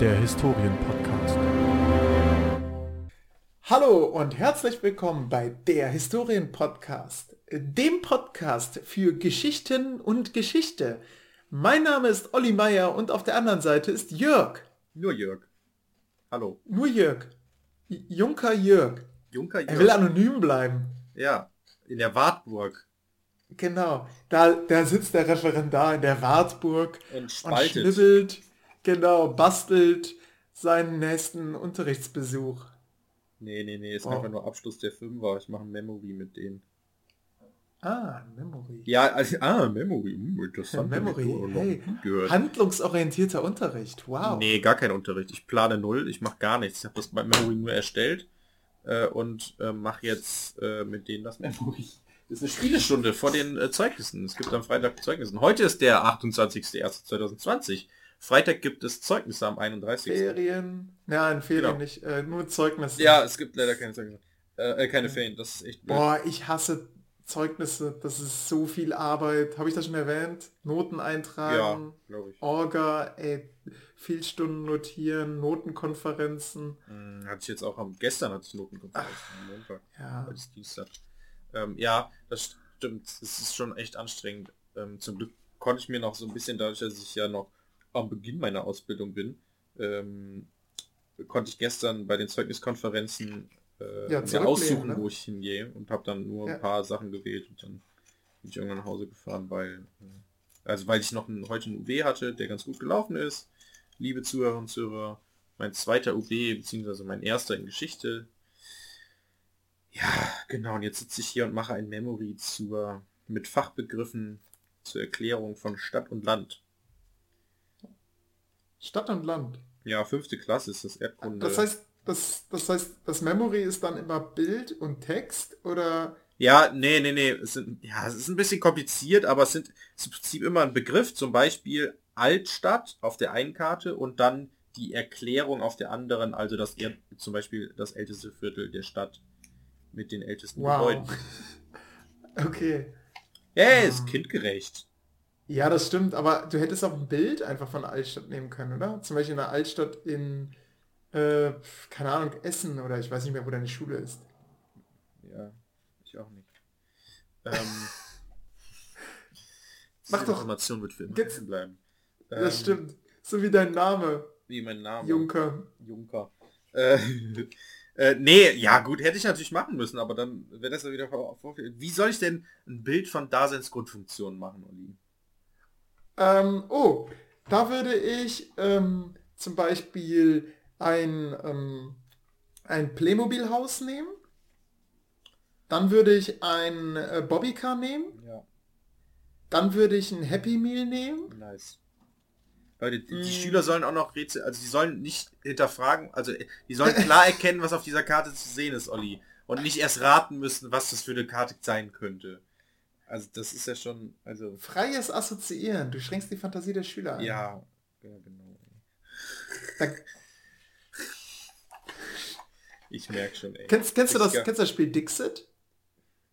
der Historienpodcast. Hallo und herzlich willkommen bei der Historienpodcast, dem Podcast für Geschichten und Geschichte. Mein Name ist Olli Meier und auf der anderen Seite ist Jörg. Nur Jörg. Hallo. Nur Jörg. J- Junker Jörg. Junker Jörg. Er will anonym bleiben. ja, in der Wartburg. Genau. Da, da sitzt der Referendar in der Wartburg Und und schnibbelt, genau, bastelt seinen nächsten Unterrichtsbesuch. Nee, nee, nee, ist Wow. einfach nur Abschluss der Fünfer. Ich mache ein Memory mit denen. Ah, Memory. Ja, also, ah, Memory. Hm, interessant. Memory, hey. gehört. Handlungsorientierter Unterricht. Wow. Nee, gar kein Unterricht. Ich plane null, ich mache gar nichts. Ich habe das bei Memory nur erstellt äh, und äh, mache jetzt äh, mit denen das Memory. Das ist eine Spielestunde vor den äh, Zeugnissen. Es gibt am Freitag Zeugnissen. Heute ist der 28.01.2020. Freitag gibt es Zeugnisse am 31. Ferien. Nein, Ferien Genau. nicht. Äh, nur Zeugnisse. Ja, es gibt leider keine Zeugnisse. Äh, äh, keine Ferien. Das ist echt blöd. Boah, ich hasse Zeugnisse. Das ist so viel Arbeit. Habe ich das schon erwähnt? Noten Ja, eintragen. glaube ich. Orga, ey, Fehlstunden notieren, Notenkonferenzen. Hm, hatte ich jetzt auch am gestern hatte ich Notenkonferenz am Montag. Ja. Dienstag. Ähm, ja, das stimmt. Es ist schon echt anstrengend. Ähm, zum Glück konnte ich mir noch so ein bisschen, dadurch, dass ich ja noch am Beginn meiner Ausbildung bin, ähm, konnte ich gestern bei den Zeugniskonferenzen äh, Ja, mir aussuchen, ne? wo ich hingehe und habe dann nur Ja. ein paar Sachen gewählt und dann bin ich irgendwann nach Hause gefahren, weil äh, also weil ich noch einen, heute einen UB hatte, der ganz gut gelaufen ist. Liebe Zuhörer und Zuhörer, mein zweiter UB, beziehungsweise mein erster in Geschichte. Ja, genau, und jetzt sitze ich hier und mache ein Memory zur, mit Fachbegriffen zur Erklärung von Stadt und Land. Stadt und Land. Ja, fünfte Klasse ist das Erdkunde. Das heißt, das, das heißt, das Memory ist dann immer Bild und Text oder Ja, nee, nee, nee. Es, sind, ja, es ist ein bisschen kompliziert, aber es sind im Prinzip immer ein Begriff, zum Beispiel Altstadt auf der einen Karte und dann die Erklärung auf der anderen, also das er zum Beispiel das älteste Viertel der Stadt mit den ältesten wow. Gebäuden. Okay. Hey, ist kindgerecht. Ja, das stimmt, aber du hättest auch ein Bild einfach von der Altstadt nehmen können, oder? Zum Beispiel eine Altstadt in, äh, keine Ahnung, Essen oder ich weiß nicht mehr, wo deine Schule ist. Ja, ich auch nicht. Ähm, Mach doch- Information wird für immer Gibt's- bleiben. Das Ähm, stimmt. So wie dein Name, Wie mein Name. Junker. Junker. Äh, äh, nee, ja gut, hätte ich natürlich machen müssen, aber dann wäre das ja wieder vor, vor Wie soll ich denn ein Bild von Daseinsgrundfunktionen machen, Olli? Ähm, oh, da würde ich ähm, zum Beispiel ein, ähm, ein Playmobil-Haus nehmen. Dann würde ich ein äh, Bobbycar nehmen. Ja, Dann würde ich ein Happy Meal nehmen. nice. Leute, die, Mm. Schüler sollen auch noch Rätsel, also die sollen nicht hinterfragen, also äh, die sollen klar erkennen, was auf dieser Karte zu sehen ist, Olli. Und nicht erst raten müssen, was das für eine Karte sein könnte. Also das ist ja schon, also Freies Assoziieren. Du schränkst die Fantasie der Schüler ein. ja, ja genau. Ich merke schon, ey. kennst, kennst, du das, kennst das Spiel Dixit?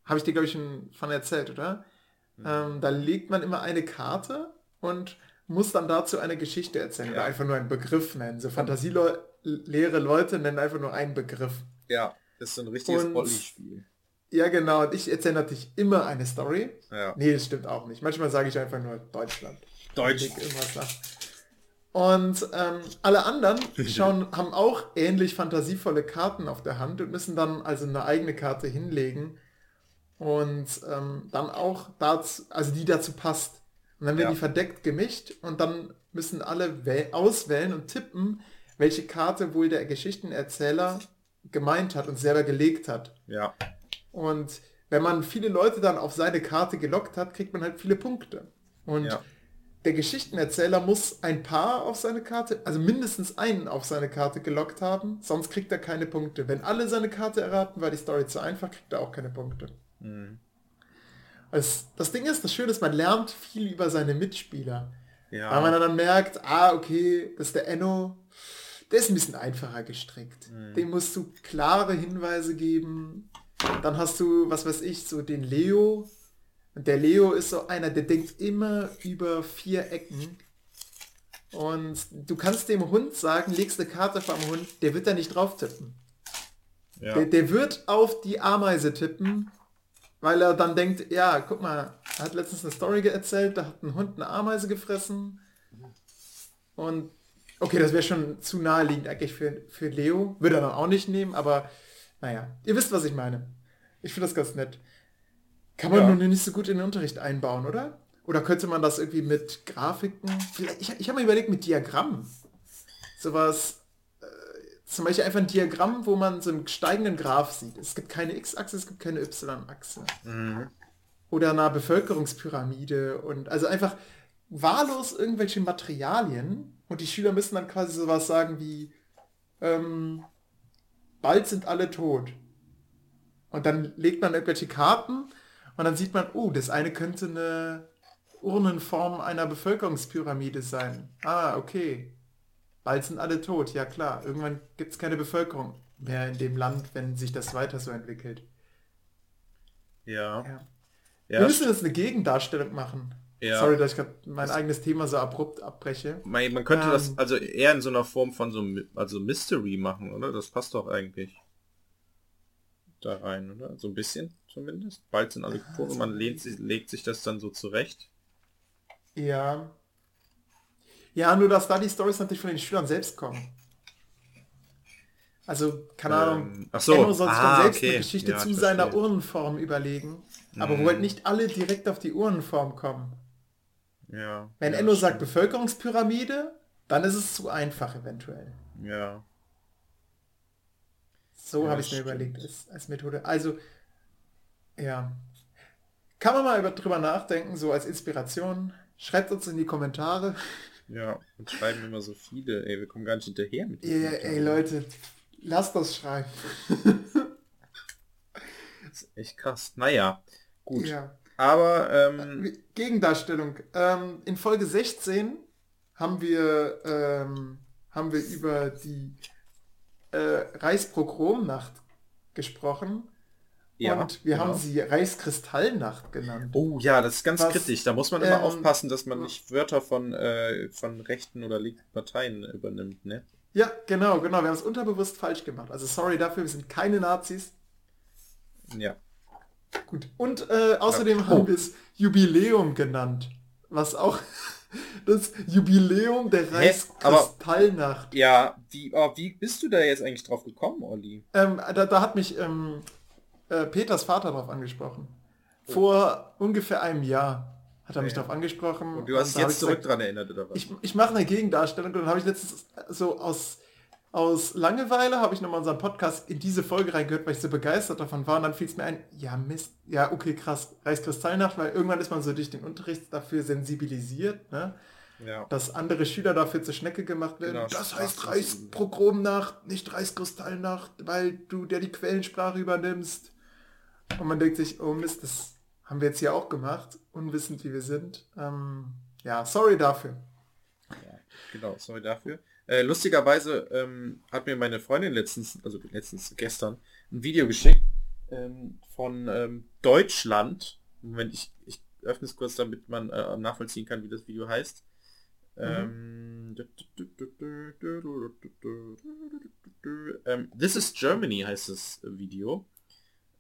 Habe ich dir, glaube ich, schon von erzählt, oder? Mhm. Ähm, da legt man immer eine Karte und muss dann dazu eine Geschichte erzählen oder Ja. einfach nur einen Begriff nennen. So fantasieleere Leute nennen einfach nur einen Begriff. Ja, das ist so ein richtiges Olli-Spiel. Ja, genau. Und ich erzähle natürlich immer eine Story. Ja. Nee, das stimmt auch nicht. Manchmal sage ich einfach nur Deutschland. Deutsch. Und ähm, alle anderen schauen, haben auch ähnlich fantasievolle Karten auf der Hand und müssen dann also eine eigene Karte hinlegen und ähm, dann auch dazu, also die dazu passt. Und dann werden Ja. die verdeckt gemischt und dann müssen alle wäh- auswählen und tippen, welche Karte wohl der Geschichtenerzähler gemeint hat und selber gelegt hat. Ja. Und wenn man viele Leute dann auf seine Karte gelockt hat, kriegt man halt viele Punkte. Und Ja. der Geschichtenerzähler muss ein Paar auf seine Karte, also mindestens einen auf seine Karte gelockt haben, sonst kriegt er keine Punkte. Wenn alle seine Karte erraten, war die Story zu einfach, kriegt er auch keine Punkte. Mhm. Also das Ding ist, das Schöne ist, man lernt viel über seine Mitspieler. Ja. Weil man dann merkt, ah, okay, das ist der Enno, der ist ein bisschen einfacher gestrickt. Dem musst du klare Hinweise geben. Dann hast du, was weiß ich, so den Leo. Und der Leo ist so einer, der denkt immer über vier Ecken. Und du kannst dem Hund sagen, legst eine Karte vom Hund, der wird da nicht drauf tippen. Ja. Der, der wird auf die Ameise tippen, weil er dann denkt, ja, guck mal, er hat letztens eine Story erzählt, da hat ein Hund eine Ameise gefressen. Und okay, das wäre schon zu naheliegend eigentlich für, für Leo. Würde er dann auch nicht nehmen, aber naja, ihr wisst, was ich meine. Ich finde das ganz nett. Kann man Ja. nur nicht so gut in den Unterricht einbauen, oder? Oder könnte man das irgendwie mit Grafiken? Vielleicht, ich ich habe mir überlegt, mit Diagrammen. Sowas, äh, zum Beispiel einfach ein Diagramm, wo man so einen steigenden Graph sieht. Es gibt keine X-Achse, es gibt keine Y-Achse. Mhm. Oder einer Bevölkerungspyramide und also einfach wahllos irgendwelche Materialien und die Schüler müssen dann quasi sowas sagen wie ähm, bald sind alle tot. Und dann legt man irgendwelche Karten und dann sieht man, oh, das eine könnte eine Urnenform einer Bevölkerungspyramide sein. Ah, okay. Bald sind alle tot, ja klar. Irgendwann gibt es keine Bevölkerung mehr in dem Land, wenn sich das weiter so entwickelt. Ja. Ja. Ja, Wir müssen jetzt eine Gegendarstellung machen. Ja. Sorry, dass ich gerade mein eigenes Thema so abrupt abbreche. man, man könnte Ähm. das also eher in so einer Form von so also Mystery machen, oder? Das passt doch eigentlich da rein, oder? So ein bisschen zumindest. Bald sind alle tot und man lehnt, legt sich das dann so zurecht. Ja. Ja, nur dass da die Stories natürlich von den Schülern selbst kommen. Also, keine Ahnung. Ähm, ach so. Enno soll sich Ah, dann selbst okay. eine Geschichte Ja, zu seiner. Urnenform überlegen. Aber wo Mhm. halt nicht alle direkt auf die Urnenform kommen. Ja. Wenn ja, Enno sagt. Bevölkerungspyramide, dann ist es zu einfach eventuell. Ja. So Ja, habe ich mir überlegt als, als Methode. Also, ja. Kann man mal über, drüber nachdenken, so als Inspiration. Schreibt uns in die Kommentare. Ja. Und schreiben immer so viele. Ey, wir kommen gar nicht hinterher mit Ey, ey Leute, lasst das schreiben. Das ist echt krass. Naja. Gut. Ja. Aber ähm, Gegendarstellung. Ähm, in Folge 16 haben wir, ähm, haben wir über die äh, Reichspogromnacht gesprochen. ja. und wir genau. haben sie Reichskristallnacht genannt. Oh ja, das ist ganz Was, kritisch. Da muss man immer ähm, aufpassen, dass man nicht Wörter von, äh, von rechten oder linken Parteien übernimmt, ne? Ja, genau, genau. Wir haben es unterbewusst falsch gemacht. Also sorry dafür, wir sind keine Nazis. Ja. Gut. Und äh, außerdem Ja. haben Oh. wir es Jubiläum genannt. Was auch das Jubiläum der aber- Reichskristallnacht. Ja, wie, oh, wie bist du da jetzt eigentlich drauf gekommen, Olli? Ähm, da, da hat mich ähm, äh, Peters Vater drauf angesprochen. Vor ungefähr einem Jahr hat er mich Ja. darauf angesprochen. Und du hast dich da hab jetzt zurück gesagt, dran erinnert, oder was? Ich, ich mache eine Gegendarstellung und dann habe ich letztens so aus, aus Langeweile habe ich nochmal unseren Podcast in diese Folge reingehört, weil ich so begeistert davon war und dann fiel es mir ein, ja Mist, ja okay krass, Reichskristallnacht, weil irgendwann ist man so durch den Unterricht dafür sensibilisiert, ne? ja. dass andere Schüler dafür zur Schnecke gemacht werden. Genau, das heißt. Reichsprogromnacht, nicht Reichskristallnacht, weil du der die Quellensprache übernimmst. Und man denkt sich, oh Mist, das haben wir jetzt hier auch gemacht, unwissend wie wir sind. Ähm, ja, sorry dafür. Genau, sorry dafür. Äh, lustigerweise ähm, hat mir meine Freundin letztens, also letztens gestern, ein Video geschickt ähm, von ähm, Deutschland. Moment, ich, ich öffne es kurz, damit man äh, nachvollziehen kann, wie das Video heißt. Ähm, ähm, This is Germany heißt das Video.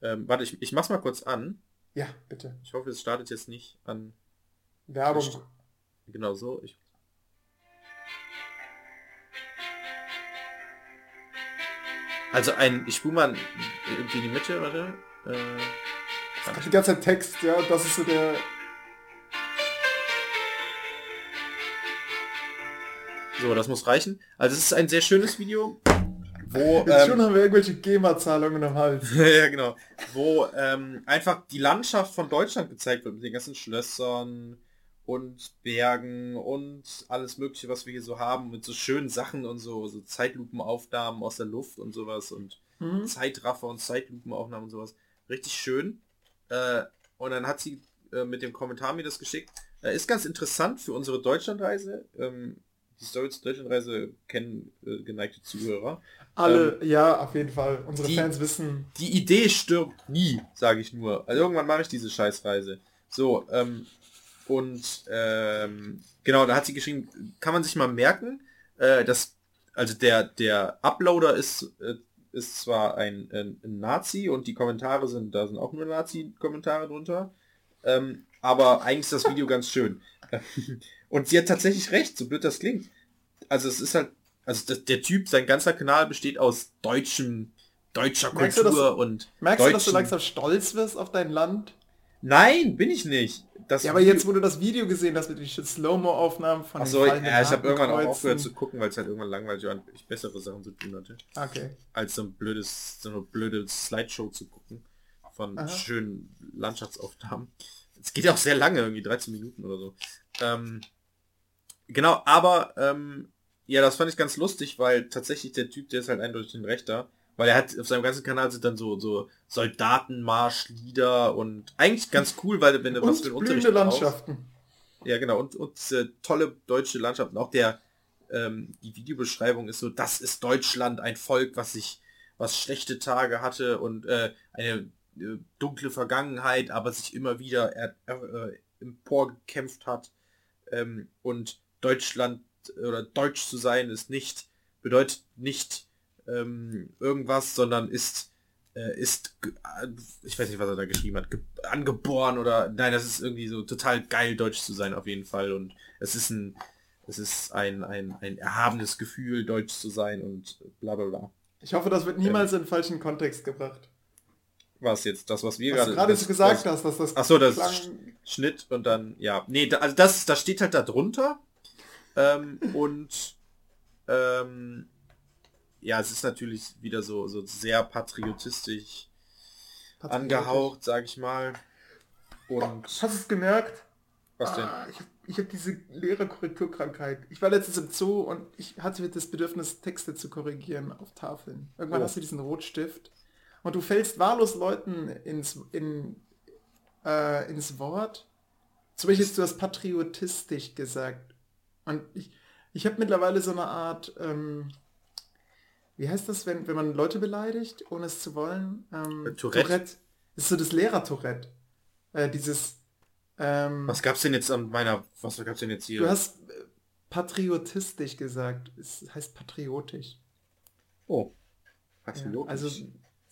Ähm, warte, ich, ich mach's mal kurz an. Ja, bitte. Ich hoffe, es startet jetzt nicht an. Werbung. Genau so. Ich, also ein, ich spule mal irgendwie in die Mitte, warte. Äh, Die ganze Zeit Text, ja, das ist so der... so, das muss reichen. Also es ist ein sehr schönes Video, wo Jetzt schon ähm, haben wir irgendwelche GEMA-Zahlungen am Hals. ja genau, wo ähm, einfach die Landschaft von Deutschland gezeigt wird mit den ganzen Schlössern und Bergen und alles mögliche, was wir hier so haben, mit so schönen Sachen und so, so Zeitlupenaufnahmen aus der Luft und sowas und Mhm. Zeitraffer und Zeitlupenaufnahmen und sowas. Richtig schön. Äh, und dann hat sie äh, mit dem Kommentar mir das geschickt. Äh, ist ganz interessant für unsere Deutschlandreise. Ähm, die Story zur Deutschlandreise kennen äh, geneigte Zuhörer. Alle, ja, auf jeden Fall. Unsere die- Fans wissen, Die Idee stirbt nie, sage ich nur. Also irgendwann mache ich diese Scheißreise. So, ähm, Und ähm, genau, da hat sie geschrieben, kann man sich mal merken, äh, dass also der der Uploader ist äh, ist zwar ein, ein, Nazi und die Kommentare sind da sind auch nur Nazi-Kommentare drunter, ähm, aber eigentlich ist das Video ganz schön. und sie hat tatsächlich recht, so blöd das klingt. Also es ist halt, also das, der Typ, sein ganzer Kanal besteht aus deutschem deutscher merkst Kultur du, dass, und merkst deutschen... du, dass du langsam stolz wirst auf dein Land? Nein, bin ich nicht. Das ja, aber jetzt, wo du das Video gesehen hast mit den Slow-Mo-Aufnahmen von Achso, ja, ich habe irgendwann auch aufgehört zu gucken, weil es halt irgendwann langweilig war und ich bessere Sachen zu tun hatte. Okay. Als so ein blödes, so eine blöde Slideshow zu gucken von Aha. schönen Landschaftsaufnahmen. Es geht ja auch sehr lange, irgendwie 13 Minuten oder so. Ähm, genau, aber ähm, ja, das fand ich ganz lustig, weil tatsächlich der Typ, der ist halt eindeutig ein Rechter. Weil er hat auf seinem ganzen Kanal sind dann so so Soldatenmarschlieder und eigentlich ganz cool, weil wenn du was für ein Unterricht Landschaften. Brauchst, ja, genau und und äh, tolle deutsche Landschaften. Auch der ähm, die Videobeschreibung ist so, das ist Deutschland, ein Volk, was sich was schlechte Tage hatte und äh, eine äh, dunkle Vergangenheit, aber sich immer wieder er, äh, emporgekämpft hat ähm, und Deutschland oder deutsch zu sein ist nicht bedeutet nicht ähm, irgendwas, sondern ist äh, ist äh, ich weiß nicht, was er da geschrieben hat, angeboren oder nein, das ist irgendwie so total geil deutsch zu sein auf jeden Fall und es ist ein es ist ein, ein, ein erhabenes Gefühl, deutsch zu sein und bla bla bla. Ich hoffe, das wird niemals ähm, in den falschen Kontext gebracht. Was jetzt? Das, was wir was gerade... gerade so gesagt das, hast, dass das... Achso, das Schnitt und dann, ja. Nee, da, also das, das steht halt da drunter. Ähm, und ähm, ja, es ist natürlich wieder so, so sehr patriotistisch, patriotisch. angehaucht, sag ich mal. Und hast du es gemerkt? Was denn? Ah, ich habe ich hab diese Lehrerkorrekturkrankheit. Ich war letztens im Zoo und ich hatte das Bedürfnis, Texte zu korrigieren auf Tafeln. Irgendwann oh. hast du diesen Rotstift und du fällst wahllos Leuten ins, in, äh, ins Wort. Zum Beispiel hast du das patriotistisch gesagt. Und ich, ich habe mittlerweile so eine Art, ähm, wie heißt das, wenn, wenn man Leute beleidigt, ohne es zu wollen? Ähm, äh, Tourette. Tourette. Das ist so das Lehrer-Tourette. Äh, dieses... Ähm, was gab's denn jetzt an meiner... Was gab's denn jetzt hier? Du hast äh, patriotistisch gesagt. Es heißt patriotisch. Oh. Patriotisch. Ja, also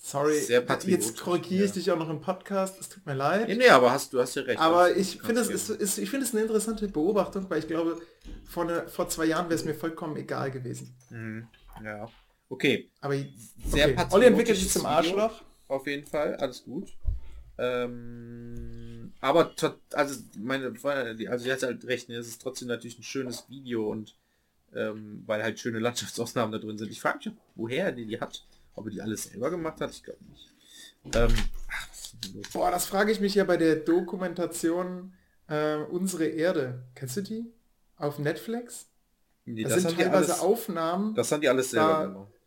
Sorry, jetzt korrigiere ich ja. dich auch noch im Podcast, es tut mir leid. Nee, nee aber hast, du hast ja recht. Aber ich finde es ist, ist, ich es eine interessante Beobachtung, weil ich glaube, vor, eine, vor zwei Jahren wäre es mir vollkommen egal gewesen. Mhm. Ja. Okay. Aber sehr okay. Olli entwickelt sich zum Arschloch. Auf jeden Fall, alles gut. Ähm, aber also meine also sie hat halt recht, ne, es ist trotzdem natürlich ein schönes Video und ähm, weil halt schöne Landschaftsaufnahmen da drin sind. Ich frage mich, woher er die hat. Ob er die alles selber gemacht hat, ich glaube nicht. Ähm, ach, Boah, das frage ich mich ja bei der Dokumentation äh, Unsere Erde. Kennst du die? Auf Netflix? Nee, das, das sind teilweise alles, Aufnahmen. Das haben die alles selber da, gemacht.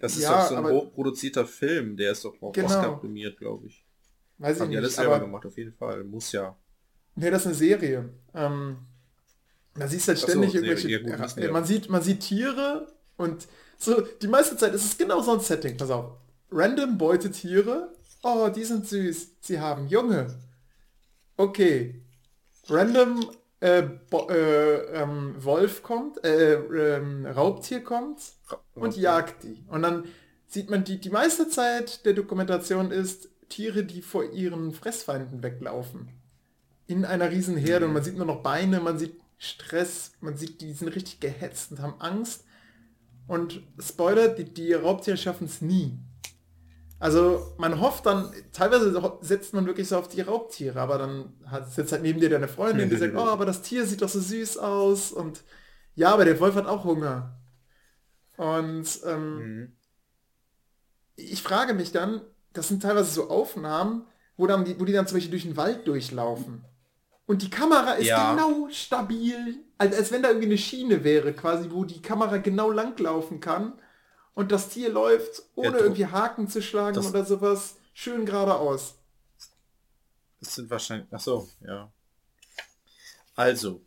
Das ist ja, doch so ein hochproduzierter Film, der ist doch auch genau. Oscar prämiert, glaube ich. Weiß ich haben nicht. Alles selber gemacht, auf jeden Fall. Muss ja. Nee, das ist eine Serie. Ähm, da siehst du halt ständig so, irgendwelche. Ja, gut, ja, man, sieht, man sieht Tiere und so, die meiste Zeit ist es genau so ein Setting. Pass auf. Random Beutetiere. Oh, die sind süß. Sie haben Junge. Okay. Random äh, äh, ähm, Wolf kommt, äh, ähm, Raubtier kommt und jagt die. Und dann sieht man die, die meiste Zeit der Dokumentation ist Tiere, die vor ihren Fressfeinden weglaufen. In einer riesen Herde und man sieht nur noch Beine, man sieht Stress, man sieht, die sind richtig gehetzt und haben Angst. Und Spoiler, die, die Raubtiere schaffen es nie. Also man hofft dann, teilweise setzt man wirklich so auf die Raubtiere, aber dann hat, sitzt halt neben dir deine Freundin, die sagt, oh, aber das Tier sieht doch so süß aus und ja, aber der Wolf hat auch Hunger. Und ähm, mhm. ich frage mich dann, das sind teilweise so Aufnahmen, wo, dann die, wo die dann zum Beispiel durch den Wald durchlaufen. Und die Kamera ist ja. genau stabil, als, als wenn da irgendwie eine Schiene wäre, quasi, wo die Kamera genau langlaufen kann und das Tier läuft, ohne ja, irgendwie Haken zu schlagen oder sowas, schön geradeaus. Das sind wahrscheinlich. Ach so, ja. Also,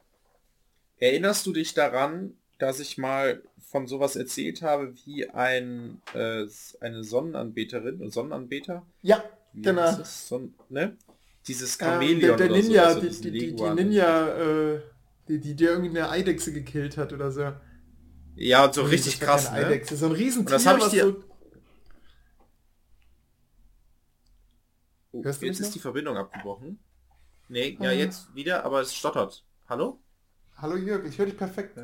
erinnerst du dich daran, dass ich mal von sowas erzählt habe wie ein äh, eine Sonnenanbeterin und Sonnenanbeter? Ja, wie genau. Son ne? dieses Ähm, Chamäleon der, der oder Ninja, so, also die, die, die. Ninja, äh, die, die, die irgendwie eine Eidechse gekillt hat oder so. Ja, und so Nee, richtig das krass, ne? Eidechse, so ein Riesentier, Und das hab ich dir- so... Oh, jetzt ist noch? die Verbindung abgebrochen. Nee, ja, Ah. jetzt wieder, aber es stottert. Hallo? Hallo Jörg, ich höre dich perfekt.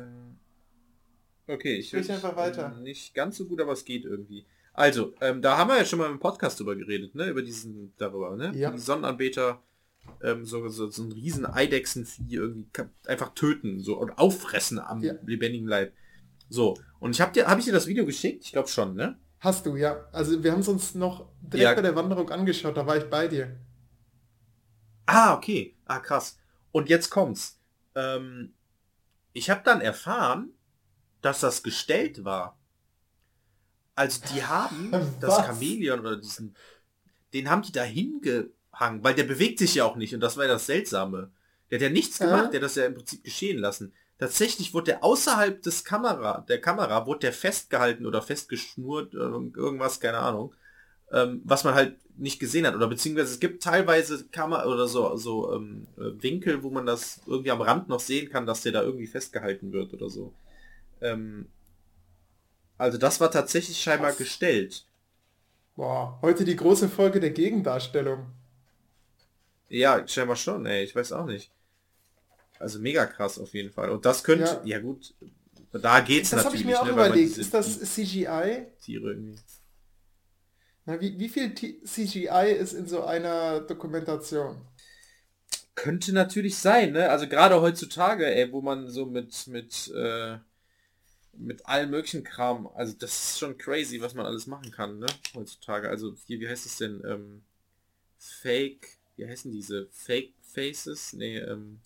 Okay, ich Sprich höre einfach weiter. Nicht ganz so gut, aber es geht irgendwie. Also, ähm, da haben wir ja schon mal im Podcast drüber geredet, ne? Über diesen, darüber, ne? Ja. Die Sonnenanbeter ähm, so, so, so ein riesen Eidechsenvieh irgendwie einfach töten so und auffressen am Ja. lebendigen Leib. So, und ich habe dir, habe ich dir das Video geschickt? Ich glaube schon, ne? Hast du, ja. Also wir haben es uns noch direkt Ja. bei der Wanderung angeschaut, da war ich bei dir. Ah, okay. Ah, krass. Und jetzt kommt's. Ähm, ich habe dann erfahren, dass das gestellt war. Also die haben das? Chamäleon oder diesen, den haben die da hingehangen, weil der bewegt sich ja auch nicht und das war ja das Seltsame. Der hat ja nichts Äh? gemacht, der hat das ja im Prinzip geschehen lassen. Tatsächlich wurde der außerhalb des Kamera, der Kamera, wurde der festgehalten oder festgeschnurrt oder irgendwas, keine Ahnung, ähm, was man halt nicht gesehen hat. Oder beziehungsweise es gibt teilweise Kamera oder so, so ähm, äh, Winkel, wo man das irgendwie am Rand noch sehen kann, dass der da irgendwie festgehalten wird oder so. Ähm, also das war tatsächlich scheinbar Was? gestellt. Boah, heute die große Folge der Gegendarstellung. Ja, scheinbar schon, ey, ich weiß auch nicht. Also mega krass auf jeden Fall. Und das könnte, ja, Ja. gut, da geht's Das habe natürlich. ich mir auch ne, überlegt. Ist das CGI? Tiere irgendwie. Na, wie, wie viel T CGI ist in so einer Dokumentation? Könnte natürlich sein, ne? Also gerade heutzutage, ey, wo man so mit, mit, äh, mit allem möglichen Kram, also das ist schon crazy, was man alles machen kann, ne? Heutzutage. Also hier, wie heißt es denn? Ähm, Fake, wie heißen diese? Fake Faces? Nee, ähm,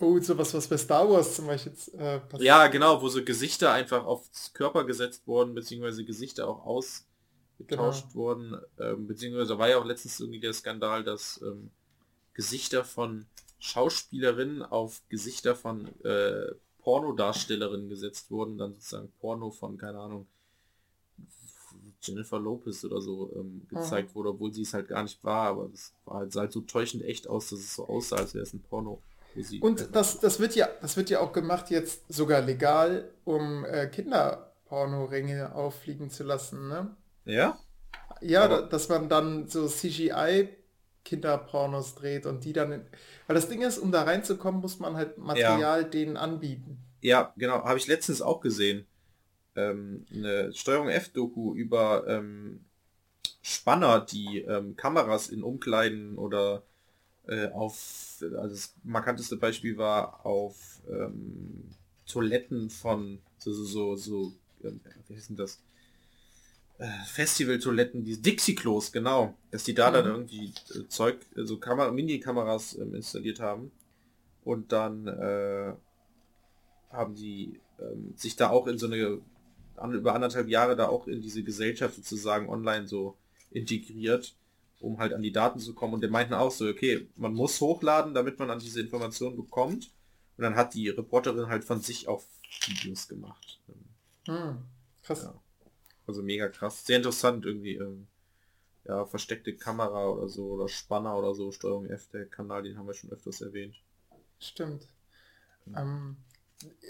Oh, sowas, was bei Star Wars zum Beispiel jetzt, äh, passiert. Ja, genau, wo so Gesichter einfach aufs Körper gesetzt wurden, beziehungsweise Gesichter auch ausgetauscht Genau. wurden, ähm, beziehungsweise war ja auch letztens irgendwie der Skandal, dass ähm, Gesichter von Schauspielerinnen auf Gesichter von äh, Pornodarstellerinnen gesetzt wurden, dann sozusagen Porno von, keine Ahnung, Jennifer Lopez oder so ähm, gezeigt wurde, obwohl sie es halt gar nicht war, aber das war halt, sah halt so täuschend echt aus, dass es so aussah, als wäre es ein Porno. Sie Und das, das wird ja, das wird ja auch gemacht jetzt sogar legal, um äh, Kinderpornoringe auffliegen zu lassen, ne? ja? Ja, da, dass man dann so CGI Kinderpornos dreht und die dann in, weil das Ding ist, um da reinzukommen, muss man halt Material denen anbieten. Ja, genau, habe ich letztens auch gesehen. Ähm, eine Steuerung F-Doku über ähm, Spanner, die ähm, Kameras in Umkleiden oder äh, auf, also das markanteste Beispiel war auf ähm, Toiletten von so, so, so, so ähm, wie heißt denn das? Äh, Festival-Toiletten, die Dixie-Klos, genau, dass die da dann Mhm. irgendwie äh, Zeug, also Kamera, Mini-Kameras ähm, installiert haben und dann äh, haben die ähm, sich da auch in so eine an, über anderthalb Jahre da auch in diese Gesellschaft sozusagen online so integriert, um halt an die Daten zu kommen. Und die meinten auch so, okay, man muss hochladen, damit man an diese Informationen bekommt. Und dann hat die Reporterin halt von sich auf Videos gemacht. Hm, krass. Ja. Also mega krass. Sehr interessant irgendwie. Ähm, ja, versteckte Kamera oder so oder Spanner oder so, Steuerung F, der Kanal, den haben wir schon öfters erwähnt. Stimmt. Ähm,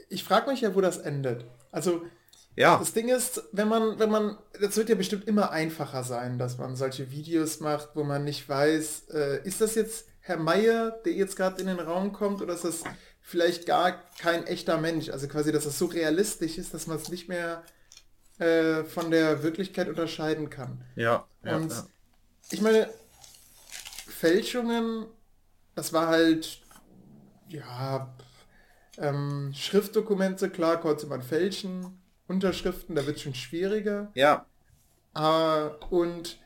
ich frage mich ja, wo das endet. Also Ja, das Ding ist, wenn man, wenn man, das wird ja bestimmt immer einfacher sein, dass man solche Videos macht, wo man nicht weiß, äh, ist das jetzt Herr Meier, der jetzt gerade in den Raum kommt, oder ist das vielleicht gar kein echter Mensch? Also quasi, dass es so realistisch ist, dass man es nicht mehr äh, von der Wirklichkeit unterscheiden kann. ja, ja, Und ja. ich meine, Fälschungen, das war halt, ja, ähm, Schriftdokumente, klar, konnte man fälschen. Unterschriften, da wird schon schwieriger. ja, Ah, und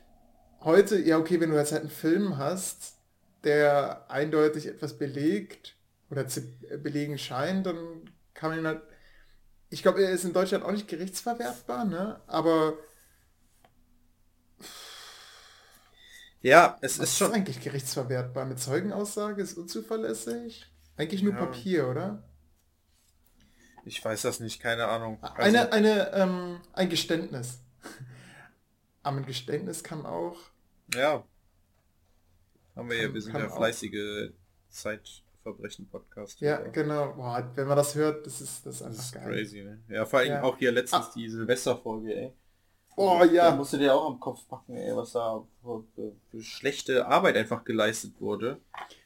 heute, ja okay, wenn du jetzt halt einen Film hast, der eindeutig etwas belegt oder zu belegen scheint, dann kann man ihn halt... Ich glaube, er ist in Deutschland auch nicht gerichtsverwertbar, ne? Aber ja, es ist ist schon, eigentlich gerichtsverwertbar? Eine Zeugenaussage ist unzuverlässig? Eigentlich nur Ja. Papier, oder? Ich weiß das nicht, keine Ahnung. Also, Eine, eine, ähm, ein Geständnis. Aber ein Geständnis kann auch... ja. Haben wir ja, wir sind Kann ja auch. fleißige Zeitverbrechen-Podcast. Ja, genau. Boah, wenn man das hört, das ist, das ist Das einfach ist geil. crazy, ne? Ja, vor allem Ja. auch hier letztens Ah. die Silvesterfolge, ey. Oh Da ja. musst du dir auch am Kopf packen, ey, was da für, für, für schlechte Arbeit einfach geleistet wurde.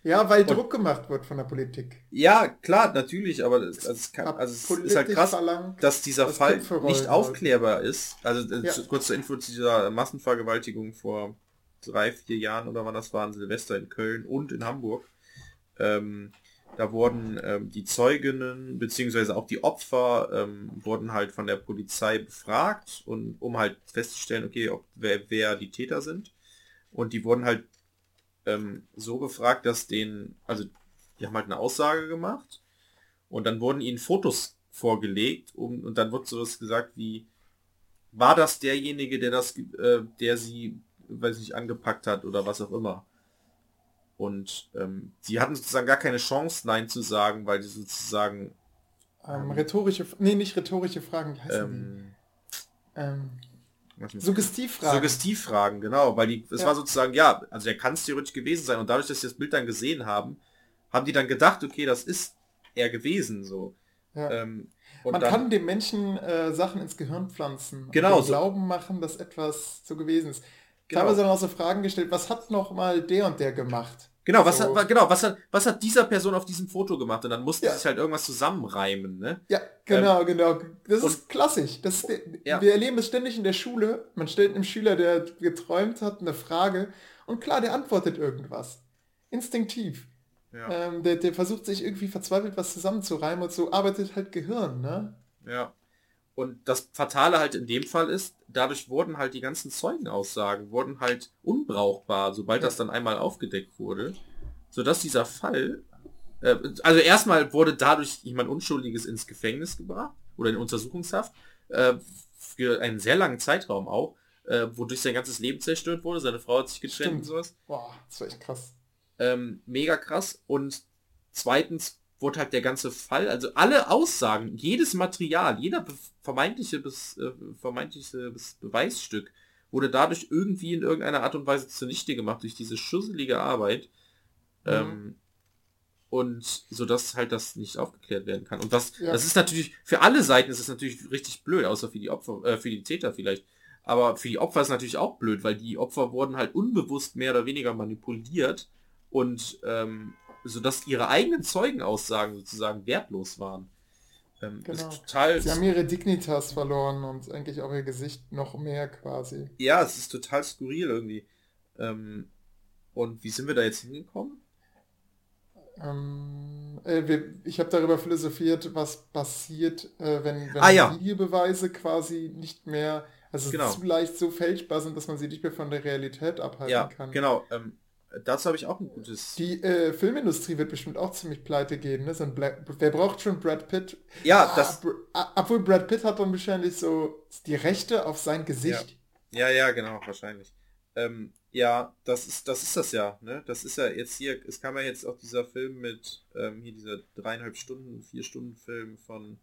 Ja, weil Und- Druck gemacht wird von der Politik. Ja, klar, natürlich, aber es, also es, kann, also es ist halt krass, verlangt, dass dieser dass Fall nicht aufklärbar ist. Also äh, Ja. kurz zur Info zu dieser Massenvergewaltigung vor drei, vier Jahren oder wann das war, an Silvester in Köln und in Hamburg. Ähm, da wurden ähm, die Zeuginnen beziehungsweise auch die Opfer ähm, wurden halt von der Polizei befragt und um halt festzustellen, okay, ob wer, wer die Täter sind. Und die wurden halt ähm, so befragt, dass denen, also die haben halt eine Aussage gemacht und dann wurden ihnen Fotos vorgelegt um, und dann wird sowas gesagt wie, war das derjenige, der das, äh, der sie, weiß nicht, angepackt hat oder was auch immer. Und ähm, sie hatten sozusagen gar keine Chance, Nein zu sagen, weil sie sozusagen ähm, rhetorische, nee, nicht rhetorische Fragen, wie heißen ähm, die? Ähm, Suggestivfragen. Suggestivfragen, genau, weil die, es Ja. war sozusagen, ja, also er kann es theoretisch gewesen sein und dadurch, dass sie das Bild dann gesehen haben, haben die dann gedacht, okay, das ist er gewesen, so. ja. Ähm, und Man dann, kann dem Menschen äh, Sachen ins Gehirn pflanzen. und Genau dem so. Glauben machen, dass etwas so gewesen ist. Genau. Teilweise dann auch so Fragen gestellt, was hat noch mal der und der gemacht? Genau, was So. hat, genau, was hat, was hat dieser Person auf diesem Foto gemacht? Und dann mussten Ja. sich halt irgendwas zusammenreimen, ne? Ja, genau, genau. Das und- ist klassisch. Das ist, Ja. Wir erleben es ständig in der Schule. Man stellt einem Schüler, der geträumt hat, eine Frage und klar, der antwortet irgendwas. Instinktiv. Ja, Ähm, der, der versucht sich irgendwie verzweifelt was zusammenzureimen und so arbeitet halt Gehirn, ne? ja. Und das Fatale halt in dem Fall ist, dadurch wurden halt die ganzen Zeugenaussagen, wurden halt unbrauchbar, sobald Ja. das dann einmal aufgedeckt wurde, sodass dieser Fall, äh, also erstmal wurde dadurch jemand Unschuldiges ins Gefängnis gebracht oder in Untersuchungshaft, äh, für einen sehr langen Zeitraum auch, äh, wodurch sein ganzes Leben zerstört wurde, seine Frau hat sich getrennt Stimmt. und sowas. Boah, das war echt krass. ähm, mega krass. Und zweitens wurde halt der ganze Fall, also alle Aussagen, jedes Material, jeder vermeintliche, bis, äh, vermeintliche bis Beweisstück wurde dadurch irgendwie in irgendeiner Art und Weise zunichte gemacht durch diese schusselige Arbeit. Mhm. Ähm, und so dass halt das nicht aufgeklärt werden kann. Und das, Ja. das ist natürlich, für alle Seiten ist es natürlich richtig blöd, außer für die Opfer, äh, für die Täter vielleicht. Aber für die Opfer ist natürlich auch blöd, weil die Opfer wurden halt unbewusst mehr oder weniger manipuliert und ähm, so dass ihre eigenen Zeugenaussagen sozusagen wertlos waren. Ähm, Genau. ist total, Sie haben ihre Dignitas verloren und eigentlich auch ihr Gesicht noch mehr quasi. ja, es ist total skurril irgendwie. Ähm, und wie sind wir da jetzt hingekommen? Ähm, äh, wir, ich habe darüber philosophiert, was passiert, äh, wenn, wenn Ah, ja. Videobeweise quasi nicht mehr, also Genau. zu leicht so fälschbar sind, dass man sie nicht mehr von der Realität abhalten Ja, kann. genau. Ähm, dazu habe ich auch ein gutes. Die äh, Filmindustrie wird bestimmt auch ziemlich pleite gehen. Ne? So ein Black, wer braucht schon Brad Pitt? Ja, Ah, das. Ah, obwohl Brad Pitt hat dann wahrscheinlich so die Rechte auf sein Gesicht. Ja, ja, genau, wahrscheinlich. Ähm, ja, das ist, das ist das ja, ne? Das ist ja jetzt hier, es kam ja jetzt auch dieser Film mit, ähm, hier dieser dreieinhalb Stunden, vier Stunden Film von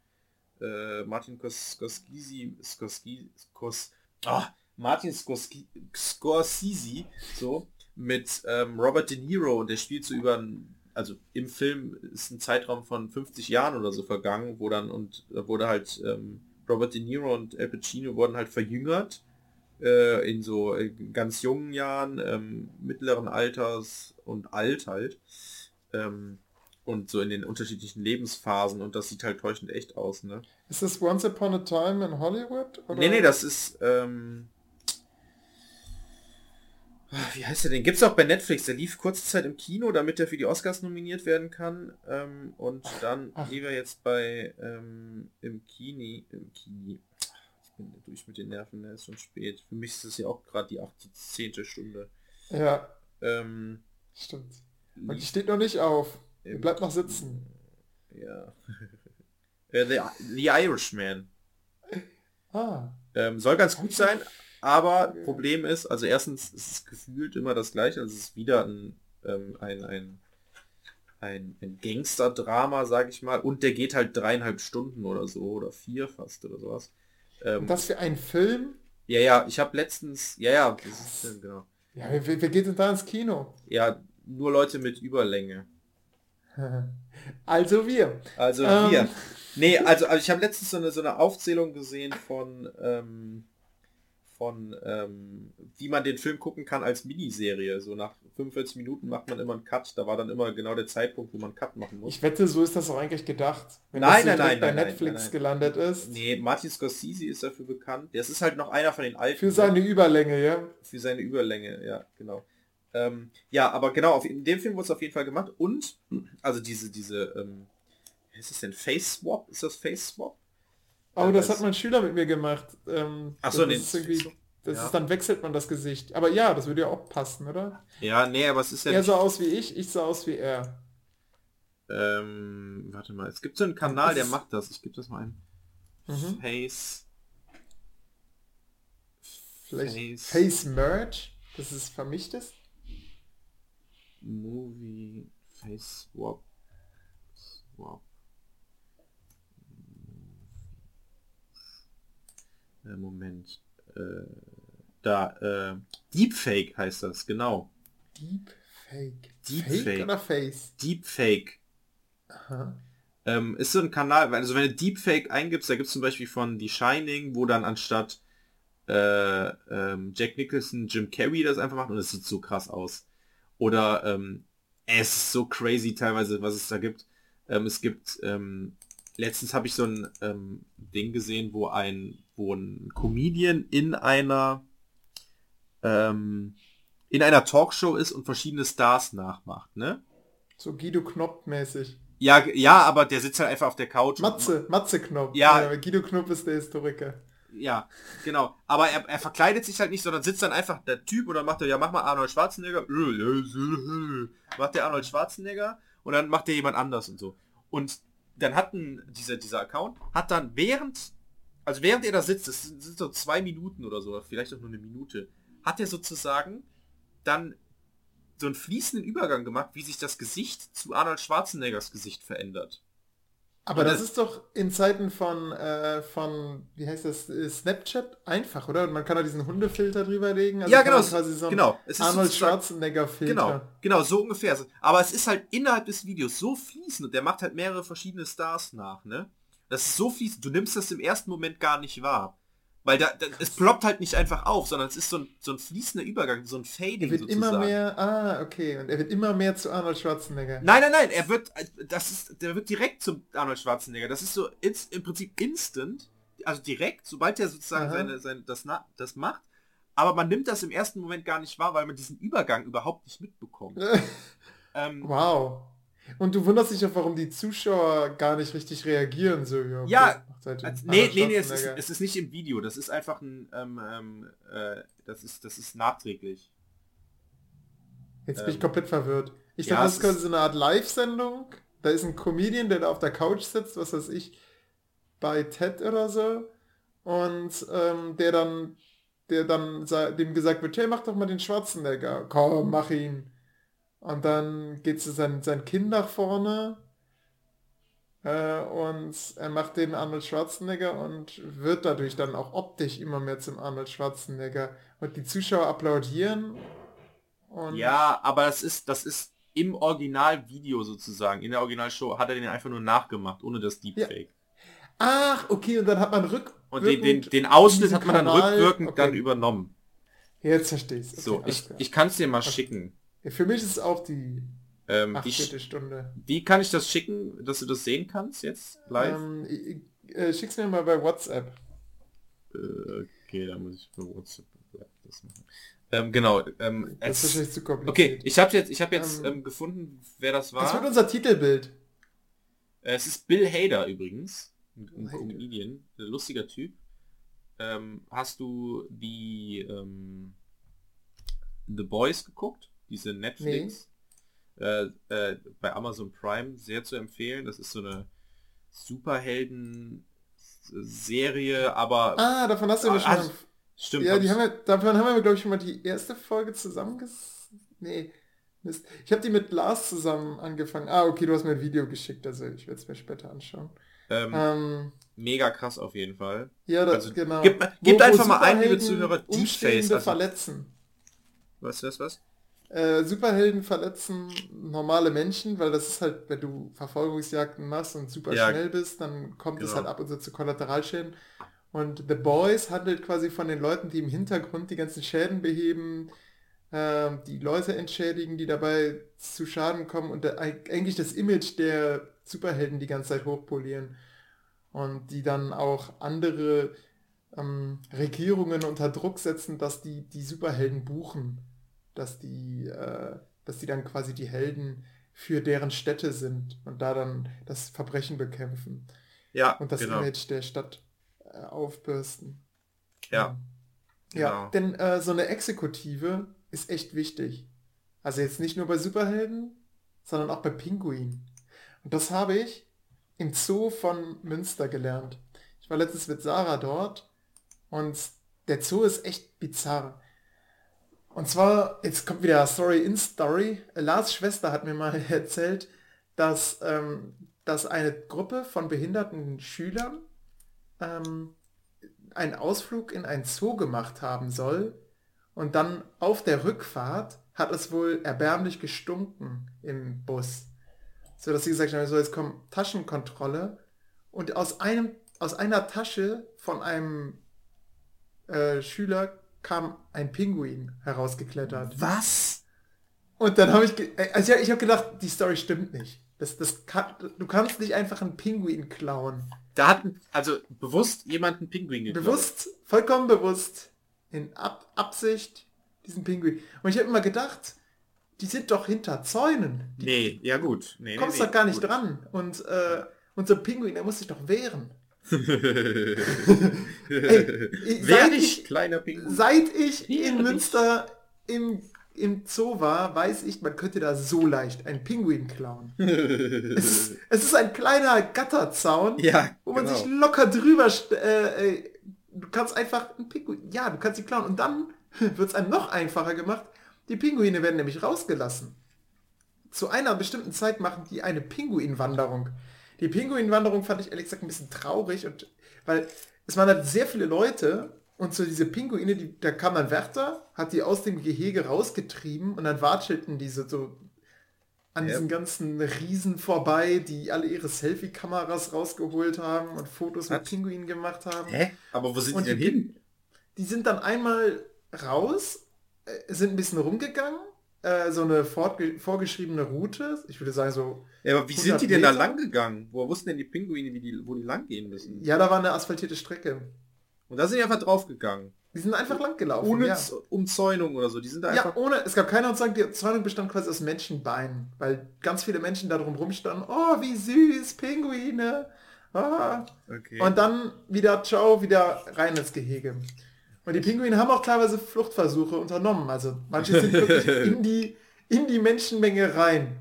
äh, Martin Scorsese, Scorsese, Scors, ah, Martin Scorsese, so, mit ähm, Robert De Niro und der spielt so über also im Film ist ein Zeitraum von 50 Jahren oder so vergangen, wo dann und da wurde halt ähm, Robert De Niro und Al Pacino wurden halt verjüngert äh, in so äh, ganz jungen Jahren, ähm, mittleren Alters und alt halt. Ähm, und so in den unterschiedlichen Lebensphasen und das sieht halt täuschend echt aus, ne? Ist das Once Upon a Time in Hollywood? Oder? Nee, nee, das ist, ähm, wie heißt der denn? Gibt's auch bei Netflix. Der lief kurze Zeit im Kino, damit er für die Oscars nominiert werden kann. Ähm, und dann ach. lief er jetzt bei ähm, im Kini, im Kini. Ich bin durch mit den Nerven, ne? ist schon spät. Für mich ist es ja auch gerade die 18. Stunde. Ja, Ähm, stimmt. Und die steht noch nicht auf. Im bleibt noch sitzen. Ja. Äh, The, The Irishman. Ah, Ähm, soll ganz gut sein, aber Okay. Problem ist, also erstens ist es gefühlt immer das gleiche, also es ist wieder ein, ähm, ein, ein, ein, ein Gangster-Drama, sag ich mal, und der geht halt dreieinhalb Stunden oder so, oder vier fast oder sowas. Ähm, und das für einen Film? ja, ja, ich habe letztens, ja, ja, das ist, genau. Ja, wer, wer wer geht denn da ins Kino? Ja, nur Leute mit Überlänge. Also wir. Also Ähm. wir. Nee, also, also ich habe letztens so eine, so eine Aufzählung gesehen von, ähm, von ähm, wie man den Film gucken kann als Miniserie. So nach 45 Minuten macht man immer einen Cut. Da war dann immer genau der Zeitpunkt, wo man einen Cut machen muss. Ich wette, so ist das auch eigentlich gedacht. Wenn Nein, das nein, nein, bei nein, Netflix nein, gelandet ist. Nee, Martin Scorsese ist dafür bekannt. Das ist halt noch einer von den alten. Für seine Überlänge, ja. für seine Überlänge, ja, genau. Ähm, ja, aber genau, auf, in dem Film wurde es auf jeden Fall gemacht und, also diese, diese, ähm, wie ist das denn, Face Swap? Ist das Face Swap? Ja, das das- hat mein Schüler mit mir gemacht. Ähm, Ach so, das nee, ist das ja. ist, dann wechselt man das Gesicht. Aber ja, das würde ja auch passen, oder? Ja, nee, aber es ist ja er sah aus wie ich, ich sah aus wie er. ähm, warte mal, es gibt so einen Kanal, der macht das. Ich gebe das mal ein. Mhm. Face. Vielleicht Face, Face Merge, vermischt ist. Movie Face Swap. Swap. Moment. Äh, da, äh, Deepfake heißt das, genau. Deepfake. Deepfake. Fake oder Face? Deepfake. Aha. Ähm, ist so ein Kanal, also wenn du Deepfake eingibst, da gibt es zum Beispiel von The Shining, wo dann anstatt äh, ähm, Jack Nicholson Jim Carrey das einfach macht und es sieht so krass aus. Oder ähm, es ist so crazy teilweise, was es da gibt. Ähm, es gibt, ähm, letztens habe ich so ein ähm, Ding gesehen, wo ein, wo ein Comedian in einer ähm, in einer Talkshow ist und verschiedene Stars nachmacht, ne? So Guido Knopp mäßig. Ja, ja, aber der sitzt halt einfach auf der Couch. Matze, Matze Knopp. Ja. Äh, Guido Knopp ist der Historiker. Ja, genau. Aber er, er verkleidet sich halt nicht, sondern sitzt dann einfach der Typ und dann macht er, ja, mach mal Arnold Schwarzenegger. Macht der Arnold Schwarzenegger und dann macht der jemand anders und so. Und dann hat ein, dieser, dieser Account, hat dann während, also während er da sitzt, das sind, so zwei Minuten oder so, vielleicht auch nur eine Minute, hat er sozusagen dann so einen fließenden Übergang gemacht, wie sich das Gesicht zu Arnold Schwarzeneggers Gesicht verändert. Aber das das- ist doch in Zeiten von, äh, von, wie heißt das, äh, Snapchat einfach, oder? Und man kann da diesen Hundefilter drüber legen. Also Ja, genau, quasi so genau. Es ist Arnold sozusagen- Schwarzenegger Filter. Genau, genau, so ungefähr. Aber es ist halt innerhalb des Videos so fließend und der macht halt mehrere verschiedene Stars nach, ne? Das ist so fließend, du nimmst das im ersten Moment gar nicht wahr. Weil da, da es ploppt halt nicht einfach auf, sondern es ist so ein, so ein fließender Übergang, so ein Fading Er wird sozusagen. immer mehr, ah, okay, und er wird immer mehr zu Arnold Schwarzenegger. Nein, nein, nein, er wird, das ist, der wird direkt zum Arnold Schwarzenegger. Das ist so ins, im Prinzip instant, also direkt, sobald er sozusagen Aha. seine, seine, das, das macht. Aber man nimmt das im ersten Moment gar nicht wahr, weil man diesen Übergang überhaupt nicht mitbekommt. ähm, wow. Und du wunderst dich auch, warum die Zuschauer gar nicht richtig reagieren, so ja. Ja, halt Also, nee, nee, nee, es ist, es ist nicht im Video, das ist einfach ein, ähm, ähm, äh, das ist, das ist nachträglich. Jetzt bin ich ähm, komplett verwirrt. Ich ja, dachte, das es ist quasi so eine Art Live-Sendung. Da ist ein Comedian, der da auf der Couch sitzt, was weiß ich, bei TED oder so. Und ähm, der dann, der dann dem gesagt wird, hey, mach doch mal den Schwarzenegger. Komm, mach ihn. Und dann geht zu sein, sein Kind nach vorne. Äh, und er macht den Arnold Schwarzenegger und wird dadurch dann auch optisch immer mehr zum Arnold Schwarzenegger. Und die Zuschauer applaudieren. Und Ja, aber das ist, das ist im Originalvideo sozusagen, in der Originalshow hat er den einfach nur nachgemacht, ohne das Deepfake. Ach, okay, und dann hat man rückwirkend... Und den, den, den Ausschnitt hat man dann Kanal- rückwirkend okay. dann übernommen. Jetzt verstehe. Okay, So, ich, klar. ich kann es dir mal schicken. Für mich ist es auch die Ähm, sch- Stunde. wie kann ich das schicken, dass du das sehen kannst jetzt live? Ähm, ich, ich, äh, schick's mir mal bei WhatsApp. Äh, okay, da muss ich für WhatsApp das machen. Ähm, genau. Ähm, Das ist wahrscheinlich zu kompliziert. okay, ich habe jetzt, ich habe jetzt Ähm, ähm, gefunden, wer das war. Das wird unser Titelbild. Es ist Bill Hader übrigens, ein. Comedian, lustiger Typ. Ähm, hast du die ähm, The Boys geguckt? Diese Netflix? Äh, äh, bei Amazon Prime sehr zu empfehlen. Das ist so eine Superhelden-Serie, aber Ah, davon hast du mir Ah, schon also- mal... stimmt. Ja, die haben wir, davon haben wir, glaube ich, schon mal die erste Folge zusammenges... Nee, Mist. Ich habe die mit Lars zusammen angefangen. Ah, okay, du hast mir ein Video geschickt, also ich werde es mir später anschauen. ähm, Ähm, mega krass auf jeden Fall. ja, das, Also, genau. gib- gebt einfach mal ein, liebe Superhelden Zuhörer, Deepface, also- verletzen. Was, was, was? Äh, Superhelden verletzen normale Menschen, weil das ist halt, wenn du Verfolgungsjagden machst und super Ja, schnell bist, dann kommt es genau. halt ab und zu zu Kollateralschäden. Und The Boys handelt quasi von den Leuten, die im Hintergrund die ganzen Schäden beheben, ähm, die Leute entschädigen, die dabei zu Schaden kommen und der, eigentlich das Image der Superhelden die ganze Zeit hochpolieren. Und die dann auch andere ähm, Regierungen unter Druck setzen, dass die die Superhelden buchen. Dass die, äh, dass die dann quasi die Helden für deren Städte sind und da dann das Verbrechen bekämpfen Ja, und das genau. Image der Stadt äh, aufbürsten. Ja, Ja, genau. denn äh, so eine Exekutive ist echt wichtig. Also jetzt nicht nur bei Superhelden, sondern auch bei Pinguinen. Und das habe ich im Zoo von Münster gelernt. Ich war letztens mit Sarah dort und der Zoo ist echt bizarr. Und zwar, jetzt kommt wieder Story in Story. Lars Schwester hat mir mal erzählt, dass, ähm, dass eine Gruppe von behinderten Schülern ähm, einen Ausflug in ein Zoo gemacht haben soll. Und dann auf der Rückfahrt hat es wohl erbärmlich gestunken im Bus. So dass sie gesagt haben, so jetzt kommt Taschenkontrolle. Und aus einem, aus einer Tasche von einem äh, Schüler kam ein Pinguin herausgeklettert. Was? Und dann habe ich, äh, also ja, ich habe gedacht, die Story stimmt nicht. Das, das kann, du kannst nicht einfach einen Pinguin klauen. Da hat also bewusst jemand einen Pinguin geklaut. Bewusst, vollkommen bewusst, in Ab Absicht, diesen Pinguin. Und ich habe immer gedacht, die sind doch hinter Zäunen. Die Nee, ja gut. Nee, kommst nee, doch gar nicht gut. dran. Und, äh, ein Pinguin, der muss sich doch wehren. Ey, ich- Wer seit ich- kleiner Pinguin? Seit ich Wehr in. Münster im, im Zoo war, weiß ich, man könnte da so leicht einen Pinguin klauen. es, ist, es ist ein kleiner Gatterzaun, Ja, wo man genau. sich locker drüber... Äh, äh, du kannst einfach einen Pinguin... Ja, du kannst sie klauen. Und dann wird es einem noch einfacher gemacht. Die Pinguine werden nämlich rausgelassen. Zu einer bestimmten Zeit machen die eine Pinguinwanderung. Die Pinguinwanderung fand ich ehrlich gesagt ein bisschen traurig und weil es waren halt sehr viele Leute und so diese Pinguine, die, da kam ein Wärter, hat die aus dem Gehege rausgetrieben und dann watschelten diese so an Ja. diesen ganzen Riesen vorbei, die alle ihre Selfie-Kameras rausgeholt haben und Fotos mit? Pinguinen gemacht haben. Hä? Aber wo sind Und die denn hin? Die sind dann einmal raus, äh, sind ein bisschen rumgegangen, äh, so eine vorgeschriebene Route, ich würde sagen so, Ja, aber wie 100 sind die denn da Meter? lang gegangen? Wo wussten denn die Pinguine, wie die, wo die lang gehen müssen? ja, da war eine asphaltierte Strecke. Und da sind die einfach draufgegangen. Die sind einfach lang gelaufen. Ohne ja. Umzäunung oder so. Die sind da ja, einfach. ohne, es gab keine Umzäunung, die Zäunung bestand quasi aus Menschenbeinen, weil ganz viele Menschen da drum rumstanden, oh, wie süß, Pinguine. Ah. Okay. Und dann wieder, ciao, wieder rein ins Gehege. Und die Pinguine haben auch teilweise Fluchtversuche unternommen. Also manche sind wirklich in die, in die Menschenmenge rein.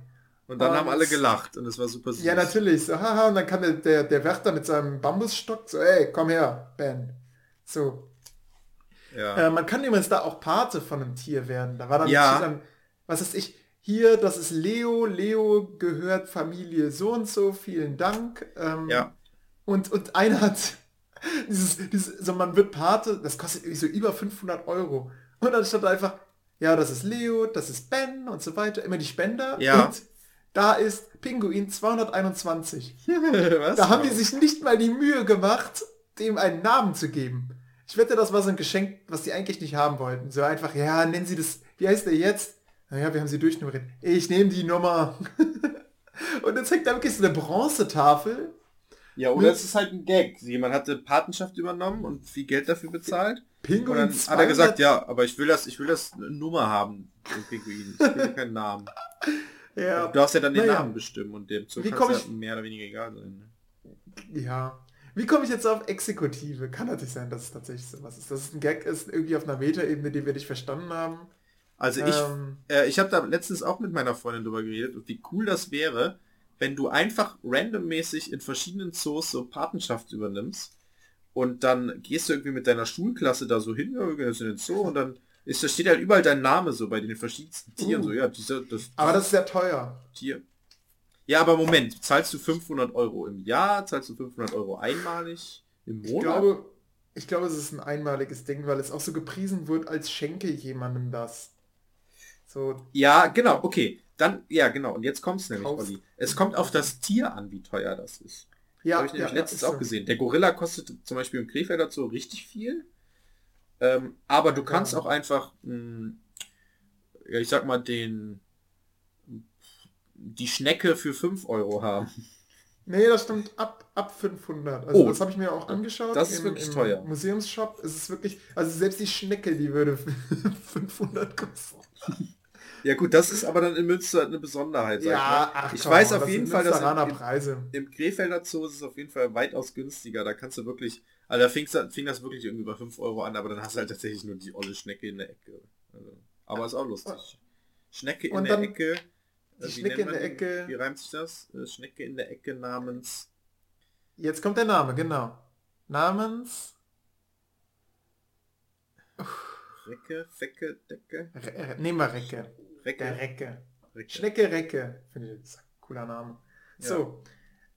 Und dann Und- haben alle gelacht und es war super süß. Ja, natürlich. So, haha, und dann kam der, der, der Wärter mit seinem Bambusstock so, ey, komm her, Ben. So. Ja. Äh, man kann übrigens da auch Pate von einem Tier werden. Da war dann, Ja. dann was ist ich, hier, das ist Leo, Leo gehört Familie so und so, vielen Dank. Ähm, Ja. Und, und einer hat dieses, dieses, so man wird Pate, das kostet irgendwie so über 500 Euro. Und dann stand da einfach, ja, das ist Leo, das ist Ben und so weiter, immer die Spender. Ja. Und da ist Pinguin 221. Was? Da haben die sich nicht mal die Mühe gemacht, dem einen Namen zu geben. Ich wette, das war so ein Geschenk, was die eigentlich nicht haben wollten. So einfach, ja, nennen Sie das, wie heißt der jetzt? Naja, wir haben sie durchnummeriert. Ich nehme die Nummer. Und jetzt hängt da wirklich so eine Bronzetafel. Ja, oder es ist halt ein Gag. Jemand hatte Patenschaft übernommen und viel Geld dafür bezahlt. Und Pinguin dann hat er 200 gesagt, ja, aber ich will das, ich will das eine Nummer haben, den Pinguin. Ich will keinen Namen. Ja, Du darfst ja dann den Naja. Namen bestimmen und dem Zug mehr oder weniger egal sein. Ne? ja. Wie komme ich jetzt auf Exekutive? Kann natürlich sein, dass es tatsächlich sowas ist. Dass es ein Gag ist, irgendwie auf einer Metaebene, die wir nicht verstanden haben. Also ich, Ähm. äh, ich habe da letztens auch mit meiner Freundin drüber geredet und wie cool das wäre, wenn du einfach randommäßig in verschiedenen Zoos so Patenschaft übernimmst und dann gehst du irgendwie mit deiner Schulklasse da so hin, ja, wir gehen jetzt in den Zoo und dann ist, da steht halt überall dein Name so bei den verschiedensten Tieren, Uh. so ja, dieser, das, Aber das ist sehr teuer. Tier. Ja, aber Moment, zahlst du 500 Euro im Jahr, zahlst du 500 Euro einmalig im Monat? Ich glaube, ich glaube, es ist ein einmaliges Ding, weil es auch so gepriesen wird, als schenke jemandem das. So, Ja, genau, okay. Dann, ja, genau. Und jetzt kommt's nämlich, Kauf- Olli. Es kommt auf das Tier an, wie teuer das ist. ja, Habe ich nämlich ja, letztens ist auch so. gesehen. Der Gorilla kostet zum Beispiel im Krefeld so richtig viel. Ähm, aber du kannst Ja. auch einfach, mh, ja, ich sag mal, den die Schnecke für 5 Euro haben. Nee, das stimmt ab, ab 500. Also Oh. das habe ich mir auch angeschaut. Das ist wirklich teuer. Museumsshop ist es wirklich, also selbst die Schnecke, die würde 500 kosten. Ja gut, das ist aber dann in Münster eine Besonderheit. sag ich ach, ich komm, weiß auf jeden Fall, dass im, Preise. im Krefelder Zoo ist es auf jeden Fall weitaus günstiger. Da kannst du wirklich, also da fing's, fing das wirklich irgendwie bei 5 Euro an, aber dann hast du halt tatsächlich nur die olle Schnecke in der Ecke. Also, aber ist auch lustig. Schnecke in der Ecke. die äh, wie Schnecke in der die? Ecke. Wie reimt sich das? Äh, Schnecke in der Ecke namens... Jetzt kommt der Name, genau. Namens Recke, Fecke, Decke, Re äh, nehmen wir Recke. Recke, Der Recke. Recke. Schnecke Recke. Finde ich das ist ein cooler Name. Ja. So,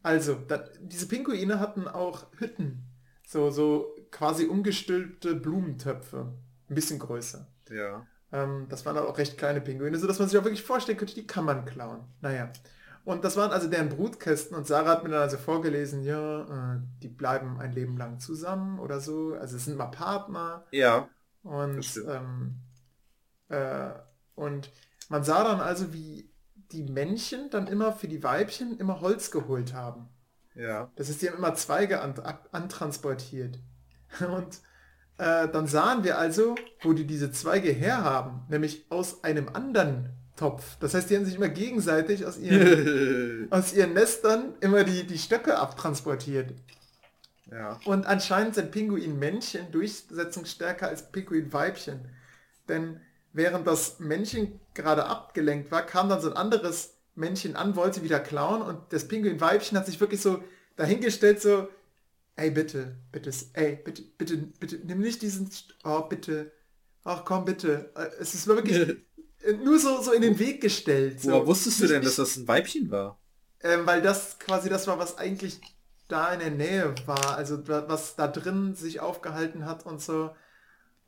also, da, diese Pinguine hatten auch Hütten. So, so quasi umgestülpte Blumentöpfe. Ein bisschen größer. Ja. Ähm, das waren auch recht kleine Pinguine, sodass man sich auch wirklich vorstellen könnte, die kann man klauen. Naja. Und das waren also deren Brutkästen und Sarah hat mir dann also vorgelesen, ja, äh, die bleiben ein Leben lang zusammen oder so. Also es sind mal Partner. Ja. Und, ähm, äh, und man sah dann also, wie die Männchen dann immer für die Weibchen immer Holz geholt haben. Ja. Das ist, die haben immer Zweige an, ab, antransportiert. Und äh, dann sahen wir also, wo die diese Zweige herhaben, nämlich aus einem anderen Topf. Das heißt, die haben sich immer gegenseitig aus ihren, aus ihren Nestern immer die, die Stöcke abtransportiert. ja. Und anscheinend sind Pinguinmännchen durchsetzungsstärker als Pinguinweibchen. Denn während das Männchen gerade abgelenkt war, kam dann so ein anderes Männchen an, wollte wieder klauen und das Pinguinweibchen hat sich wirklich so dahingestellt, so, ey bitte, bitte, ey, bitte, bitte, bitte, nimm nicht diesen, oh bitte, ach komm bitte. Äh, Es ist wirklich nur so, so in den Weg gestellt. So. Woher wusstest du denn, dass das ein Weibchen war? ähm, weil das quasi das war, was eigentlich da in der Nähe war, also was da drin sich aufgehalten hat und so.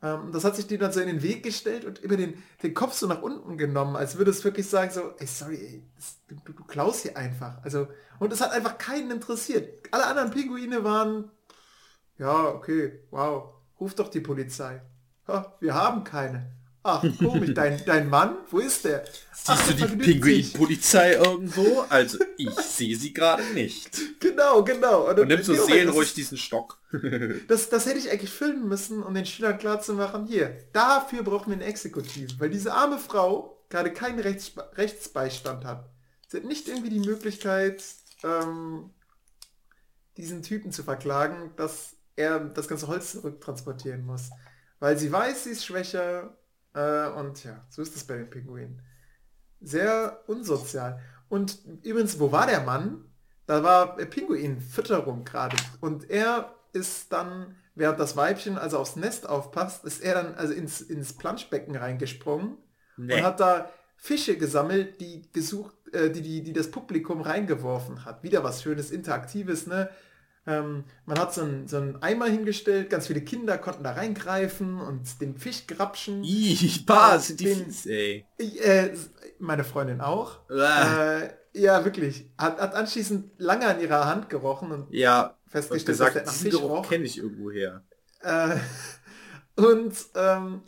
Ähm, das hat sich die dann so in den Weg gestellt und über den, den Kopf so nach unten genommen, als würde es wirklich sagen so, ey, sorry, ey, das, du, du, du klaust hier einfach. Also, und es hat einfach keinen interessiert. Alle anderen Pinguine waren, ja, okay, wow, ruf doch die Polizei. Ha, wir haben keine. Ach, komisch, dein, dein Mann, wo ist der? Ach, Siehst du die. Pinguin-Polizei irgendwo? Also, ich sehe sie gerade nicht. Genau, genau. Und nimmst so in dem Moment, seelenruhig diesen Stock. das, das hätte ich eigentlich filmen müssen, um den Schülern klarzumachen, hier, dafür brauchen wir eine Exekutive. Weil diese arme Frau gerade keinen Rechts, Rechtsbeistand hat. Sie hat nicht irgendwie die Möglichkeit, ähm, diesen Typen zu verklagen, dass er das ganze Holz zurücktransportieren muss. Weil sie weiß, sie ist schwächer äh, und ja, so ist es bei den Pinguinen. Sehr unsozial. Und übrigens, wo war der Mann? Da war Pinguin-Fütterung gerade. Und er ist dann, während das Weibchen also aufs Nest aufpasst, ist er dann also ins, ins Planschbecken reingesprungen Nee. und hat da Fische gesammelt, die gesucht, äh, die, die, die das Publikum reingeworfen hat. Wieder was Schönes, Interaktives, ne? Ähm, man hat so einen, so einen Eimer hingestellt, ganz viele Kinder konnten da reingreifen und den Fisch grapschen. Ih, sind die Den- fies, ey. Ich, äh, meine Freundin auch. Äh, ja, wirklich. Hat, hat anschließend lange an ihrer Hand gerochen und Ja, festgestellt, dass gesagt, der nach Fisch Geruch kenne ich irgendwo her. Äh, und ähm,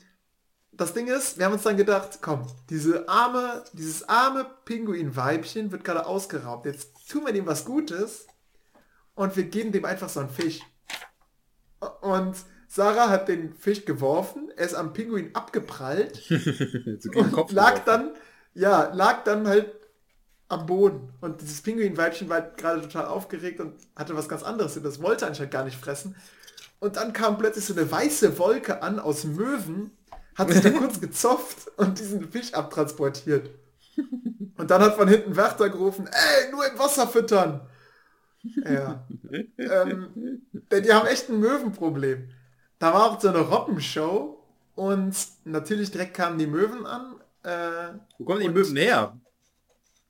das Ding ist, wir haben uns dann gedacht, komm, diese arme, dieses arme Pinguin-Weibchen wird gerade ausgeraubt. Jetzt tun wir dem was Gutes und wir geben dem einfach so einen Fisch. Und Sarah hat den Fisch geworfen, er ist am Pinguin abgeprallt und lag dann, ja, lag dann halt am Boden. Und dieses Pinguinweibchen war halt gerade total aufgeregt und hatte was ganz anderes. Und das wollte anscheinend gar nicht fressen. Und dann kam plötzlich so eine weiße Wolke an aus Möwen, hat sich da kurz gezopft und diesen Fisch abtransportiert. Und dann hat von hinten Wärter gerufen, ey, nur im Wasser füttern. Ja. ähm, denn die haben echt ein Möwenproblem. Da war auch so eine Roppenshow und natürlich direkt kamen die Möwen an. Äh, Wo kommen die Möwen her?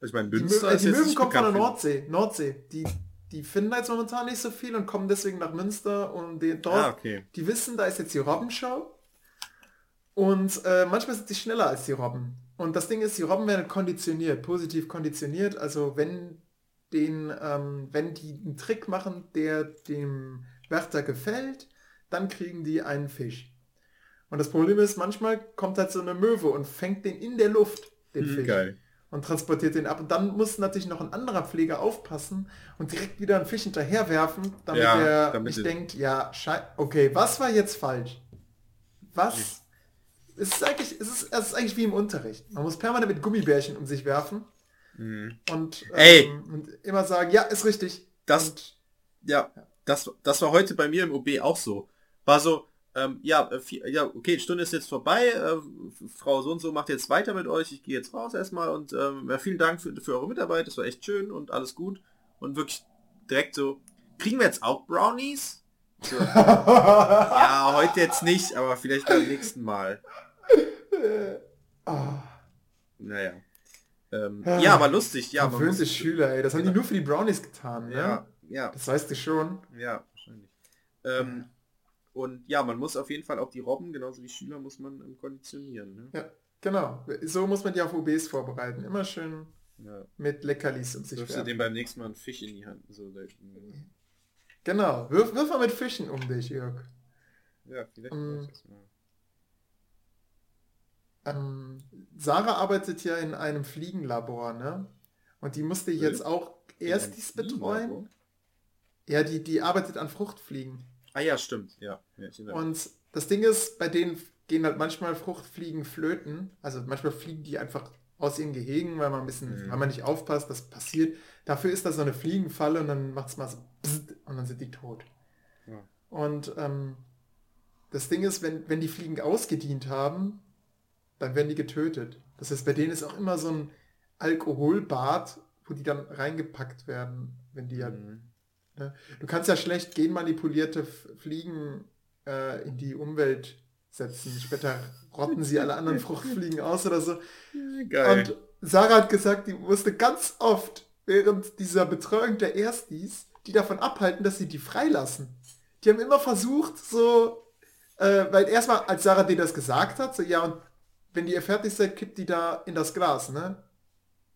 Also ich meine, die, Münster Mö äh, ist die Möwen kommen von der Nordsee. Nordsee. Die, die finden da jetzt momentan nicht so viel und kommen deswegen nach Münster und die, dort, Ah, okay. die wissen, da ist jetzt die Robbenschau. Und äh, manchmal sind die schneller als die Robben. Und das Ding ist, die Robben werden konditioniert, positiv konditioniert. Also wenn den, ähm, wenn die einen Trick machen, der dem Wärter gefällt, dann kriegen die einen Fisch. Und das Problem ist, manchmal kommt halt so eine Möwe und fängt den in der Luft, den Hm, Fisch. geil. Und transportiert den ab. Und dann muss natürlich noch ein anderer Pfleger aufpassen und direkt wieder einen Fisch hinterherwerfen, damit Ja, er damit nicht denkt, ja, okay, was war jetzt falsch? Was? Es ist eigentlich, es ist, es ist eigentlich wie im Unterricht. Man muss permanent mit Gummibärchen um sich werfen Mhm. und, ähm, und immer sagen, ja, ist richtig. Das, Und, ja, das, das war heute bei mir im OB auch so. War so, ähm, ja, äh, vier, ja, okay, Stunde ist jetzt vorbei, äh, Frau so und so macht jetzt weiter mit euch, ich gehe jetzt raus erstmal und ähm, ja, vielen Dank für, für eure Mitarbeit, das war echt schön und alles gut. Und wirklich direkt so, kriegen wir jetzt auch Brownies? So, ja, heute jetzt nicht, aber vielleicht beim nächsten Mal. ah, Naja. Ähm, Ah, ja, aber lustig, ja. verwöhnte Schüler, ey. Das haben die nur für die Brownies getan, ne? Ja, ja. Das weißt du schon. Ja, wahrscheinlich. Ähm, und ja, man muss auf jeden Fall auch die Robben, genauso wie Schüler, muss man ähm, konditionieren. Ne? Ja, genau. So muss man die auf OBs vorbereiten. Immer schön Ja. mit Leckerlis um sich Wirfst du dem beim nächsten Mal einen Fisch in die Hand. So, Genau. Wirf, wirf mal mit Fischen um dich, Jörg. ja, vielleicht ich das mal. Ähm, Sarah arbeitet ja in einem Fliegenlabor, ne? Und die musste jetzt auch Erstis Ein betreuen. Ja, die, die arbeitet an Fruchtfliegen. Ah ja, stimmt. Ja. ja. Und das Ding ist, bei denen gehen halt manchmal Fruchtfliegen flöten. Also manchmal fliegen die einfach aus ihren Gehegen, weil man ein bisschen, Mhm. weil man nicht aufpasst, das passiert. Dafür ist da so eine Fliegenfalle und dann macht es mal so und dann sind die tot. Ja. Und ähm, das Ding ist, wenn, wenn die Fliegen ausgedient haben, dann werden die getötet. Das heißt, bei denen ist auch immer so ein Alkoholbad, wo die dann reingepackt werden, wenn die ja Mhm. Ne? Du kannst ja schlecht genmanipulierte Fliegen äh, in die Umwelt setzen. Später rotten sie alle anderen Fruchtfliegen aus oder so. Geil. Und Sarah hat gesagt, die musste ganz oft während dieser Betreuung der Erstis die davon abhalten, dass sie die freilassen. Die haben immer versucht, so, äh, weil erstmal, als Sarah dir das gesagt hat, so, ja, und wenn ihr fertig seid, kippt die da in das Glas, ne?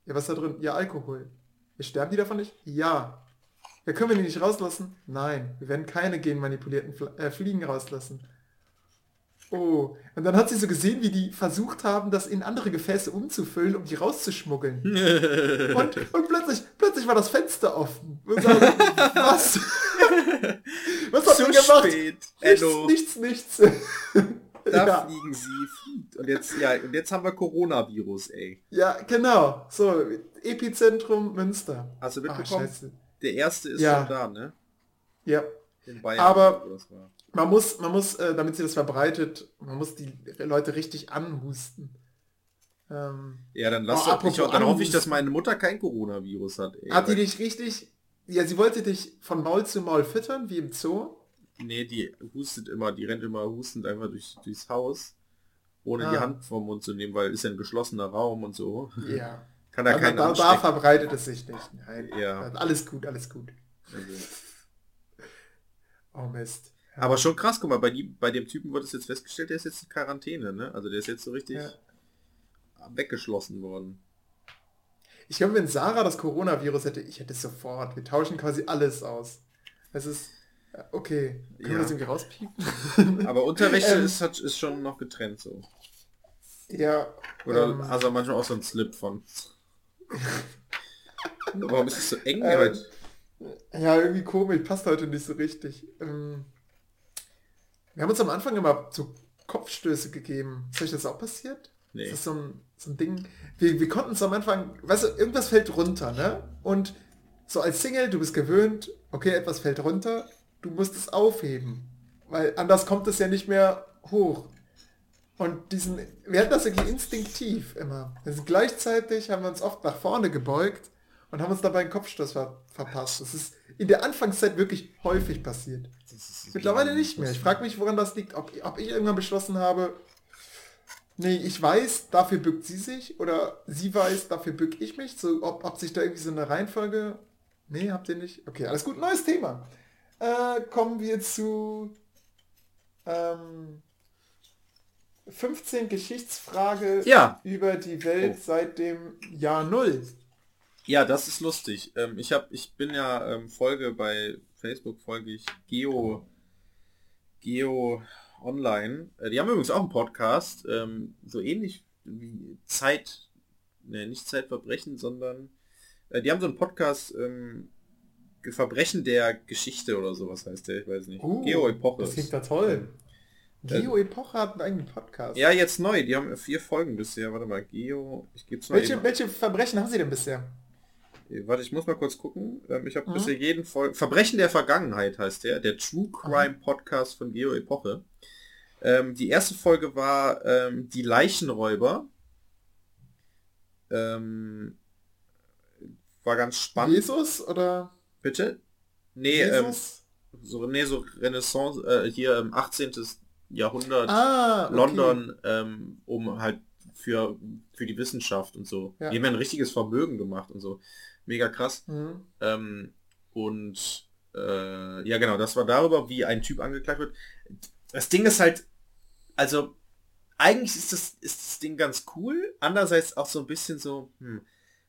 Ja, was ist da drin? Ja, Alkohol. Ja, sterben die davon nicht? Ja. Ja, können wir die nicht rauslassen? Nein, wir werden keine genmanipulierten Fl äh, Fliegen rauslassen. Oh, und dann hat sie so gesehen, wie die versucht haben, das in andere Gefäße umzufüllen, um die rauszuschmuggeln. Und, und plötzlich, plötzlich war das Fenster offen. Und so, was? was habt Zu gemacht? spät. Nichts, nichts, nichts. Da ja, fliegen sie. Und jetzt, ja, und jetzt haben wir Coronavirus, ey. ja, genau. So, Epizentrum Münster. Hast du Ah, mitbekommen? scheiße. Der erste ist Ja. schon da, ne? Ja, In Bayern. Aber- man muss, man muss, äh, damit sie das verbreitet, man muss die Leute richtig anhusten. Ähm, Ja, dann lass Oh, doch, dann hoffe ich, dass meine Mutter kein Coronavirus hat, ey. hat die dich richtig, ja, sie wollte dich von Maul zu Maul füttern, wie im Zoo. Nee, die hustet immer, die rennt immer hustend einfach durch, durchs Haus, ohne die Ah. Hand vom Mund zu nehmen, weil ist ja ein geschlossener Raum und so. Ja. Kann da Da, keiner da, da verbreitet es sich nicht. Nein. Ja. Alles gut, alles gut. Also. Oh Mist. Ja. Aber schon krass, guck mal, bei, die, bei dem Typen wurde es jetzt festgestellt, der ist jetzt in Quarantäne, ne? Also der ist jetzt so richtig Ja. weggeschlossen worden. Ich glaube, wenn Sarah das Coronavirus hätte, ich hätte es sofort. Wir tauschen quasi alles aus. Es ist okay. Können wir Ja. das irgendwie rauspiepen? Aber Unterwäsche Ähm. ist, hat, ist schon noch getrennt so. ja. Oder ähm, also manchmal auch so ein Slip von. Warum ist es so eng Ähm, heute? Ja, irgendwie komisch, passt heute nicht so richtig. Ähm, wir haben uns am Anfang immer so Kopfstöße gegeben. Ist euch das auch passiert? Nee. Das ist so ein, so ein Ding. Wir, wir konnten es am Anfang, weißt du, irgendwas fällt runter, ne? Und so als Single, du bist gewöhnt, okay, etwas fällt runter, du musst es aufheben. Weil anders kommt es ja nicht mehr hoch. Und diesen, wir hatten das irgendwie instinktiv immer. Also gleichzeitig haben wir uns oft nach vorne gebeugt und haben uns dabei einen Kopfstoß ver verpasst. Das ist in der Anfangszeit wirklich häufig passiert. Mittlerweile nicht mehr. Ich frage mich, woran das liegt. Ob, ob ich irgendwann beschlossen habe, nee, ich weiß, dafür bückt sie sich oder sie weiß, dafür bück ich mich. So, ob, ob sich da irgendwie so eine Reihenfolge... Nee, habt ihr nicht? Okay, alles gut. Neues Thema. Äh, kommen wir zu... Ähm, 15 Geschichtsfrage Ja. über die Welt Oh. seit dem Jahr Null. Ja, das ist lustig. Ähm, ich hab, ich bin ja ähm, Folge bei Facebook folge ich Geo Geo Online. Äh, die haben übrigens auch einen Podcast, ähm, so ähnlich wie Zeit, ne, nicht Zeitverbrechen, sondern äh, die haben so einen Podcast ähm, Verbrechen der Geschichte oder sowas heißt der, ich weiß nicht. Uh, Geo Epoche. Das klingt ja toll. Äh, Geo Epoche hat einen eigenen Podcast. Ja, jetzt neu. Die haben vier Folgen bisher. Warte mal, Geo. Ich gebe es mal. welche, eben- welche Verbrechen haben Sie denn bisher? Äh, Warte, ich muss mal kurz gucken. Ähm, Ich habe Mhm. bisher jeden Folge. Verbrechen der Vergangenheit heißt der, der True Crime Podcast von Geo Epoche. Ähm, die erste Folge war ähm, Die Leichenräuber. Ähm, war ganz spannend. Jesus oder Bitte? Nee, ähm, so, nee, so Renaissance, äh, hier im 18. Jahrhundert, ah, okay. London, ähm, um halt für, für die Wissenschaft und so. Ja. Die haben ja ein richtiges Vermögen gemacht und so. Mega krass. Mhm. Ähm, und äh, ja genau, das war darüber, wie ein Typ angeklagt wird. Das Ding ist halt, also eigentlich ist das, ist das Ding ganz cool, andererseits auch so ein bisschen so, hm,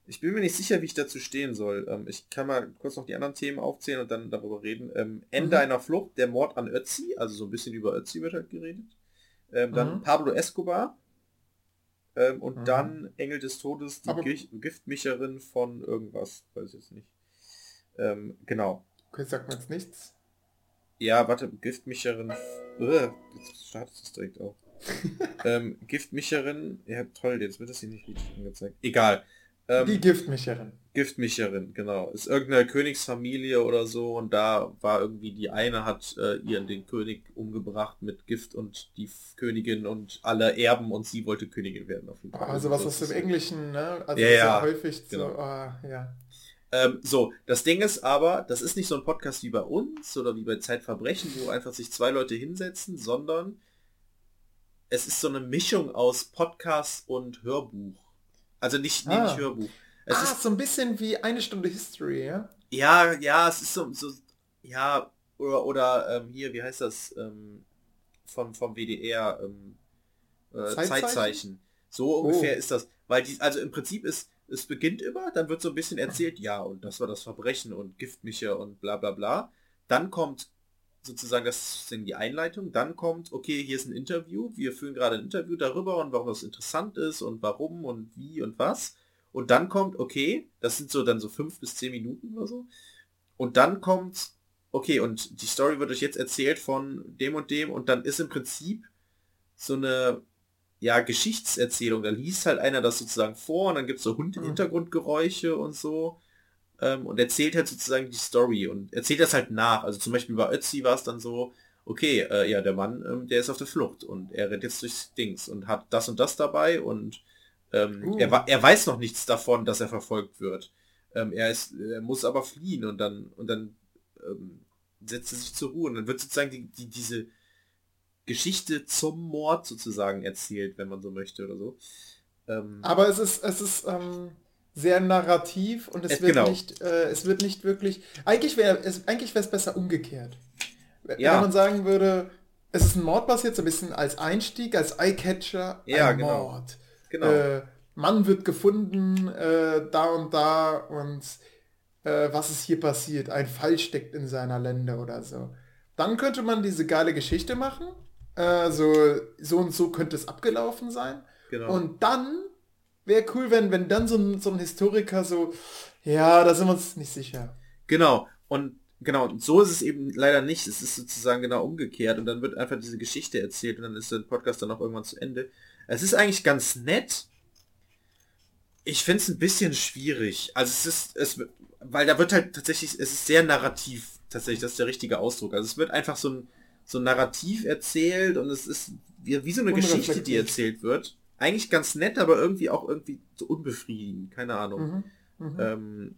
ich bin mir nicht sicher, wie ich dazu stehen soll. Ähm, ich kann mal kurz noch die anderen Themen aufzählen und dann darüber reden. Ähm, Ende Mhm. einer Flucht, der Mord an Ötzi, also so ein bisschen über Ötzi wird halt geredet. Ähm, dann Mhm. Pablo Escobar. Ähm, und Mhm. dann Engel des Todes, die Aber- Gift Giftmischerin von irgendwas, weiß ich jetzt nicht. Ähm, genau. Okay, sagt mir jetzt nichts. Ja, warte, Giftmischerin. Äh, jetzt startet es direkt auch. ähm, Giftmischerin. Ja, toll, jetzt wird das hier nicht richtig angezeigt. Egal. Ähm, Die Giftmischerin. Giftmischerin, genau. Ist irgendeine Königsfamilie oder so und da war irgendwie die eine hat äh, ihren den König umgebracht mit Gift und die F- Königin und alle Erben und sie wollte Königin werden auf jeden Fall. Also was aus dem Englischen, ne? Also Ja, ja, häufig genau. so, ah, ja. Ähm, so, das Ding ist aber, das ist nicht so ein Podcast wie bei uns oder wie bei Zeitverbrechen, wo einfach sich zwei Leute hinsetzen, sondern es ist so eine Mischung aus Podcast und Hörbuch. Also nicht, nee, Ah. nicht Hörbuch. Es ah, ist, so ein bisschen wie eine Stunde History, ja? ja, ja, es ist so, so ja, oder, oder ähm, hier, wie heißt das, ähm, vom, vom WDR, ähm, äh, Zeitzeichen? Zeitzeichen. So Oh. ungefähr ist das. Weil die, also im Prinzip ist, es beginnt immer, dann wird so ein bisschen erzählt, ja, und das war das Verbrechen und Giftmischer und bla bla bla. Dann kommt sozusagen, das sind die Einleitung, dann kommt, okay, hier ist ein Interview, wir führen gerade ein Interview darüber und warum das interessant ist und warum und wie und was. Und dann kommt, okay, das sind so dann so fünf bis zehn Minuten oder so. Und dann kommt, okay, und die Story wird euch jetzt erzählt von dem und dem und dann ist im Prinzip so eine ja, Geschichtserzählung. Da liest halt einer das sozusagen vor und dann gibt es so Hund Mhm. Hintergrundgeräusche und so. Ähm, und erzählt halt sozusagen die Story und erzählt das halt nach. Also zum Beispiel bei Ötzi war es dann so, okay, äh, ja, der Mann, ähm, der ist auf der Flucht und er rennt jetzt durchs Dings und hat das und das dabei und ähm, Uh. er, er weiß noch nichts davon, dass er verfolgt wird. Ähm, er ist, er muss aber fliehen und dann und dann ähm, setzt er sich zur Ruhe und dann wird sozusagen die, die, diese Geschichte zum Mord sozusagen erzählt, wenn man so möchte oder so. Ähm, Aber es ist, es ist ähm, sehr narrativ und es Es- wird genau. nicht, äh, es wird nicht wirklich. Eigentlich wäre es, eigentlich wäre es besser umgekehrt. Wenn Ja. man sagen würde, es ist ein Mord passiert, so ein bisschen als Einstieg, als Eyecatcher, Ja, ein genau. Mord. genau. Äh, Mann wird gefunden, äh, da und da und äh, was ist hier passiert? Ein Fall steckt in seiner Lände oder so. Dann könnte man diese geile Geschichte machen. Äh, so, so und so könnte es abgelaufen sein. genau. Und dann wäre cool, wenn, wenn dann so ein, so ein Historiker so, ja, da sind wir uns nicht sicher. Genau. Und genau, und so ist es eben leider nicht. Es ist sozusagen genau umgekehrt und dann wird einfach diese Geschichte erzählt und dann ist der Podcast dann auch irgendwann zu Ende. Es ist eigentlich ganz nett. Ich finde es ein bisschen schwierig. Also es ist, es, weil da wird halt tatsächlich, es ist sehr narrativ, tatsächlich, das ist der richtige Ausdruck. Also es wird einfach so ein, so ein Narrativ erzählt und es ist wie, wie so eine Geschichte, die erzählt wird. Eigentlich ganz nett, aber irgendwie auch irgendwie so unbefriedigend, keine Ahnung. Mhm. Mhm. Ähm,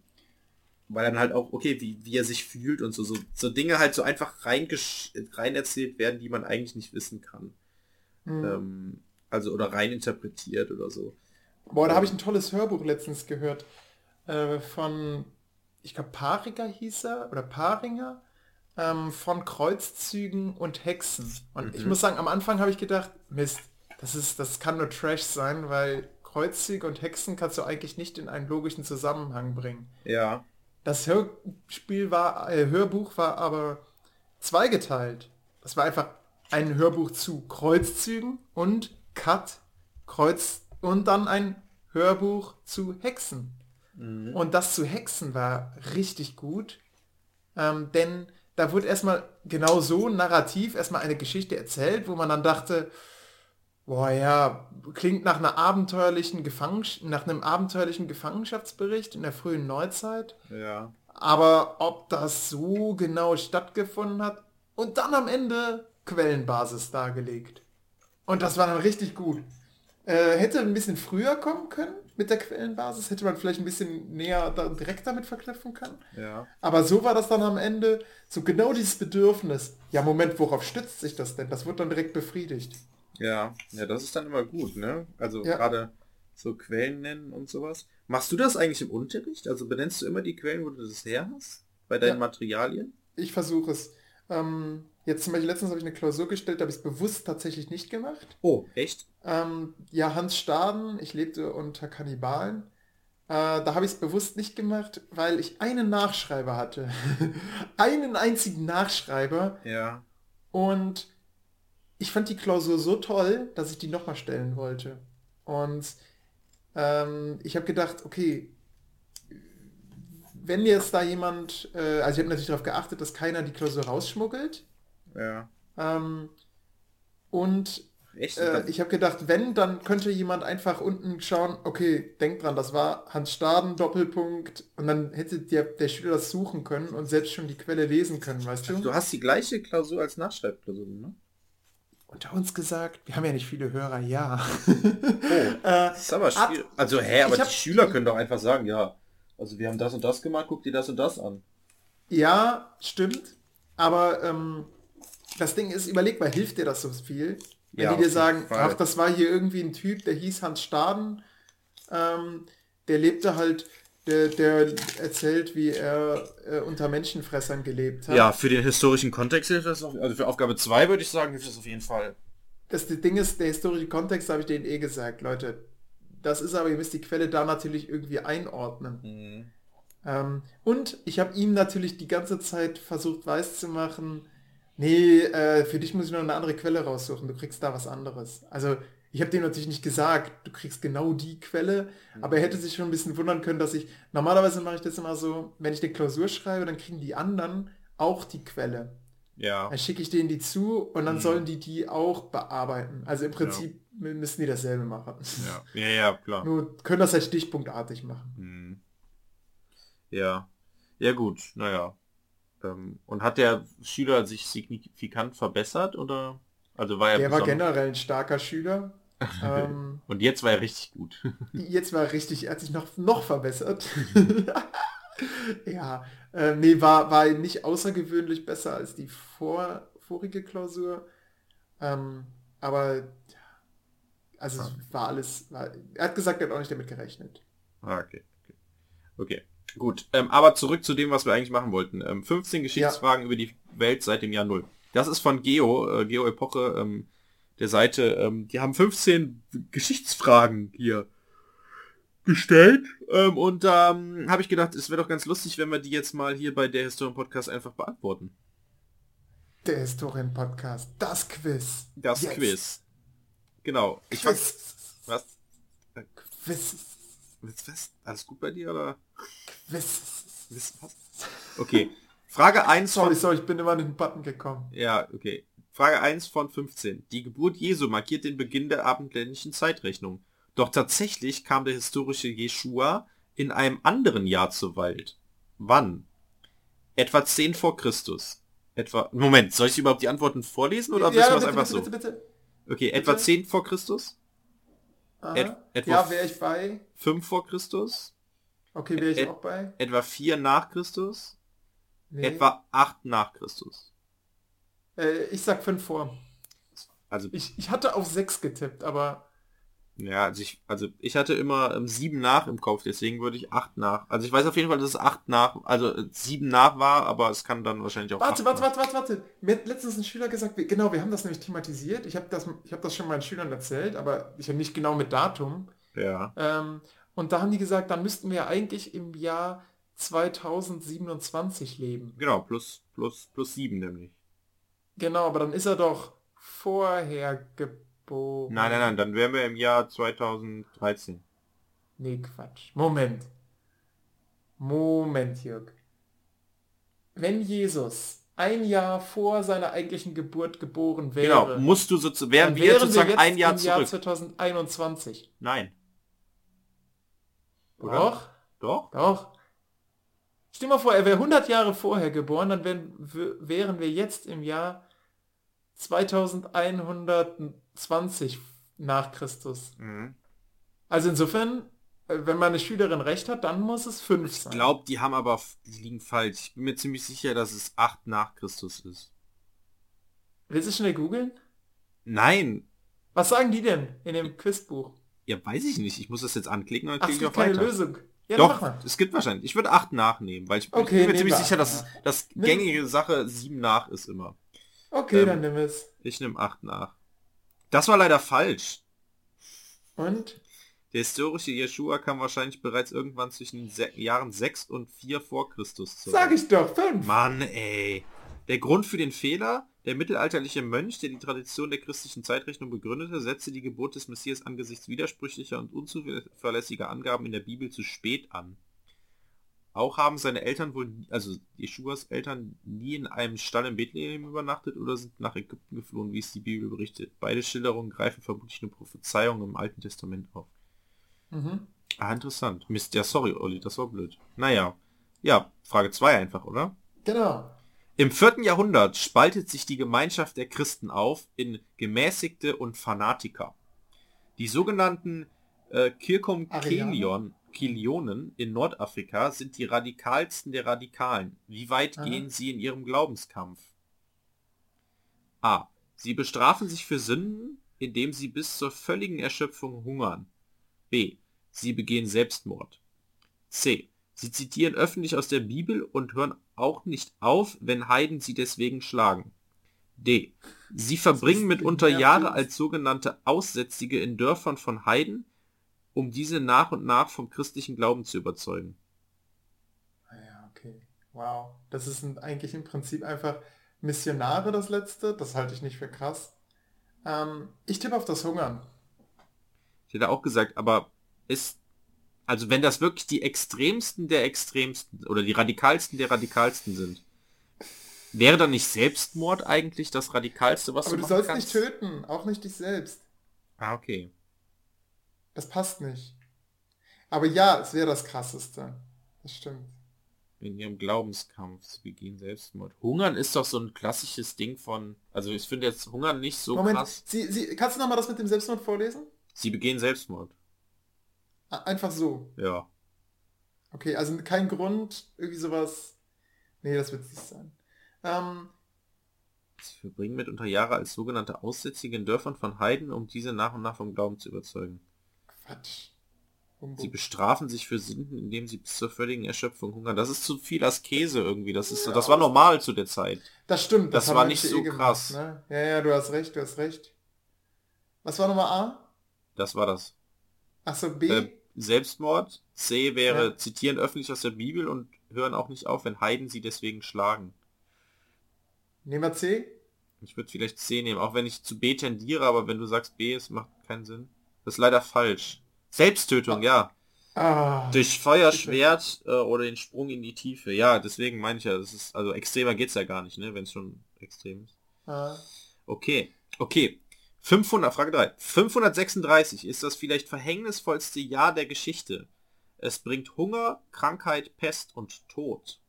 weil dann halt auch, okay, wie, wie er sich fühlt und so, so, so Dinge halt so einfach reingesch rein erzählt werden, die man eigentlich nicht wissen kann. Mhm. Ähm, also oder rein interpretiert oder so. Boah, da habe ich ein tolles Hörbuch letztens gehört äh, von, ich glaube, Paringer hieß er oder Paringer ähm, von Kreuzzügen und Hexen. Und ich Mhm. muss sagen, am Anfang habe ich gedacht, Mist, das ist, das kann nur Trash sein, weil Kreuzzüge und Hexen kannst du eigentlich nicht in einen logischen Zusammenhang bringen. Ja. Das Hörspiel war, äh, Hörbuch war aber zweigeteilt. Das war einfach ein Hörbuch zu Kreuzzügen und Cut, Kreuz und dann ein Hörbuch zu Hexen. Mhm. Und das zu Hexen war richtig gut, ähm, denn da wurde erstmal genau so narrativ erstmal eine Geschichte erzählt, wo man dann dachte, boah ja, klingt nach einer abenteuerlichen nach einem abenteuerlichen Gefangenschaftsbericht in der frühen Neuzeit. Ja. Aber ob das so genau stattgefunden hat und dann am Ende Quellenbasis dargelegt. Und das war dann richtig gut. Äh, hätte ein bisschen früher kommen können mit der Quellenbasis, hätte man vielleicht ein bisschen näher da, direkt damit verknüpfen können. Ja. Aber so war das dann am Ende, so genau dieses Bedürfnis. Ja, Moment, worauf stützt sich das denn? Das wird dann direkt befriedigt. Ja. Ja, das ist dann immer gut, ne? Also Ja. gerade so Quellen nennen und sowas. Machst du das eigentlich im Unterricht? Also benennst du immer die Quellen, wo du das her hast? Bei deinen Ja. Materialien? Ich versuche es. Ähm, jetzt zum Beispiel letztens habe ich eine Klausur gestellt, da habe ich es bewusst tatsächlich nicht gemacht. Oh, echt? Ähm, ja, Hans Staden, ich lebte unter Kannibalen. Äh, da habe ich es bewusst nicht gemacht, weil ich einen Nachschreiber hatte. einen einzigen Nachschreiber. Ja. Und ich fand die Klausur so toll, dass ich die nochmal stellen wollte. Und ähm, ich habe gedacht, okay, wenn jetzt da jemand, äh, also ich habe natürlich darauf geachtet, dass keiner die Klausur rausschmuggelt. Ja. Ähm, und Echt? äh, ich habe gedacht, wenn, dann könnte jemand einfach unten schauen, okay, denk dran, das war Hans Staden, Doppelpunkt, und dann hätte der, der Schüler das suchen können und selbst schon die Quelle lesen können, weißt du? du hast die gleiche Klausur als Nachschreibklausur, ne? Unter uns gesagt, wir haben ja nicht viele Hörer, ja. Oh, das ist aber ab-. Also, hä, aber hab- die Schüler können doch einfach sagen, ja, also wir haben das und das gemacht, guck dir das und das an. ja, stimmt, aber ähm, das Ding ist, überleg mal, hilft dir das so viel? Wenn Ja, die dir sagen, Fall. ach, das war hier irgendwie ein Typ, der hieß Hans Staden, ähm, der lebte halt, der, der erzählt, wie er äh, unter Menschenfressern gelebt hat. Ja, für den historischen Kontext hilft das auf, also für Aufgabe 2 würde ich sagen, hilft das auf jeden Fall. Das Ding ist, der historische Kontext habe ich denen eh gesagt, Leute. Das ist aber, ihr müsst die Quelle da natürlich irgendwie einordnen. Mhm. Ähm, und ich habe ihm natürlich die ganze Zeit versucht weiszumachen, nee, äh, für dich muss ich noch eine andere Quelle raussuchen, du kriegst da was anderes. Also ich habe dem natürlich nicht gesagt, du kriegst genau die Quelle, aber er hätte sich schon ein bisschen wundern können, dass ich, normalerweise mache ich das immer so, wenn ich eine Klausur schreibe, dann kriegen die anderen auch die Quelle. Ja. Dann schicke ich denen die zu und dann sollen die die auch bearbeiten. Also im Prinzip mü- müssen die dasselbe machen. Ja, ja, ja klar. Nur können das halt stichpunktartig machen. Mhm. Ja. Ja gut, naja. Ähm, und hat der Schüler sich signifikant verbessert oder? Also war er Der war generell ein starker Schüler. Ähm, Und jetzt war er richtig gut. jetzt war er richtig, er hat sich noch, noch verbessert. ja, äh, nee, war, war nicht außergewöhnlich besser als die vor, vorige Klausur. Ähm, aber ja, also es war alles, war, er hat gesagt, er hat auch nicht damit gerechnet. Ah, okay. Okay, okay. gut. Ähm, aber zurück zu dem, was wir eigentlich machen wollten. Ähm, 15 Geschichtsfragen über die Welt seit dem Jahr Null. Das ist von Geo, äh, Geo Epoche, ähm, der Seite. Ähm, die haben 15 Geschichtsfragen hier gestellt. Ähm, und da ähm, habe ich gedacht, es wäre doch ganz lustig, wenn wir die jetzt mal hier bei der Historien Podcast einfach beantworten. Der Historien-Podcast, das Quiz. Das Jetzt. Quiz. Genau. Ich Quiz. was? Quiz. Was? Alles gut bei dir oder? Quiz. Was? was? Okay. Frage 1 Sorry, sorry, ich bin immer an den Button gekommen. Ja, okay. Frage 1 von 15. Die Geburt Jesu markiert den Beginn der abendländischen Zeitrechnung. Doch tatsächlich kam der historische Jeschua in einem anderen Jahr zur Welt. Wann? Etwa 10 vor Christus. Etwa. Moment, soll ich überhaupt die Antworten vorlesen oder wissen wir es bitte, einfach bitte, so? bitte, bitte. Okay, etwa 10 vor Christus? Et- etwa ja, wäre ich bei. 5 vor Christus? Okay, wäre ich Et- auch bei. Etwa 4 nach Christus? Nee. Etwa 8 nach Christus. Äh, ich sag 5 vor. Also Ich, ich hatte auf 6 getippt, aber Ja, also ich, also ich hatte immer ähm, sieben nach im Kopf, deswegen würde ich acht nach. Also ich weiß auf jeden Fall, dass es acht nach, also äh, sieben nach war, aber es kann dann wahrscheinlich auch. Warte, warte, warte, warte, warte. Mir hat letztens ein Schüler gesagt, wir- genau, wir haben das nämlich thematisiert. Ich habe das, ich hab das schon meinen Schülern erzählt, aber ich habe nicht genau mit Datum. Ja. Ähm, und da haben die gesagt, dann müssten wir eigentlich im Jahr 2027 leben. Genau, plus, plus, plus sieben nämlich. Genau, aber dann ist er doch vorher geboren. Nein, nein, nein, dann wären wir im Jahr 2013. Nee, Quatsch. Moment. Moment, Jörg. Wenn Jesus ein Jahr vor seiner eigentlichen Geburt geboren wäre, Genau, musst du sozusagen, wären wir sozusagen jetzt ein Jahr im Jahr zurück. 2021. Nein. Oder? Doch, Doch? doch. Stell dir mal vor, er wäre 100 Jahre vorher geboren, dann wären, wären wir jetzt im Jahr 2120 nach Christus. Mhm. Also insofern, äh, wenn meine Schülerin recht hat, dann muss es 5 Ich sein. glaube, die haben aber, die liegen falsch. Ich bin mir ziemlich sicher, dass es 8 nach Christus ist. Willst du schnell googeln? Nein. Was sagen die denn in dem Quizbuch? Ja, weiß ich nicht. Ich muss das jetzt anklicken und klicke ich gibt auf keine weiter. Lösung. Ja, Doch, es gibt wahrscheinlich. Ich würde 8 nachnehmen, weil ich, Okay, ich bin mir ziemlich sicher, dass das gängige Sache 7 nach ist immer. Okay, ähm, dann nimm es. Ich nehme 8 nach. Das war leider falsch. Und? Der historische Jeshua kam wahrscheinlich bereits irgendwann zwischen den Jahren 6 und 4 vor Christus zurück. Sag ich doch, 5. Mann, ey. Der Grund für den Fehler, der mittelalterliche Mönch, der die Tradition der christlichen Zeitrechnung begründete, setzte die Geburt des Messias angesichts widersprüchlicher und unzuverlässiger Angaben in der Bibel zu spät an. Auch haben seine Eltern wohl, also Jeschuas Eltern, nie in einem Stall in Bethlehem übernachtet oder sind nach Ägypten geflohen, wie es die Bibel berichtet. Beide Schilderungen greifen vermutlich nur Prophezeiungen im Alten Testament auf. Mhm. Ah, interessant. Mist, ja, sorry, Olli, das war blöd. Naja. Ja, Frage 2 einfach, oder? Genau. Im vierten Jahrhundert spaltet sich die Gemeinschaft der Christen auf in Gemäßigte und Fanatiker. Die sogenannten äh, Kirkum? Kelion, Kilionen in Nordafrika sind die radikalsten der Radikalen. Wie weit Aha. gehen sie in ihrem Glaubenskampf? A. Sie bestrafen sich für Sünden, indem sie bis zur völligen Erschöpfung hungern. B. Sie begehen Selbstmord. C. Sie zitieren öffentlich aus der Bibel und hören auch nicht auf, wenn Heiden sie deswegen schlagen. D. Sie verbringen mitunter. Jahre als sogenannte Aussätzige in Dörfern von Heiden, um diese nach und nach vom christlichen Glauben zu überzeugen. Ah Ja, okay. Wow. Das ist ein, eigentlich im Prinzip einfach Missionare, das letzte. Das halte ich nicht für krass. Ähm, ich tippe auf das Hungern. Ich hätte auch gesagt, aber ist, also wenn das wirklich die extremsten der extremsten oder die radikalsten der radikalsten sind, wäre dann nicht Selbstmord eigentlich das radikalste, was Aber du du machen sollst nicht töten, auch nicht dich selbst. Ah, okay. Das passt nicht. Aber ja, es wäre das krasseste. Das stimmt. In ihrem Glaubenskampf, sie begehen Selbstmord. Hungern ist doch so ein klassisches Ding von, also ich finde jetzt Hungern nicht so Moment, krass. Sie, Sie, kannst du nochmal das mit dem Selbstmord vorlesen? Sie begehen Selbstmord. Einfach so. Ja. Okay, also kein Grund, irgendwie sowas. Nee, das wird es nicht sein. Ähm, Sie verbringen mitunter Jahre als sogenannte Aussätzige in Dörfern von Heiden, um diese nach und nach vom Glauben zu überzeugen. Quatsch. Sie bestrafen sich für Sünden, indem sie bis zur völligen Erschöpfung hungern. Das ist zu viel Askese irgendwie. Das ist, das war normal zu der Zeit. Das stimmt. das haben war nicht so gemacht, krass. Ne? Ja, ja, du hast recht, du hast recht. Was war Nummer A? Das war das. Achso, B? Äh, Selbstmord. C wäre Ja. zitieren öffentlich aus der Bibel und hören auch nicht auf, wenn Heiden sie deswegen schlagen. Nehmen wir C? Ich würde vielleicht C nehmen, auch wenn ich zu B tendiere, aber wenn du sagst B, es macht keinen Sinn. Das ist leider falsch. Selbsttötung, ja. Ah, Durch Feuerschwert äh, oder den Sprung in die Tiefe. Ja, deswegen meine ich ja, das ist, also extremer geht's ja gar nicht, ne, wenn es schon extrem ist. ah. Okay, okay. 500, Frage 3. 536 ist das vielleicht verhängnisvollste Jahr der Geschichte. Es bringt Hunger, Krankheit, Pest und Tod.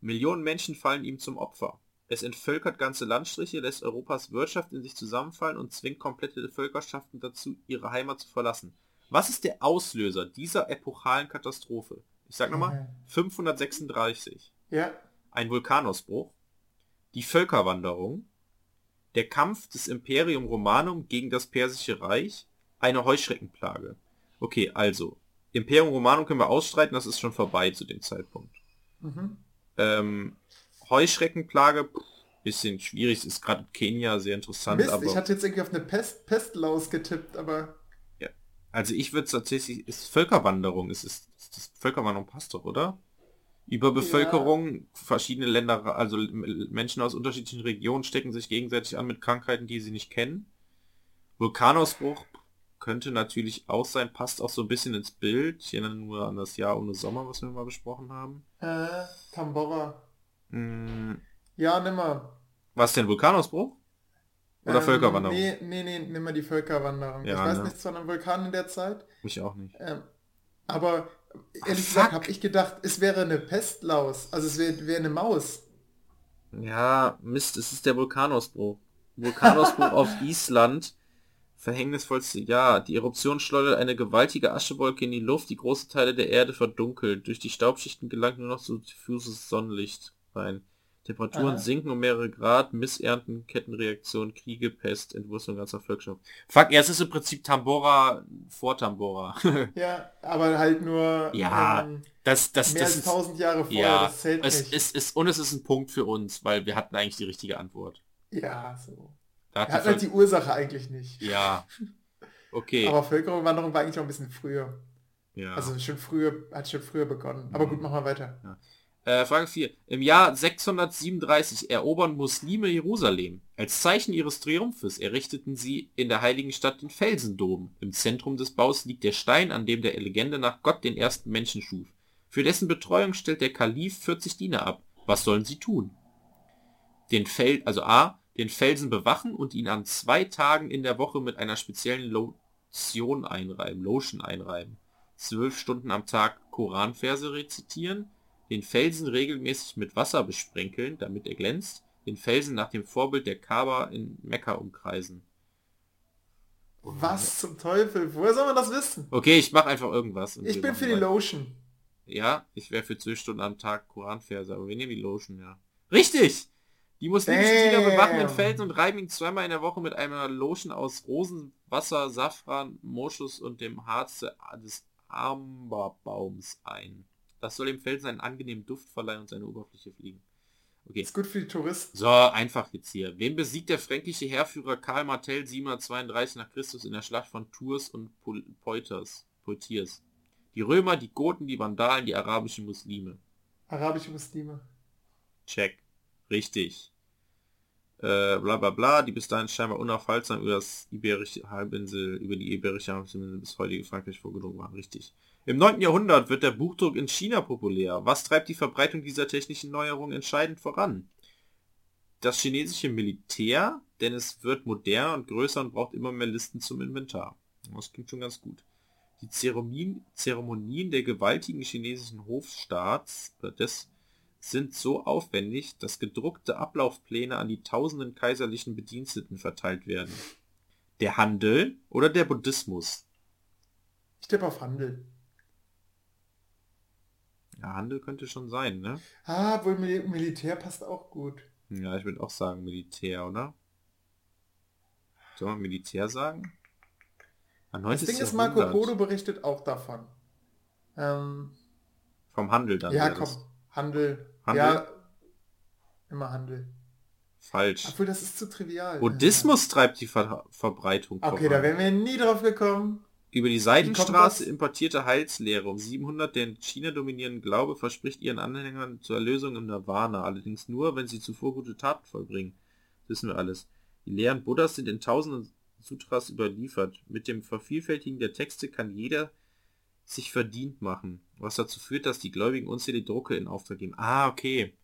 Millionen Menschen fallen ihm zum Opfer. Es entvölkert ganze Landstriche, lässt Europas Wirtschaft in sich zusammenfallen und zwingt komplette Völkerschaften dazu, ihre Heimat zu verlassen. Was ist der Auslöser dieser epochalen Katastrophe? Ich sag nochmal, 536 Ja, ein Vulkanausbruch, die Völkerwanderung, der Kampf des Imperium Romanum gegen das Persische Reich, eine Heuschreckenplage. Okay, also, Imperium Romanum können wir ausstreiten, das ist schon vorbei zu dem Zeitpunkt. Mhm. Ähm, Heuschreckenplage, bisschen schwierig, es ist gerade Kenia sehr interessant, Mist, aber... ich hatte jetzt irgendwie auf eine Pest, Pestlaus getippt, aber Also ich würde tatsächlich, ist Völkerwanderung, es ist, ist das Völkerwanderung passt doch, oder? Überbevölkerung, verschiedene Länder, also Menschen aus unterschiedlichen Regionen stecken sich gegenseitig an mit Krankheiten, die sie nicht kennen. Vulkanausbruch könnte natürlich auch sein, passt auch so ein bisschen ins Bild. Ich erinnere nur an das Jahr ohne Sommer, was wir mal besprochen haben. äh, Tambora. Hm, Ja, nimmer. was denn, Vulkanausbruch? Oder Ähm, Völkerwanderung? Nee, nee, nee, nimm mal die Völkerwanderung. Ja, ich weiß ne? nichts von einem Vulkan in der Zeit. Mich auch nicht. Ähm, aber ehrlich fuck. gesagt habe ich gedacht, es wäre eine Pestlaus. Also es wäre wäre eine Maus. Ja, Mist, es ist der Vulkanausbruch. Vulkanausbruch auf Island. Verhängnisvollste Jahr. Die Eruption schleudert eine gewaltige Aschewolke in die Luft, die große Teile der Erde verdunkelt. Durch die Staubschichten gelangt nur noch so diffuses Sonnenlicht rein. Temperaturen Aha. sinken um mehrere Grad, Missernten, Kettenreaktionen, Kriege, Pest, Entwurzung ganzer Völkerschaft. Fuck, ja, es ist im Prinzip Tambora vor Tambora. Ja, aber halt nur Ja, ähm, das, das, mehr das als ist, tausend Jahre vorher. ja, das zählt es nicht. ist, ist, und es ist ein Punkt für uns, weil wir hatten eigentlich die richtige Antwort. ja, so. Da hat Er hat die halt die Ursache eigentlich nicht. Ja. Okay. Aber Völkerwanderung war eigentlich noch ein bisschen früher. ja. Also schon früher, hat schon früher begonnen. Aber gut, machen wir weiter. Äh, Frage 4. Im Jahr 637 erobern Muslime Jerusalem. Als Zeichen ihres Triumphes errichteten sie in der heiligen Stadt den Felsendom. Im Zentrum des Baus liegt der Stein, an dem der Legende nach Gott den ersten Menschen schuf. Für dessen Betreuung stellt der Kalif 40 Diener ab. Was sollen sie tun? Den Fel also A, den Felsen bewachen und ihn an zwei Tagen in der Woche mit einer speziellen Lotion einreiben, Lotion einreiben. Zwölf Stunden am Tag Koranverse rezitieren, den Felsen regelmäßig mit Wasser besprenkeln, damit er glänzt, den Felsen nach dem Vorbild der Kaaba in Mekka umkreisen. Was zum Teufel? Woher soll man das wissen? Okay, ich mache einfach irgendwas. Ich bin für die weiter. Lotion. Ja, ich wäre für zwölf Stunden am Tag Koranverse, aber wir nehmen die Lotion, ja. Richtig! Die muslimischen Damn. bewachen den Felsen und reiben ihn zweimal in der Woche mit einer Lotion aus Rosen, Wasser, Safran, Moschus und dem Harz des Amberbaums ein. Das soll dem Felsen einen angenehmen Duft verleihen und seine Oberfläche fliegen. Okay. Ist gut für die Touristen. So, einfach jetzt hier. Wen besiegt der fränkische Heerführer Karl Martell 732 nach Christus in der Schlacht von Tours und Pol- Poitiers? Poitiers? Die Römer, die Goten, die Vandalen, die arabischen Muslime. Arabische Muslime. Check. Richtig. Äh, bla bla bla, die bis dahin scheinbar unaufhaltsam über das iberische Halbinsel, über die iberische Halbinsel bis heutige Frankreich vorgedrungen waren. Richtig. Im 9. Jahrhundert wird der Buchdruck in China populär. Was treibt die Verbreitung dieser technischen Neuerung entscheidend voran? Das chinesische Militär, denn es wird moderner und größer und braucht immer mehr Listen zum Inventar. Das klingt schon ganz gut. Die Zeremonien, Zeremonien der gewaltigen chinesischen Hofstaats äh, des sind so aufwendig, dass gedruckte Ablaufpläne an die tausenden kaiserlichen Bediensteten verteilt werden. Der Handel oder der Buddhismus? Ich tippe auf Handel. Ja, Handel könnte schon sein, ne? Ah, wohl Mil Militär passt auch gut. Ja, ich würde auch sagen Militär, oder? Soll man Militär sagen? Das Ding ist, Marco Polo berichtet auch davon. Ähm, Vom Handel dann. ja, komm. Handel. Handel? Ja, immer Handel. Falsch. Obwohl, das ist zu trivial. Buddhismus treibt die Ver Verbreitung Okay, da wären wir nie drauf gekommen. Über die Seidenstraße importierte Heilslehre um 700 der in China dominierende Glaube verspricht ihren Anhängern zur Erlösung im Nirvana, allerdings nur, wenn sie zuvor gute Taten vollbringen. Das wissen wir alles. Die Lehren Buddhas sind in tausenden Sutras überliefert. Mit dem Vervielfältigen der Texte kann jeder sich verdient machen, was dazu führt, dass die Gläubigen unzählige Drucke in Auftrag geben. Ah, okay.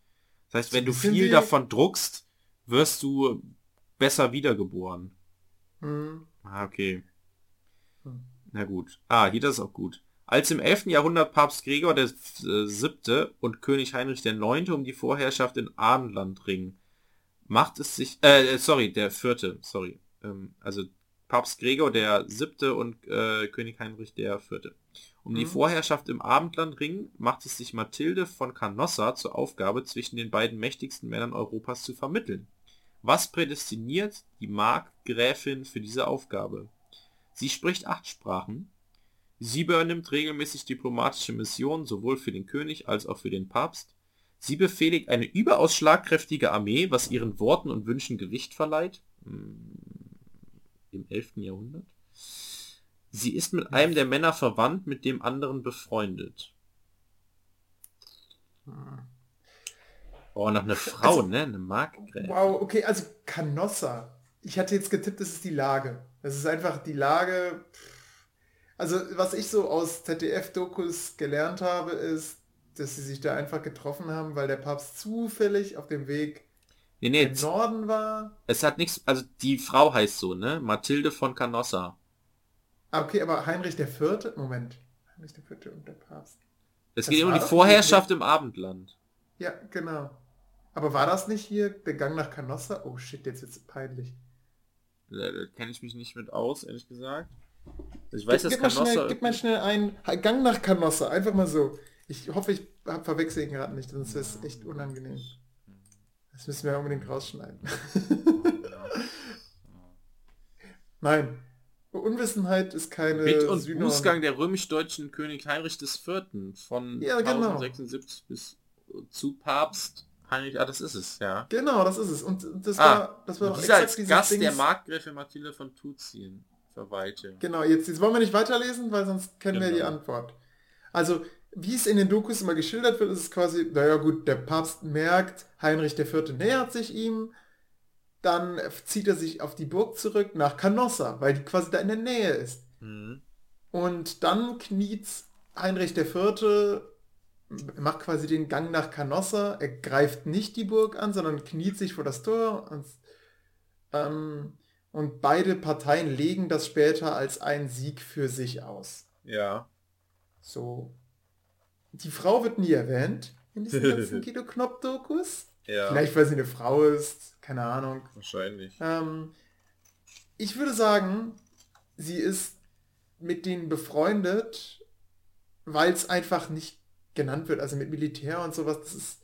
Das heißt, wenn du viel davon druckst, wirst du besser wiedergeboren. Hm. Ah, okay. Hm. Na gut. Ah, hier das ist auch gut. Als im 11. Jahrhundert Papst Gregor der äh, Siebte und König Heinrich der Neunte um die Vorherrschaft in Adenland ringen, macht es sich, äh, sorry, der Vierte, sorry. Ähm, also Papst Gregor der Siebte und äh, König Heinrich der Vierte. Um die Mhm. Vorherrschaft im Abendland ringen, macht es sich Mathilde von Canossa zur Aufgabe, zwischen den beiden mächtigsten Männern Europas zu vermitteln. Was prädestiniert die Markgräfin für diese Aufgabe? Sie spricht acht Sprachen. Sie übernimmt regelmäßig diplomatische Missionen sowohl für den König als auch für den Papst. Sie befehligt eine überaus schlagkräftige Armee, was ihren Worten und Wünschen Gewicht verleiht. Hm, Im 11. Jahrhundert. Sie ist mit einem der Männer verwandt, mit dem anderen befreundet. Oh, noch eine Frau, Also- ne? Eine Markgräfin. Wow, okay, also Canossa. Ich hatte jetzt getippt, das ist die Lage. Das ist einfach die Lage. Also was ich so aus ZDF-Dokus gelernt habe, ist, dass sie sich da einfach getroffen haben, weil der Papst zufällig auf dem Weg Nee, nee, im Norden war. es hat nichts, also die Frau heißt so, ne? Mathilde von Canossa. Ah, okay, aber Heinrich der Vierte, Moment. Heinrich der Vierte und der Papst. Es Das geht um die Vorherrschaft im Abendland. Ja, genau. Aber war das nicht hier der Gang nach Canossa? Oh shit, jetzt wird's peinlich. Kenne ich mich nicht mit aus, ehrlich gesagt. Also ich weiß, dass gib, mal Canossa... schnell, gib mal schnell einen Gang nach Canossa, einfach mal so. Ich hoffe, ich verwechsel ihn gerade nicht, sonst ist es echt unangenehm. Das müssen wir unbedingt rausschneiden. Nein. Unwissenheit ist keine Mit und Synonym. Bußgang der römisch-deutschen König Heinrich IV. von Ja, genau. 1076 bis zu Papst Heinrich... Ah, das ist es, ja. Genau, das ist es. Und das Ah, war, das war doch als exakt dieses Gast Ding. der Markgräfin Mathilde von Tuzien verweilte. Genau, jetzt, jetzt wollen wir nicht weiterlesen, weil sonst kennen wir Genau. die Antwort. Also, wie es in den Dokus immer geschildert wird, ist es quasi, naja gut, der Papst merkt, Heinrich IV. nähert sich ihm, dann zieht er sich auf die Burg zurück nach Canossa, weil die quasi da in der Nähe ist. Mhm. Und dann kniet Heinrich IV. Macht quasi den Gang nach Canossa. Er greift nicht die Burg an, sondern kniet sich vor das Tor. Und, ähm, und beide Parteien legen das später als einen Sieg für sich aus. Ja. So. Die Frau wird nie erwähnt in diesen ganzen Guido Knopp-Dokus. Ja. Vielleicht, weil sie eine Frau ist. Keine Ahnung. Wahrscheinlich. Ähm, ich würde sagen, sie ist mit denen befreundet, weil es einfach nicht genannt wird. Also mit Militär und sowas. Das ist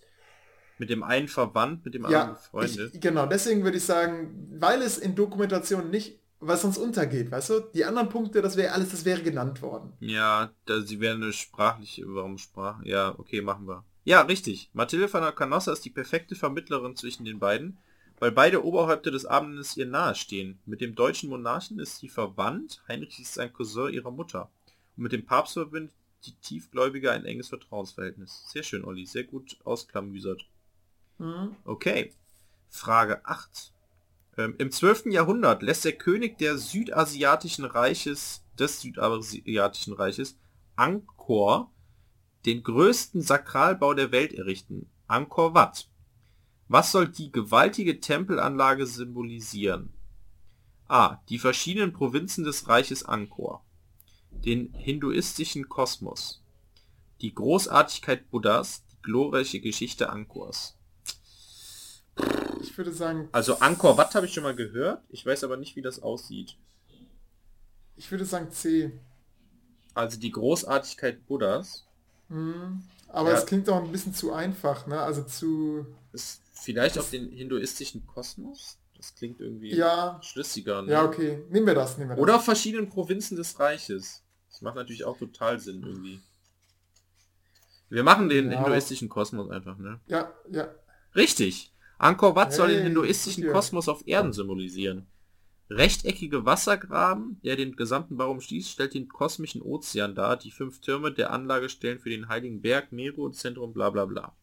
Mit dem einen verwandt, mit dem anderen ja befreundet. ich, genau. Deswegen würde ich sagen, weil es in Dokumentationen nicht, was sonst untergeht, weißt du? Die anderen Punkte, das wäre alles, das wäre genannt worden. Ja, da, sie wäre eine sprachliche, warum Sprach? Ja, okay, machen wir. Ja, richtig. Mathilde von der Canossa ist die perfekte Vermittlerin zwischen den beiden, weil beide Oberhäupter des Abendlandes ihr nahestehen. Mit dem deutschen Monarchen ist sie verwandt, Heinrich ist ein Cousin ihrer Mutter. Und mit dem Papst verbindet die Tiefgläubige ein enges Vertrauensverhältnis. Sehr schön, Olli, sehr gut ausklamüsert. Mhm. Okay. Frage 8. Ähm, Im 12. Jahrhundert lässt der König der südasiatischen Reiches, des südasiatischen Reiches, Angkor, den größten Sakralbau der Welt errichten. Angkor Wat. Was soll die gewaltige Tempelanlage symbolisieren? A. Die verschiedenen Provinzen des Reiches Angkor. Den hinduistischen Kosmos. Die Großartigkeit Buddhas. Die glorreiche Geschichte Angkors. Ich würde sagen, Also Angkor Wat habe ich schon mal gehört. Ich weiß aber nicht, wie das aussieht. ich würde sagen C. Also die Großartigkeit Buddhas Mhm. Aber Ja. es klingt auch ein bisschen zu einfach, ne? Also zu, ist vielleicht auf den hinduistischen Kosmos. Das klingt irgendwie ja, schlüssiger. Ne? ja, okay. Nehmen wir das, nehmen wir das. Oder auf verschiedenen Provinzen des Reiches. Das macht natürlich auch total Sinn irgendwie. Wir machen den Ja. hinduistischen Kosmos einfach, ne? Ja, ja. Richtig. Angkor Wat soll den Hey, hinduistischen. Kosmos auf Erden symbolisieren. Rechteckige Wassergraben, der den gesamten Bau umschließt, stellt den kosmischen Ozean dar. Die fünf Türme der Anlage stellen für den Heiligen Berg, Meru, Zentrum, bla bla bla.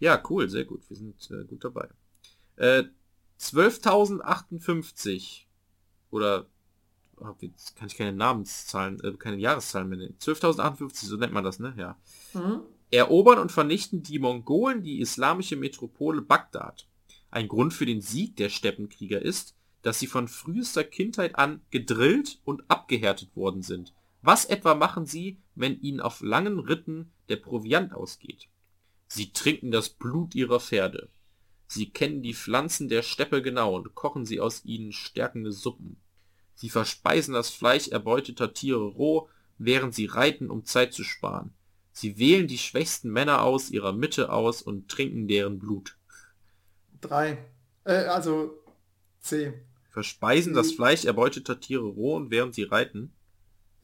Ja, cool, sehr gut. Wir sind äh, gut dabei. Äh, 12.058 oder jetzt kann ich keine Namenszahlen, äh, keine Jahreszahlen mehr nennen. 12.058, so nennt man das, ne? Ja Mhm. erobern und vernichten die Mongolen die islamische Metropole Bagdad. Ein Grund für den Sieg der Steppenkrieger ist, dass sie von frühester Kindheit an gedrillt und abgehärtet worden sind. Was etwa machen sie, wenn ihnen auf langen Ritten der Proviant ausgeht? Sie trinken das Blut ihrer Pferde. Sie kennen die Pflanzen der Steppe genau und kochen sie aus ihnen stärkende Suppen. Sie verspeisen das Fleisch erbeuteter Tiere roh, während sie reiten, um Zeit zu sparen. Sie wählen die schwächsten Männer aus ihrer Mitte aus und trinken deren Blut. Drei. Äh, also C. Verspeisen das Fleisch erbeuteter Tiere roh und während sie reiten.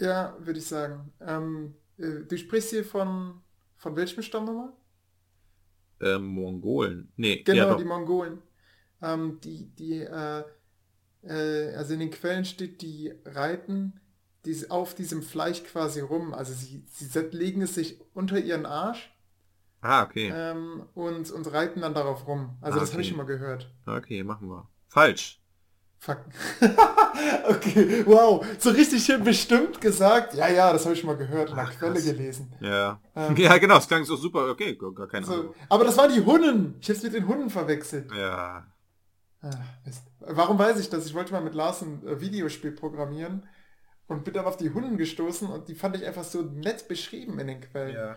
Ja, würde ich sagen. Ähm, äh, du sprichst hier von, von welchem Stamm nochmal? Ähm, Mongolen. Nee, Genau, ja, die Mongolen. Ähm, die, die, äh, äh, also in den Quellen steht, die reiten dies, auf diesem Fleisch quasi rum. Also sie, sie legen es sich unter ihren Arsch Ah, okay. ähm, und, und reiten dann darauf rum. Also Ah, das habe ich okay. schon mal gehört. Okay, machen wir. Falsch. Fuck. okay, wow. So richtig schön bestimmt gesagt. Ja, ja, das habe ich schon mal gehört, in der Ach, Quelle krass. gelesen. Ja. Ähm. ja, genau, es klang so super. Okay, gar keine So, Ahnung. aber das waren die Hunnen. Ich habe es mit den Hunden verwechselt. Ja. Mist. Warum weiß ich das? Ich wollte mal mit Lars ein äh, Videospiel programmieren und bin dann auf die Hunden gestoßen und die fand ich einfach so nett beschrieben in den Quellen. ja.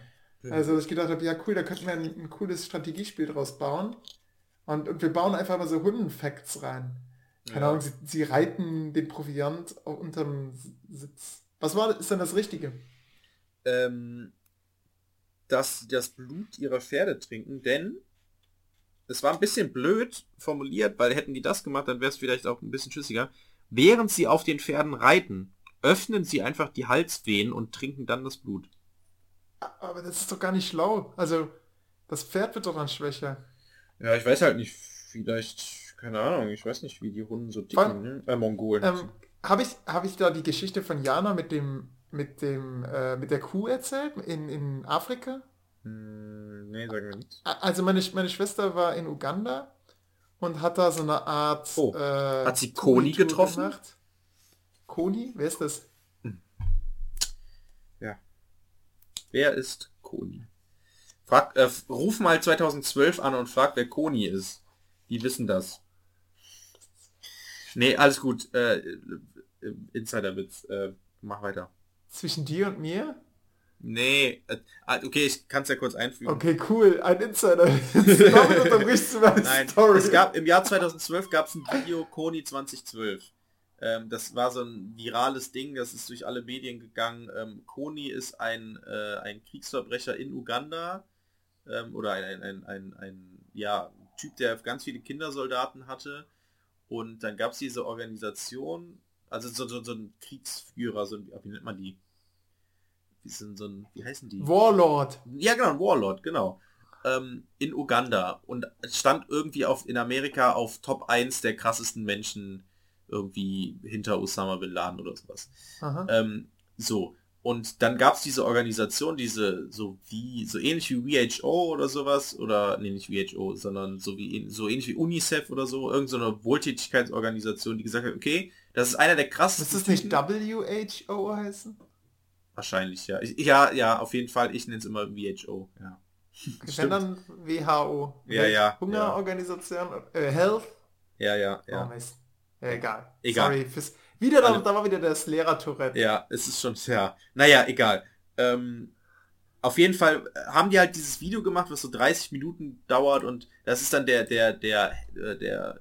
Also dass ich gedacht habe, ja cool, da könnten wir ein, ein cooles Strategiespiel draus bauen. Und, und wir bauen einfach mal so Hunden-Facts rein. Keine Ja. Ahnung, sie, sie reiten den Proviant unterm Sitz. Was war ist denn das Richtige? ähm, dass sie das Blut ihrer Pferde trinken, denn es war ein bisschen blöd formuliert, weil hätten die das gemacht, dann wäre es vielleicht auch ein bisschen schüssiger. Während sie auf den Pferden reiten, öffnen sie einfach die Halsvenen und trinken dann das Blut. Aber das ist doch gar nicht schlau. Also, das Pferd wird doch dann schwächer. Ja, ich weiß halt nicht, vielleicht, keine Ahnung, ich weiß nicht, wie die Hunden so Vor ticken, ne? Äh, Mongolen. Ähm, habe ich, hab ich da die Geschichte von Jana mit dem, mit dem, äh, mit der Kuh erzählt in, in Afrika? Hm, nee, sagen wir nichts. A- Also meine, meine Schwester war in Uganda und hat da so eine Art Oh, äh, hat sie Koni getroffen? Gemacht. Koni? Wer ist das? Ja. Wer ist Koni? Frag, äh, ruf mal 2012 an und frag, wer Koni ist. Die wissen das. Nee, alles gut. Äh, äh, Insiderwitz. Äh, mach weiter. Zwischen dir und mir? Nee, äh, ah, okay, ich kann es ja kurz einfügen. Okay, cool. Ein Insider. Damit unterbrichst du meine Nein, Story. es gab im Jahr 2012 gab es ein Video Koni 2012. Ähm, das war so ein virales Ding, das ist durch alle Medien gegangen. Ähm, Koni ist ein, äh, ein Kriegsverbrecher in Uganda ähm, oder ein, ein, ein, ein, ein ja, Typ, der ganz viele Kindersoldaten hatte. Und dann gab es diese Organisation, also so, so, so ein Kriegsführer, so ein, wie nennt man die? Wie, sind so ein, wie heißen die? Warlord. Ja, genau, Warlord, genau. Ähm, in Uganda und es stand irgendwie auf in Amerika auf Top 1 der krassesten Menschen irgendwie hinter Osama Bin Laden oder sowas. Ähm, so. Und dann gab es diese Organisation, diese so wie so ähnlich wie WHO oder sowas oder nee nicht WHO, sondern so wie so ähnlich wie UNICEF oder so, irgendeine so eine Wohltätigkeitsorganisation, die gesagt hat, okay, das ist einer der krassesten. Müsste es nicht Typen- WHO heißen? Wahrscheinlich, ja. Ich, ja, ja, auf jeden Fall. Ich nenne es immer WHO, ja. Wenn dann WHO. Ja, ja, Hungerorganisation. Äh, Health. Ja, ja, Oh, ja. Mist. Ja, egal. Egal. Sorry. Fürs, wieder da, da war wieder das Lehrer-Tourette. Ja, es ist schon, ja. Naja, egal. Ähm, auf jeden Fall haben die halt dieses Video gemacht, was so 30 Minuten dauert und das ist dann der, der, der, äh, der,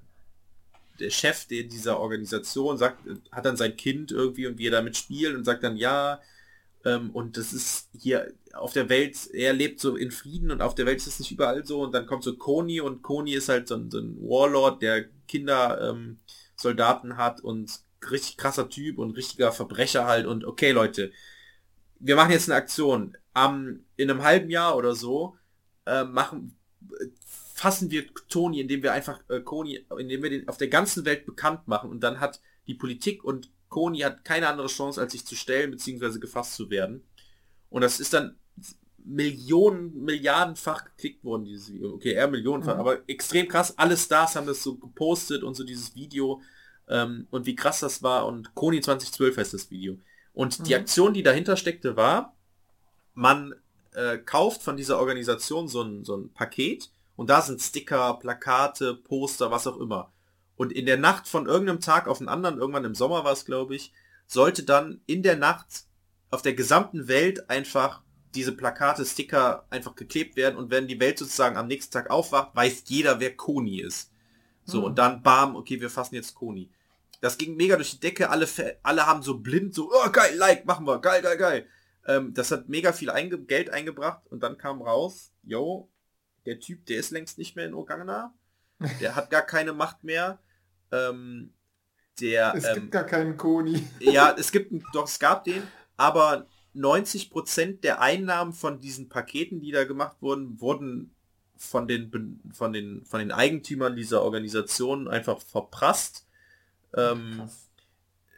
der Chef der dieser Organisation sagt, hat dann sein Kind irgendwie und wie er damit spielt und sagt dann, ja, ähm, und das ist hier auf der Welt, er lebt so in Frieden und auf der Welt ist es nicht überall so. Und dann kommt so Koni und Koni ist halt so ein, so ein Warlord, der Kinder ähm, hat und richtig krasser Typ und richtiger Verbrecher halt. Und okay Leute, wir machen jetzt eine Aktion. Am, in einem halben Jahr oder so äh, machen fassen wir Toni, indem wir einfach äh, Koni, indem wir den auf der ganzen Welt bekannt machen. Und dann hat die Politik und Koni hat keine andere Chance, als sich zu stellen bzw. gefasst zu werden. Und das ist dann Millionen, Milliardenfach geklickt worden, dieses Video. Okay, eher Millionenfach, Mhm. aber extrem krass. Alle Stars haben das so gepostet und so dieses Video ähm, und wie krass das war. Und Koni 2012 heißt das Video. Und die Mhm. Aktion, die dahinter steckte, war, man äh, kauft von dieser Organisation so ein, so ein Paket und da sind Sticker, Plakate, Poster, was auch immer. Und in der Nacht von irgendeinem Tag auf den anderen, irgendwann im Sommer war es, glaube ich, sollte dann in der Nacht auf der gesamten Welt einfach diese Plakate, Sticker einfach geklebt werden und wenn die Welt sozusagen am nächsten Tag aufwacht, weiß jeder, wer Koni ist. So, Hm. und dann bam, okay, wir fassen jetzt Koni. Das ging mega durch die Decke, alle, alle haben so blind so, oh geil, Like, machen wir, geil, geil, geil. Ähm, das hat mega viel einge Geld eingebracht und dann kam raus, yo, der Typ, der ist längst nicht mehr in Uganda, der hat gar keine Macht mehr. Ähm, der... Es ähm, gibt gar keinen Koni. ja, es gibt, doch, es gab den, aber 90% der Einnahmen von diesen Paketen, die da gemacht wurden, wurden von den, von den, von den Eigentümern dieser Organisation einfach verprasst. Ähm,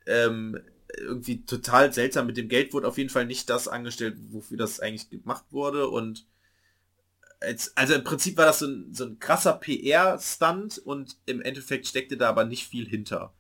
ähm, irgendwie total seltsam. Mit dem Geld wurde auf jeden Fall nicht das angestellt, wofür das eigentlich gemacht wurde. Und als, also im Prinzip war das so ein, so ein krasser PR-Stunt und im Endeffekt steckte da aber nicht viel hinter.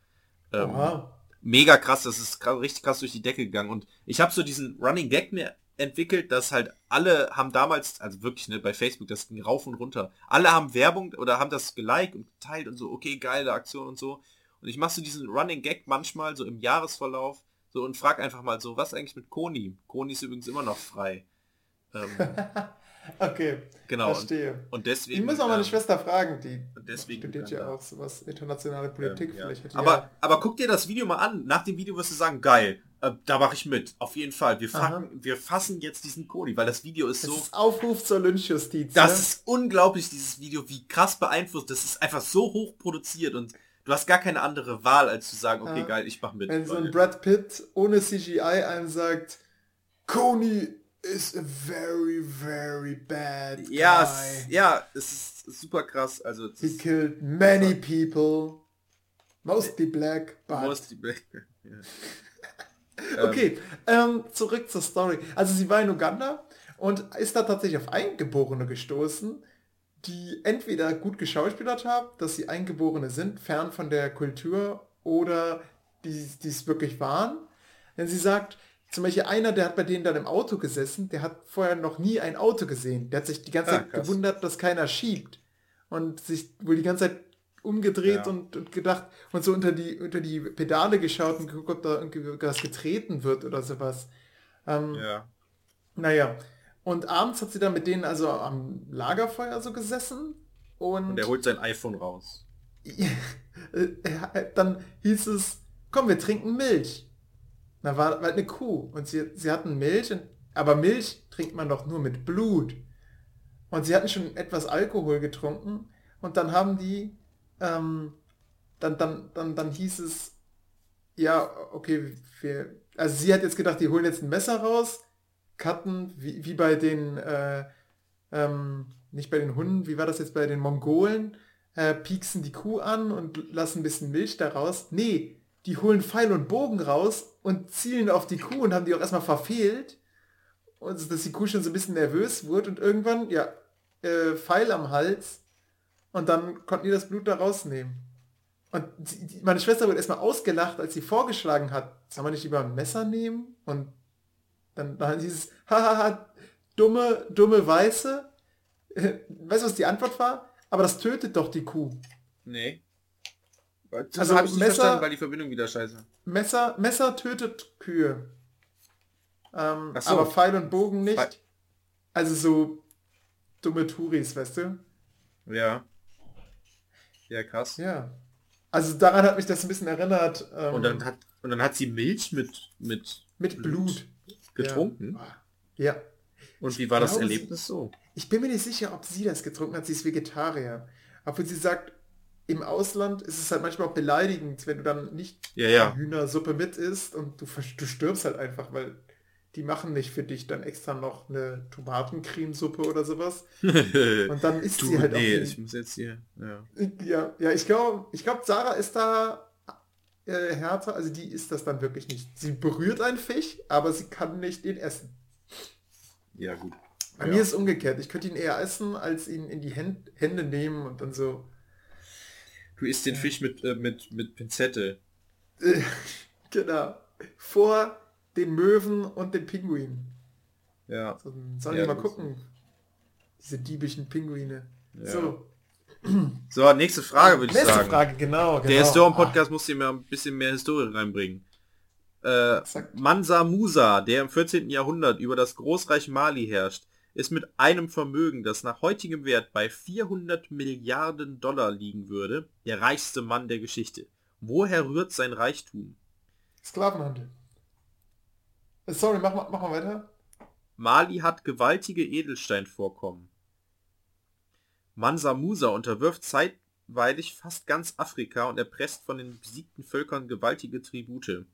Ähm, mega krass, das ist richtig krass durch die Decke gegangen. Und ich habe so diesen Running Gag mir entwickelt, dass halt alle haben damals, also wirklich ne, bei Facebook, das ging rauf und runter. Alle haben Werbung oder haben das geliked und geteilt und so, okay, geile Aktion und so. Und ich mache so diesen Running Gag manchmal so im Jahresverlauf so und frag einfach mal so, was eigentlich mit Koni? Koni ist übrigens immer noch frei. Ähm, Okay, genau. Und, verstehe. und deswegen. Ich muss auch meine ähm, Schwester fragen, die und deswegen, studiert ja auch sowas, internationale Politik. Ähm, ja. Vielleicht die aber, ja, aber guck dir das Video mal an. Nach dem Video wirst du sagen, geil, äh, da mache ich mit. Auf jeden Fall. Wir, facken, wir fassen jetzt diesen Kodi, weil das Video ist das so... ist Aufruf zur Lynchjustiz. Das ne? ist unglaublich, dieses Video, wie krass beeinflusst. Das ist einfach so hoch produziert und du hast gar keine andere Wahl, als zu sagen, okay, Ja. geil, ich mach mit. Wenn so ein Brad Pitt ohne CGI einem sagt, Coney is a very, very bad guy. ja, es, ja, es ist super krass. Also, He ist killed many people. Mostly black, but... Mostly Black. Ja. Okay, ähm, zurück zur Story. Also sie war in Uganda und ist da tatsächlich auf Eingeborene gestoßen, die entweder gut geschauspielert haben, dass sie Eingeborene sind, fern von der Kultur, oder die es wirklich waren. Denn sie sagt, zum Beispiel einer, der hat bei denen dann im Auto gesessen, der hat vorher noch nie ein Auto gesehen. Der hat sich die ganze Ah, Zeit krass. gewundert, dass keiner schiebt. Und sich wohl die ganze Zeit umgedreht Ja. und, und gedacht und so unter die, unter die Pedale geschaut und geguckt, ob da irgendwie was getreten wird oder sowas. Ähm, ja. Naja. Und abends hat sie dann mit denen also am Lagerfeuer so gesessen und, Und er holt sein iPhone raus. äh, dann hieß es, komm, wir trinken Milch. Da war halt eine Kuh und sie, sie hatten Milch, und, aber Milch trinkt man doch nur mit Blut. Und sie hatten schon etwas Alkohol getrunken und dann haben die, ähm, dann, dann, dann, dann hieß es, ja, okay, wir, also sie hat jetzt gedacht, die holen jetzt ein Messer raus, cutten, wie, wie bei den, äh, ähm, nicht bei den Hunden, wie war das jetzt bei den Mongolen, äh, pieksen die Kuh an und lassen ein bisschen Milch daraus. Nee, die holen Pfeil und Bogen raus und zielen auf die Kuh und haben die auch erstmal verfehlt. Und dass die Kuh schon so ein bisschen nervös wurde und irgendwann, ja, äh, Pfeil am Hals und dann konnten die das Blut da rausnehmen. Und die, die, meine Schwester wurde erstmal ausgelacht, als sie vorgeschlagen hat, soll man nicht lieber ein Messer nehmen? Und dann, dann hieß es, hahaha, dumme, dumme Weiße. Weißt du, was die Antwort war? Aber das tötet doch die Kuh. Nee. Das Also habe ich Messer- verstanden, weil die Verbindung wieder scheiße. Messer, Messer tötet Kühe. Ähm, so. Aber Pfeil und Bogen nicht. Pfeil- Also so dumme Touris, weißt du? Ja. Ja, krass. Ja. Also daran hat mich das ein bisschen erinnert. Ähm, Und dann hat und dann hat sie Milch mit mit mit Blut. getrunken. Ja. ja. Und wie war das glaube, sie- Erlebnis so? Ich bin mir nicht sicher, ob sie das getrunken hat. Sie ist Vegetarier. Obwohl sie sagt, im Ausland ist es halt manchmal auch beleidigend, wenn du dann nicht Ja, ja. Hühnersuppe mit isst und du, du stirbst halt einfach, weil die machen nicht für dich dann extra noch eine Tomatencremesuppe oder sowas. Und dann isst du, sie halt nee, auch ich muss jetzt hier. Ja. ja, ja, ich glaube, ich glaube, Sarah ist da äh, härter, also die isst das dann wirklich nicht. Sie berührt einen Fisch, aber sie kann nicht ihn essen. ja, gut. Bei ja. mir ist es umgekehrt. Ich könnte ihn eher essen, als ihn in die Händ Hände nehmen und dann so. Du isst den Fisch mit, äh, mit, mit Pinzette. Äh, genau. Vor den Möwen und den Pinguinen. Ja. So, sollen Ja, die mal gucken. Diese diebischen Pinguine. Ja. So, So, nächste Frage würde ich nächste sagen. Frage, genau. genau. Der Historien-Podcast muss dir mal ein bisschen mehr Historie reinbringen. Äh. Mansa Musa, der im 14. Jahrhundert über das Großreich Mali herrscht, ist mit einem Vermögen, das nach heutigem Wert bei 400 Milliarden Dollar liegen würde, der reichste Mann der Geschichte. Woher rührt sein Reichtum? Sklavenhandel. Äh, Sorry, mach mach mal weiter. Mali hat gewaltige Edelsteinvorkommen. Mansa Musa unterwirft Zeit, zeitweilig fast ganz Afrika und erpresst von den besiegten Völkern gewaltige Tribute.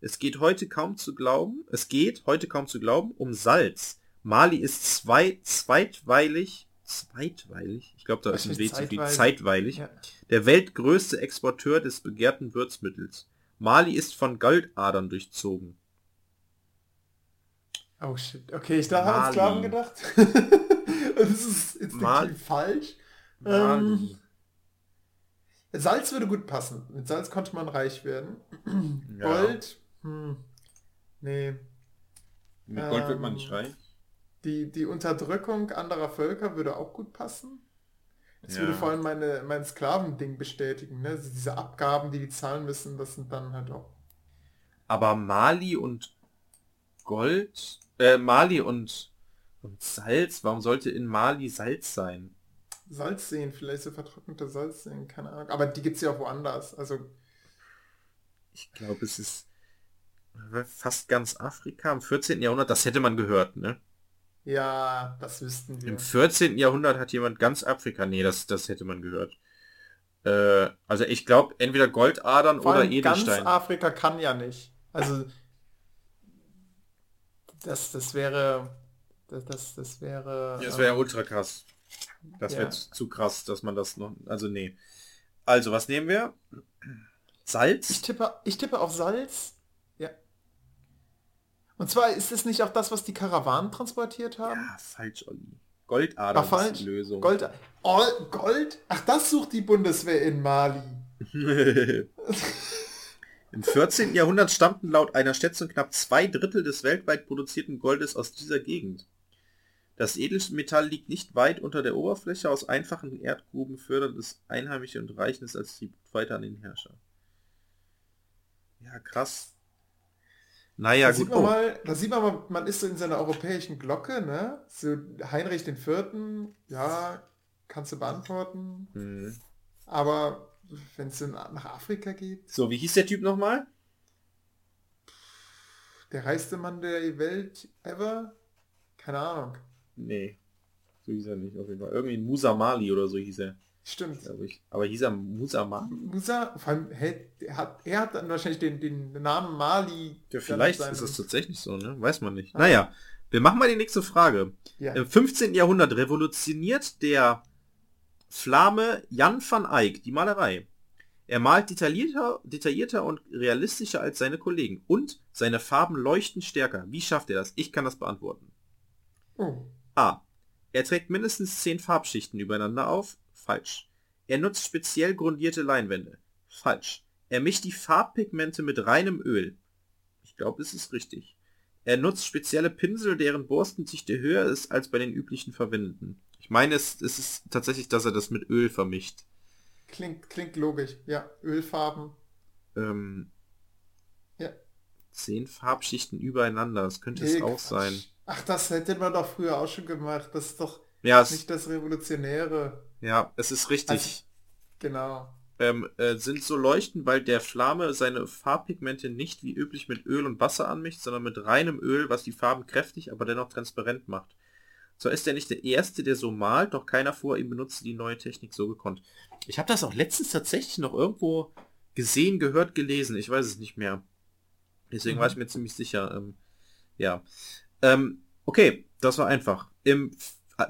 Es geht heute kaum zu glauben, es geht heute kaum zu glauben um Salz. Mali ist zwei, zweitweilig, zweitweilig, ich glaube da ist ein W zu viel, zeitweilig? Ja. der weltgrößte Exporteur des begehrten Würzmittels. Mali ist von Goldadern durchzogen. Oh shit. Okay, ich da habe an. Sklaven gedacht. Das ist instinktiv Mali. falsch. Ähm, Salz würde gut passen. Mit Salz konnte man reich werden. Ja. Gold? Hm. Nee. Mit Gold wird man ähm, nicht reich. Die, die Unterdrückung anderer Völker würde auch gut passen. Das Ja. würde vor allem meine, mein Sklavending bestätigen. Ne? Also Diese Abgaben, die die zahlen müssen, das sind dann halt auch. Aber Mali und Gold, äh, Mali und, und Salz, warum sollte in Mali Salz sein? Salzseen, vielleicht so vertrocknete Salzseen, keine Ahnung. Aber die gibt es ja auch woanders. Also Ich glaube, es ist fast ganz Afrika im 14. Jahrhundert, das hätte man gehört, ne? Ja, das wüssten wir. Im 14. Jahrhundert hat jemand ganz Afrika, nee, das, das hätte man gehört. Äh, also ich glaube, entweder Goldadern Vor oder allem ganz Edelstein. Afrika kann ja nicht. Also das, das wäre das, das, das wäre Ja, das wäre ja ähm, ultra krass. Das ja. wäre zu, zu krass, dass man das noch, also nee. Also, was nehmen wir? Salz? ich tippe ich tippe auf Salz. Und zwar ist es nicht auch das, was die Karawanen transportiert haben? Ja, falsch, Olli. Falsch. ist die Lösung. Gold. Oh, Gold? Ach, das sucht die Bundeswehr in Mali. Im 14. Jahrhundert stammten laut einer Schätzung knapp zwei Drittel des weltweit produzierten Goldes aus dieser Gegend. Das Edelmetall liegt nicht weit unter der Oberfläche. Aus einfachen Erdgruben fördert es Einheimische und reichen es als Tribut weiter an den Herrscher. Ja, krass. Naja, da gut. sieht man Oh. mal, da sieht man mal, man ist so in seiner europäischen Glocke, ne? So Heinrich den Vierten, ja, kannst du beantworten. Hm. Aber wenn es nach Afrika geht, So, wie hieß der Typ nochmal? der reichste Mann der Welt ever? Keine Ahnung. Nee. So hieß er nicht, auf jeden Fall. Irgendwie Musa Mali oder so hieß er. Stimmt. glaube ich. Aber hieß er Musa Mali? Musa, vor allem, hä, er hat, er hat dann wahrscheinlich den, den Namen Mali. Ja, vielleicht ist es tatsächlich so, ne? Weiß man nicht. Naja, wir machen mal die nächste Frage. Ja. Im 15. Jahrhundert revolutioniert der Flame Jan van Eyck die Malerei. Er malt detaillierter, detaillierter und realistischer als seine Kollegen. Und seine Farben leuchten stärker. Wie schafft er das? Ich kann das beantworten. Oh. A. Er trägt mindestens 10 Farbschichten übereinander auf. Falsch. Er nutzt speziell grundierte Leinwände. Falsch. Er mischt die Farbpigmente mit reinem Öl. Ich glaube, es ist richtig. Er nutzt spezielle Pinsel, deren Borstendichte höher ist als bei den üblichen verwendeten. Ich meine, es, es ist tatsächlich, dass er das mit Öl vermischt. Klingt, klingt logisch. Ja, Ölfarben. Ähm, Ja. zehn Farbschichten übereinander, das könnte Nee, es auch Quatsch. sein. Ach, das hätte man doch früher auch schon gemacht. Das ist doch Ja, nicht das Revolutionäre. Ja, es ist richtig. Also- Genau. ähm, äh, sind so leuchten, weil der Flamme seine Farbpigmente nicht wie üblich mit Öl und Wasser anmischt, sondern mit reinem Öl, was die Farben kräftig, aber dennoch transparent macht. Zwar ist er nicht der Erste, der so malt, doch keiner vor ihm benutzte die neue Technik so gekonnt. Ich habe das auch letztens tatsächlich noch irgendwo gesehen, gehört, gelesen. Ich weiß es nicht mehr. Deswegen Mhm. war ich mir ziemlich sicher. Ähm, ja. Ähm, okay, das war einfach. Im,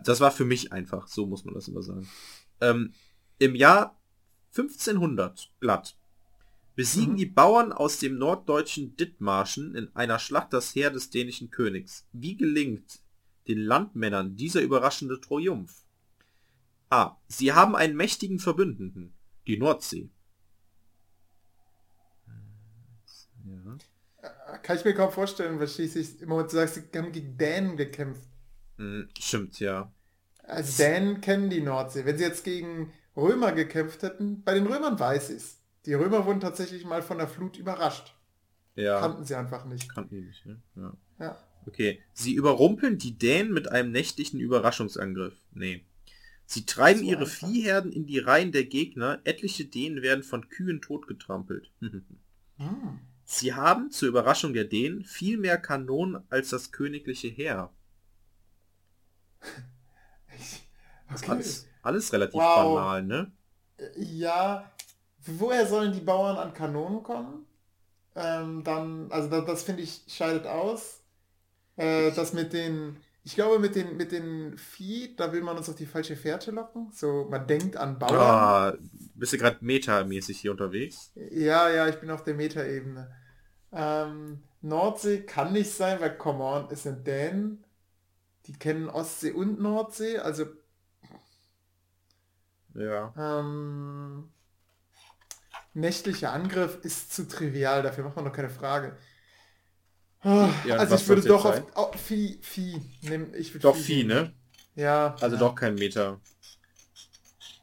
das war für mich einfach, so muss man das immer sagen. Ähm, Im Jahr 1500 glatt besiegen Mhm. die Bauern aus dem norddeutschen Dithmarschen in einer Schlacht das Heer des dänischen Königs. Wie gelingt den Landmännern dieser überraschende Triumph? A. Sie haben einen mächtigen Verbündeten, die Nordsee. Ja. Kann ich mir kaum vorstellen, weil schließlich im Moment du sagst, sie haben gegen Dänen gekämpft. Hm, stimmt, ja. Also Dänen kennen die Nordsee. Wenn sie jetzt gegen Römer gekämpft hätten, bei den Römern weiß ich es. Die Römer wurden tatsächlich mal von der Flut überrascht. Ja. Kannten sie einfach nicht. Kannten die nicht, ne? Ja. Ja. Okay. Sie überrumpeln die Dänen mit einem nächtlichen Überraschungsangriff. Nee. Sie treiben So ihre einfach. Viehherden in die Reihen der Gegner. Etliche Dänen werden von Kühen totgetrampelt. Hm. Sie haben, zur Überraschung der Dänen, viel mehr Kanonen als das königliche Heer. Okay. Alles, alles relativ Wow. banal, ne? Ja, woher sollen die Bauern an Kanonen kommen? Ähm, dann, also das, das finde ich scheidet aus. Äh, das mit den, ich glaube mit den, mit den Vieh, da will man uns auf die falsche Fährte locken. So, man denkt an Bauern. Ah, bist du gerade metamäßig hier unterwegs? Ja, ja, ich bin auf der Metaebene. Ähm, Nordsee kann nicht sein, weil, come on, es sind Dänen. Die kennen Ostsee und Nordsee, also Ja. ähm, nächtlicher Angriff ist zu trivial, dafür macht man doch keine Frage. Ah, Ja, also ich würde doch auf, auf Vieh, Vieh nehmen. Ich Doch Vieh, nehmen. ne? Ja. Also ja. doch kein Meter.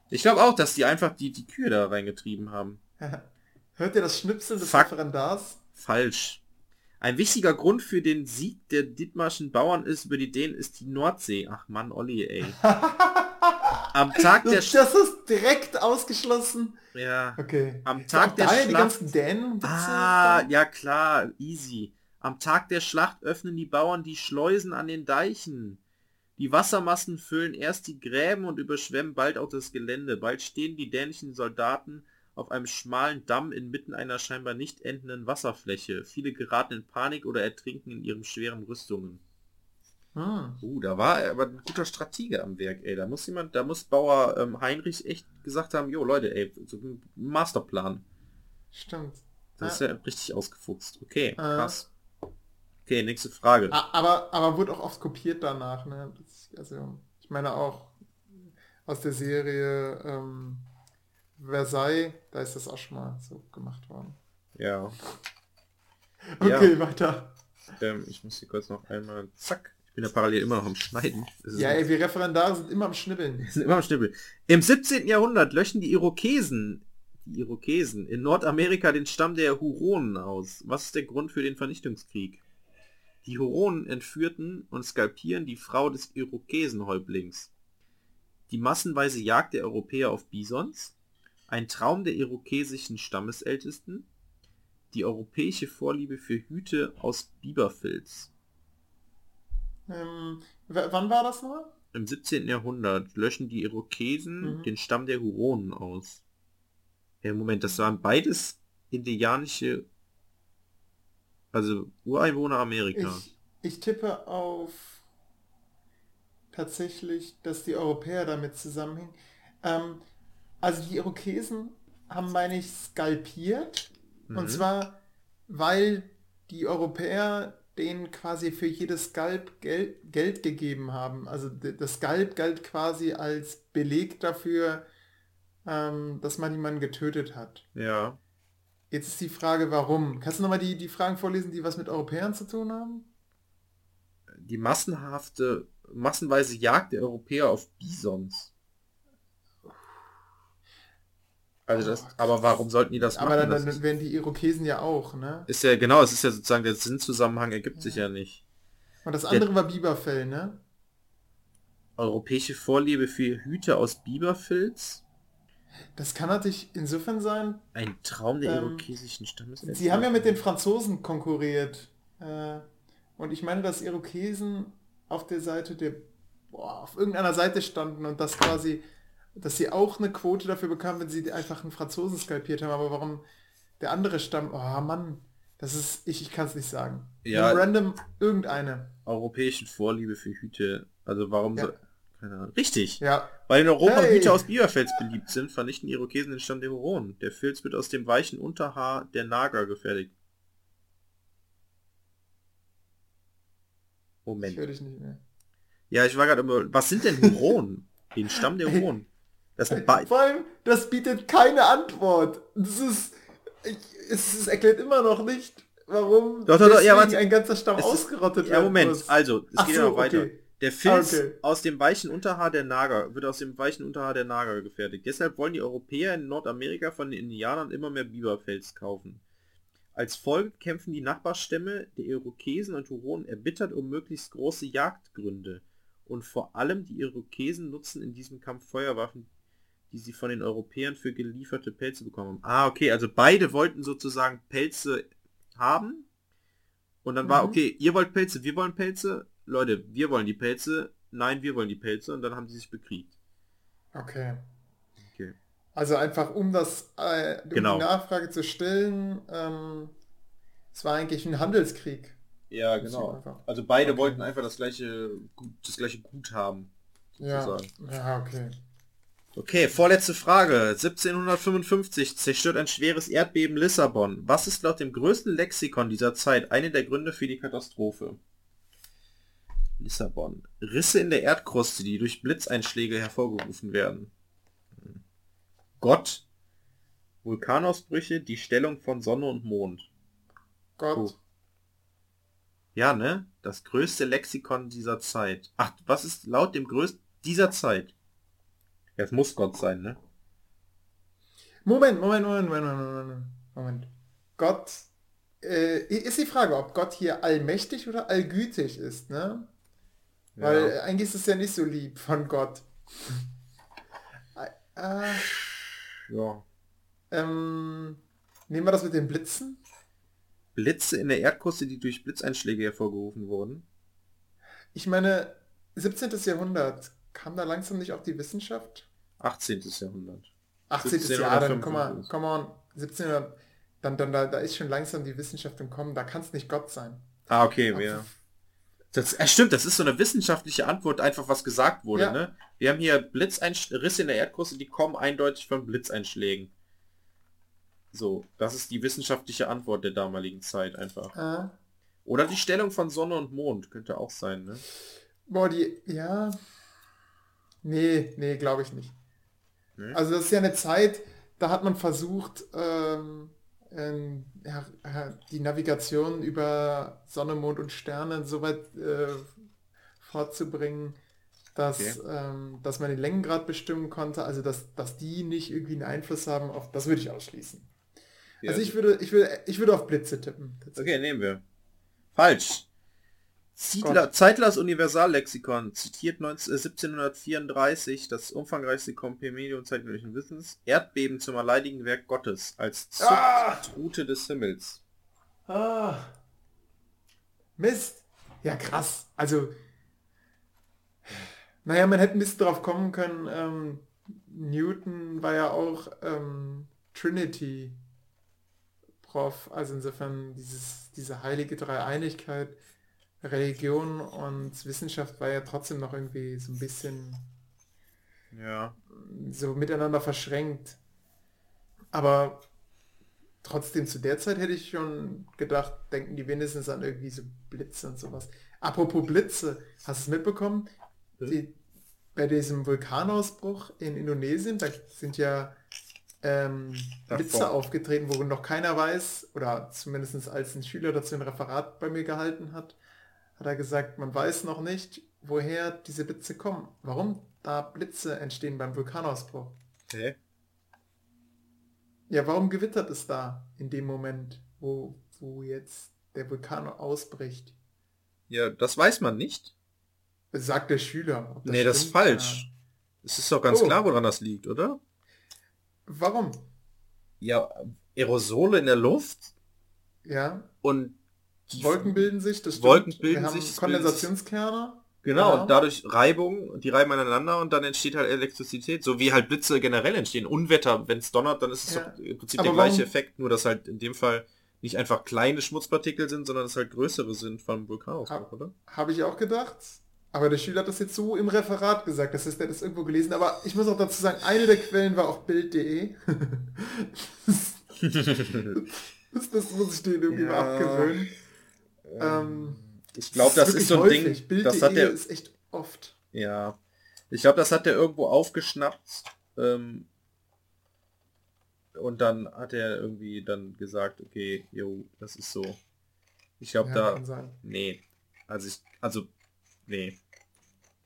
Ich glaube auch, dass die einfach die, die Kühe da reingetrieben haben. Hört ihr das Schnipsel des. Referendars? Falsch. Ein wichtiger Grund für den Sieg der Dithmarschen Bauern ist über die Dänen ist die Nordsee. Ach Mann, Olli, ey. Am Tag der Sch das ist direkt ausgeschlossen. ja. Okay. Am Tag der daher die Schlacht. ganzen Dänen. Ah, ja klar, easy. Am Tag der Schlacht öffnen die Bauern die Schleusen an den Deichen. Die Wassermassen füllen erst die Gräben und überschwemmen bald auch das Gelände. Bald stehen die dänischen Soldaten auf einem schmalen Damm inmitten einer scheinbar nicht endenden Wasserfläche. Viele geraten in Panik oder ertrinken in ihren schweren Rüstungen. Hm. Uh, da war aber ein guter Stratege am Werk, ey. Da muss jemand, da muss Bauer ähm, Heinrich echt gesagt haben, jo Leute, ey, so ein Masterplan. Stimmt. Das ist ja richtig ausgefuchst. Okay, Äh. krass. Okay, nächste Frage. Aber, aber wurde auch oft kopiert danach, ne? Das, also, ich meine auch aus der Serie ähm, Versailles, da ist das auch schon mal so gemacht worden. Ja. Okay, weiter. Ähm, ich muss hier kurz noch einmal. Zack. Ich bin ja parallel immer noch am Schneiden. Ja, ey, wir Referendare sind immer am Schnibbeln. Sind immer am Schnibbel. Im 17. Jahrhundert löschen die Irokesen, die Irokesen in Nordamerika den Stamm der Huronen aus. Was ist der Grund für den Vernichtungskrieg? Die Huronen entführten und skalpieren die Frau des Irokesenhäuptlings. Die massenweise Jagd der Europäer auf Bisons. Ein Traum der irokesischen Stammesältesten. Die europäische Vorliebe für Hüte aus Biberfilz. Ähm, wann war das noch? Im 17. Jahrhundert löschen die Irokesen Mhm. den Stamm der Huronen aus. Ja, Moment, das waren beides indianische, also Ureinwohner Amerika. Ich, ich tippe auf tatsächlich, dass die Europäer damit zusammenhängen. Ähm, also die Irokesen haben, meine ich, skalpiert. Und Mhm. zwar, weil die Europäer denen quasi für jedes Skalp Geld, Geld gegeben haben. Also das Skalp galt quasi als Beleg dafür, ähm, dass man jemanden getötet hat. Ja. Jetzt ist die Frage, warum? Kannst du nochmal die, die Fragen vorlesen, die was mit Europäern zu tun haben? Die massenhafte, massenweise Jagd der Europäer auf Bisons. Also das, aber warum sollten die das Aber machen? dann, Das dann werden die Irokesen ja auch, ne? ist ja genau, es ist ja sozusagen der Sinnzusammenhang ergibt sich ja nicht. Und das andere war Biberfell, ne? Europäische Vorliebe für Hüte aus Biberfilz. Das kann natürlich insofern sein, Ein Traum der Ähm, irokesischen Stammes. sie haben ja mit den Franzosen konkurriert. Äh, und ich meine, dass Irokesen auf der Seite der, boah, auf irgendeiner Seite standen und das quasi, dass sie auch eine Quote dafür bekamen, wenn sie einfach einen Franzosen skalpiert haben. Aber warum der andere Stamm, oh Mann, das ist, ich, ich kann es nicht sagen. Ja. Nimm random irgendeine. europäischen Vorliebe für Hüte. Also warum Ja. so... Keine Ahnung. Richtig. Ja, Weil in Europa Hey. Hüte aus Biberfels beliebt sind, vernichten die Irokesen den Stamm der Huronen. Der Filz wird aus dem weichen Unterhaar der Nager gefertigt. ich Moment. höre dich nicht mehr. Ja, ich war gerade immer... Was sind denn Huronen? den Stamm der Huronen. Das bei Vor allem, das bietet keine Antwort. Das ist, ich, es, es erklärt immer noch nicht, warum Doch, doch, doch, ja, warte. ein ganzer Stamm ausgerottet Ja, werden Moment, muss. also, es Ach geht so, ja noch weiter. okay. Der Filz Okay. aus dem weichen Unterhaar der Nager wird aus dem weichen Unterhaar der Nager gefertigt. Deshalb wollen die Europäer in Nordamerika von den Indianern immer mehr Biberfels kaufen. Als Folge kämpfen die Nachbarstämme der Irokesen und Huronen erbittert um möglichst große Jagdgründe. Und vor allem die Irokesen nutzen in diesem Kampf Feuerwaffen, die sie von den Europäern für gelieferte Pelze bekommen haben. Ah, okay, also beide wollten sozusagen Pelze haben. Und dann war, Mhm. okay, ihr wollt Pelze, wir wollen Pelze. Leute, wir wollen die Pelze. Nein, wir wollen die Pelze. Und dann haben sie sich bekriegt. Okay. Okay. Also einfach um das äh, um Genau. die Nachfrage zu stillen, ähm, es war eigentlich ein Handelskrieg. Ja, genau. Also beide Okay. wollten einfach das gleiche, Gut- das gleiche Gut haben. Ja, ja, okay. Okay, vorletzte Frage. 1755 zerstört ein schweres Erdbeben Lissabon. Was ist laut dem größten Lexikon dieser Zeit eine der Gründe für die Katastrophe? Lissabon. Risse in der Erdkruste, die durch Blitzeinschläge hervorgerufen werden. Hm. Gott. Vulkanausbrüche, die Stellung von Sonne und Mond. Gott. Oh. Ja, ne? Das größte Lexikon dieser Zeit. Ach, was ist laut dem größten dieser Zeit? Ja, es muss Gott sein, ne? Moment, Moment, Moment, Moment, Moment, Moment. Gott, äh, ist die Frage, ob Gott hier allmächtig oder allgütig ist, ne? Weil äh, eigentlich ist es ja nicht so lieb von Gott. äh, ja. ähm, nehmen wir das mit den Blitzen? Blitze in der Erdkruste, die durch Blitzeinschläge hervorgerufen wurden. Ich meine, 17. Jahrhundert, kam da langsam nicht auch die Wissenschaft? 18. Jahrhundert. 18. Jahr, dann komm mal, 1755. komm on, 17. Dann, dann da, da ist schon langsam die Wissenschaft im Kommen, da kann es nicht Gott sein. Ah, okay, Aber- ja. Das, äh, stimmt, das ist so eine wissenschaftliche Antwort, einfach was gesagt wurde, Ja. ne? Wir haben hier Blitzeinrisse in der Erdkruste, die kommen eindeutig von Blitzeinschlägen. So, das ist die wissenschaftliche Antwort der damaligen Zeit einfach. Äh, Oder die Stellung von Sonne und Mond könnte auch sein, ne? boah, die, ja. Nee, nee, glaube ich nicht. Nee? Also das ist ja eine Zeit, da hat man versucht, ähm, ähm, die Navigation über Sonne, Mond und Sterne so weit äh, fortzubringen, dass, Okay. ähm, dass man den Längengrad bestimmen konnte, also dass, dass die nicht irgendwie einen Einfluss haben auf, das würde ich ausschließen. Ja, also ich würde, ich würde, ich würde auf Blitze tippen. Okay, nehmen wir. Falsch. Ziedler, Zeitlers Universallexikon zitiert 19, äh, 1734 das umfangreichste Kompendium zeitgenössischen Wissens Erdbeben zum alleinigen Werk Gottes als Ah! Zuchtroute des Himmels. Ah. Mist. Ja, krass. Also, naja, man hätte ein bisschen drauf kommen können. Ähm, Newton war ja auch ähm, Trinity Prof. Also insofern dieses, diese heilige Dreieinigkeit, Religion und Wissenschaft war ja trotzdem noch irgendwie so ein bisschen Ja. so miteinander verschränkt. Aber trotzdem zu der Zeit hätte ich schon gedacht, denken die wenigstens an irgendwie so Blitze und sowas. Apropos Blitze, hast du es mitbekommen? Die, bei diesem Vulkanausbruch in Indonesien, da sind ja ähm, Blitze Davor. aufgetreten, wo noch keiner weiß, oder zumindest als ein Schüler dazu ein Referat bei mir gehalten hat, hat er gesagt, man weiß noch nicht, woher diese Blitze kommen. Warum da Blitze entstehen beim Vulkanausbruch. Okay. Ja, warum gewittert es da in dem Moment, wo, wo jetzt der Vulkan ausbricht? Ja, das weiß man nicht. Sagt der Schüler. Ob nee, das ist falsch. Es ist doch ganz Oh. klar, woran das liegt, oder? Ja. Warum? Ja, Aerosole in der Luft Ja, und Wolken bilden sich, das stimmt. Wolken bilden Wir haben sich, Kondensationskerne. Genau, und dadurch Reibung, die reiben aneinander und dann entsteht halt Elektrizität, so wie halt Blitze generell entstehen. Unwetter, wenn es donnert, dann ist es Ja. im Prinzip Aber der gleiche Effekt, nur dass halt in dem Fall nicht einfach kleine Schmutzpartikel sind, sondern es halt größere sind vom Vulkanausbruch, Ah. oder? Habe ich auch gedacht. Aber der Schüler hat das jetzt so im Referat gesagt. Das heißt, er hat das irgendwo gelesen. Aber ich muss auch dazu sagen, eine der Quellen war auch Bild.de. das, das muss ich denen irgendwie mal Ja. abgewöhnen. Ähm, ich glaube, das ist so ein häufig. Ding, Bild.de das hat der, ist echt oft. ja, ich glaube, das hat der irgendwo aufgeschnappt, ähm, und dann hat er irgendwie dann gesagt, okay, jo, das ist so. Ich glaube, Ja, da. Nee. Also ich, also, nee.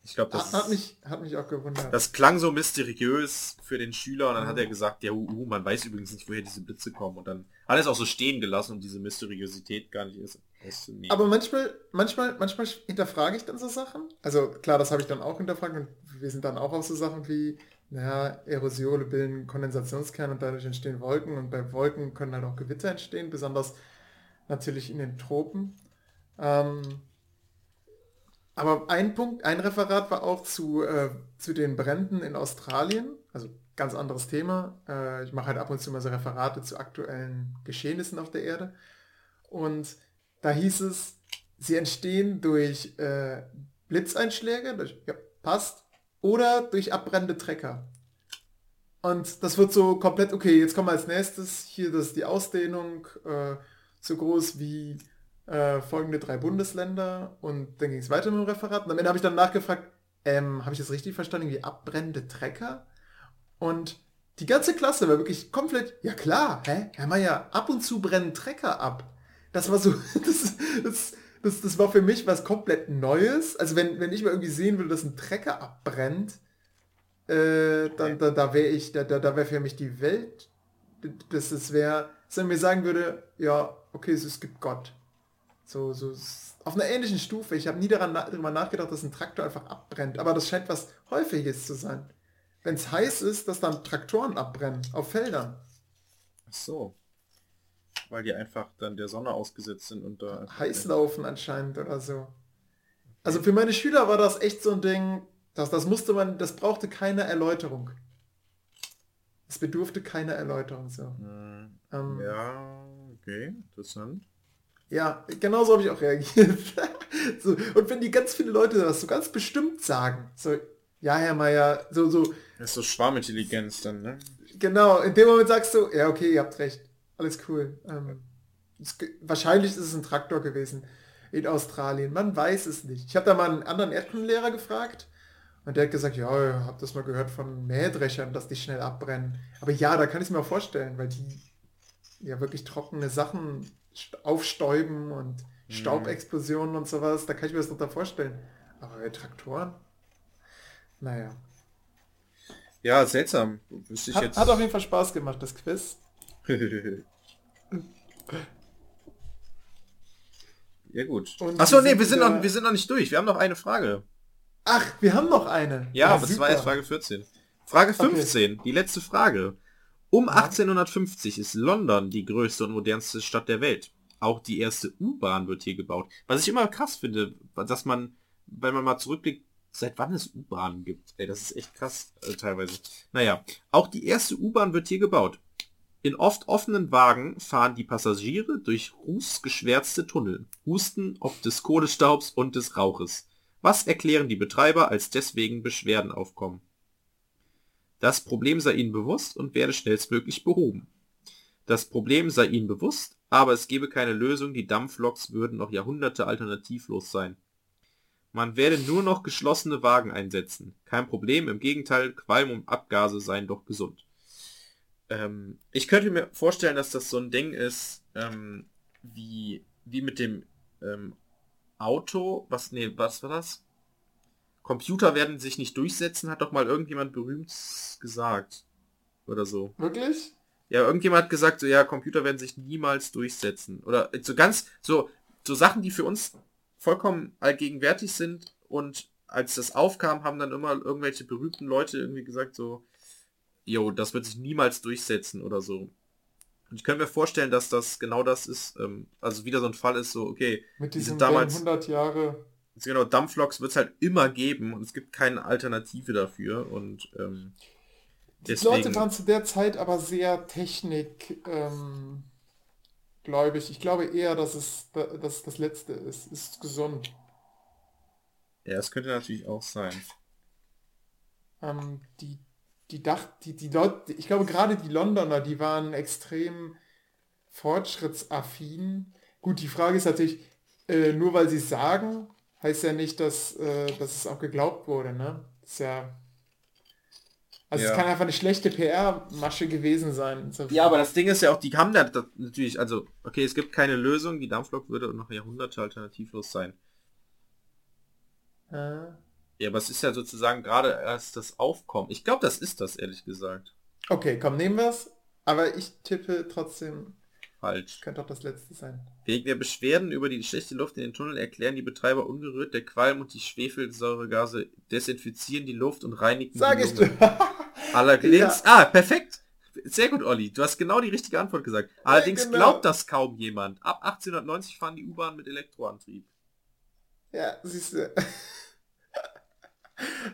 Ich glaube, das, Hat, ist- mich, hat mich auch gewundert. das klang so mysteriös für den Schüler und dann Mhm. hat er gesagt, ja, uh, uh, man weiß übrigens nicht, woher diese Blitze kommen und dann hat er es auch so stehen gelassen, um diese Mysteriosität gar nicht auszunehmen. Aber manchmal, manchmal, manchmal hinterfrage ich dann so Sachen. Also klar, das habe ich dann auch hinterfragt und wir sind dann auch auf so Sachen wie, naja, Aerosole bilden Kondensationskerne und dadurch entstehen Wolken und bei Wolken können halt auch Gewitter entstehen, besonders natürlich in den Tropen. Ähm, aber ein Punkt, ein Referat war auch zu, äh, zu den Bränden in Australien, also ganz anderes Thema. Äh, ich mache halt ab und zu mal so Referate zu aktuellen Geschehnissen auf der Erde. Und da hieß es, sie entstehen durch äh, Blitzeinschläge, durch, ja, passt, oder durch abbrennende Trecker. Und das wird so komplett, okay, jetzt kommen wir als nächstes, hier das ist die Ausdehnung, äh, so groß wie äh, folgende drei Bundesländer und dann ging es weiter mit dem Referat. Und am Ende habe ich dann nachgefragt, ähm, habe ich das richtig verstanden, wie abbrennende Trecker? Und die ganze Klasse war wirklich komplett, ja klar, hä? Herr Meier, ab und zu brennen Trecker ab. Das war so, das, das, das, das war für mich was komplett Neues. Also wenn, wenn ich mal irgendwie sehen will, dass ein Trecker abbrennt, äh, dann da, da wäre ich, da, da, da wäre für mich die Welt, das, das wäre, dass er mir sagen würde, ja, okay, es gibt Gott. So, so auf einer ähnlichen Stufe. Ich habe nie daran darüber nachgedacht, dass ein Traktor einfach abbrennt. Aber das scheint was Häufiges zu sein. Wenn es heiß ist, dass dann Traktoren abbrennen auf Feldern. Ach so. Weil die einfach dann der Sonne ausgesetzt sind und da... Heiß laufen anscheinend oder so. Also für meine Schüler war das echt so ein Ding, das, das musste man, das brauchte keine Erläuterung. Es bedurfte keiner Erläuterung so. Hm, ähm, ja, okay, interessant. Ja, genauso habe ich auch reagiert. so, und wenn die ganz viele Leute das so ganz bestimmt sagen, so, ja, Herr Meier, so, so. Das ist so Schwarmintelligenz dann, ne? Genau, in dem Moment sagst du, ja, okay, ihr habt recht. Alles cool. Ähm, es, wahrscheinlich ist es ein Traktor gewesen in Australien. Man weiß es nicht. Ich habe da mal einen anderen Erdkundenlehrer gefragt und der hat gesagt, ja, ihr habt das mal gehört von Mähdrechern, dass die schnell abbrennen. Aber ja, da kann ich es mir auch vorstellen, weil die ja wirklich trockene Sachen Aufstäuben und mhm. Staubexplosionen und sowas, da kann ich mir das darunter vorstellen. Aber bei Traktoren? Naja. Ja, seltsam. Hat, hat, auf jeden Fall Spaß gemacht, das Quiz. Ja gut. Achso, nee, wir sind, noch, wir sind noch nicht durch. Wir haben noch eine Frage. Ach, wir haben noch eine. Ja, ja das super. war jetzt Frage 14. Frage 15, okay. die letzte Frage. Um 1850 ist London die größte und modernste Stadt der Welt. Auch die erste U-Bahn wird hier gebaut. Was ich immer krass finde, dass man, wenn man mal zurückblickt, seit wann es U-Bahnen gibt. Ey, das ist echt krass äh, teilweise. Naja, auch die erste U-Bahn wird hier gebaut. In oft offenen Wagen fahren die Passagiere durch rußgeschwärzte Tunnel, husten ob des Kohlestaubs und des Rauches. Was erklären die Betreiber, als deswegen Beschwerden aufkommen? Das Problem sei ihnen bewusst und werde schnellstmöglich behoben. Das Problem sei ihnen bewusst, aber es gebe keine Lösung, die Dampfloks würden noch Jahrhunderte alternativlos sein. Man werde nur noch geschlossene Wagen einsetzen. Kein Problem, im Gegenteil, Qualm und Abgase seien doch gesund. Ähm, ich könnte mir vorstellen, dass das so ein Ding ist, ähm, wie, wie mit dem ähm, Auto, was, nee, was war das? Computer werden sich nicht durchsetzen, hat doch mal irgendjemand berühmt gesagt. Oder so. Wirklich? Ja, irgendjemand hat gesagt, so ja, Computer werden sich niemals durchsetzen. Oder so ganz, so, so Sachen, die für uns vollkommen allgegenwärtig sind und als das aufkam, haben dann immer irgendwelche berühmten Leute irgendwie gesagt, so, jo, das wird sich niemals durchsetzen oder so. Und ich könnte mir vorstellen, dass das genau das ist, ähm, also wieder so ein Fall ist, so, okay, mit diesem damals 100 Jahre genau, Dampfloks wird es halt immer geben und es gibt keine Alternative dafür und ähm, die deswegen... Leute waren zu der Zeit aber sehr technik ähm, gläubig. Ich glaube eher, dass es dass das letzte ist. Ist gesund. Ja, es könnte natürlich auch sein. Ähm, die die dacht, die, die Leute, ich glaube gerade die Londoner, die waren extrem fortschrittsaffin. Gut, die Frage ist natürlich, äh, nur weil sie sagen, heißt ja nicht, dass, äh, dass es auch geglaubt wurde, ne? Das ist ja. Also ja. es kann einfach eine schlechte PR-Masche gewesen sein. Ja, aber das Ding ist ja auch, die haben da natürlich, also, okay, es gibt keine Lösung, die Dampflok würde noch Jahrhunderte alternativlos sein. Äh. Ja, aber es ist ja sozusagen gerade erst das Aufkommen. Ich glaube, das ist das, ehrlich gesagt. Okay, komm, nehmen wir es. Aber ich tippe trotzdem Falsch. Könnte auch das letzte sein. Wegen der Beschwerden über die schlechte Luft in den Tunneln erklären die Betreiber ungerührt, der Qualm und die Schwefelsäuregase desinfizieren die Luft und reinigen Sag die Lunge. ich Allerdings, ja. ah, perfekt. Sehr gut, Olli. Du hast genau die richtige Antwort gesagt. Allerdings ja, genau. glaubt das kaum jemand. Ab 1890 fahren die U-Bahn mit Elektroantrieb. Ja, siehst du.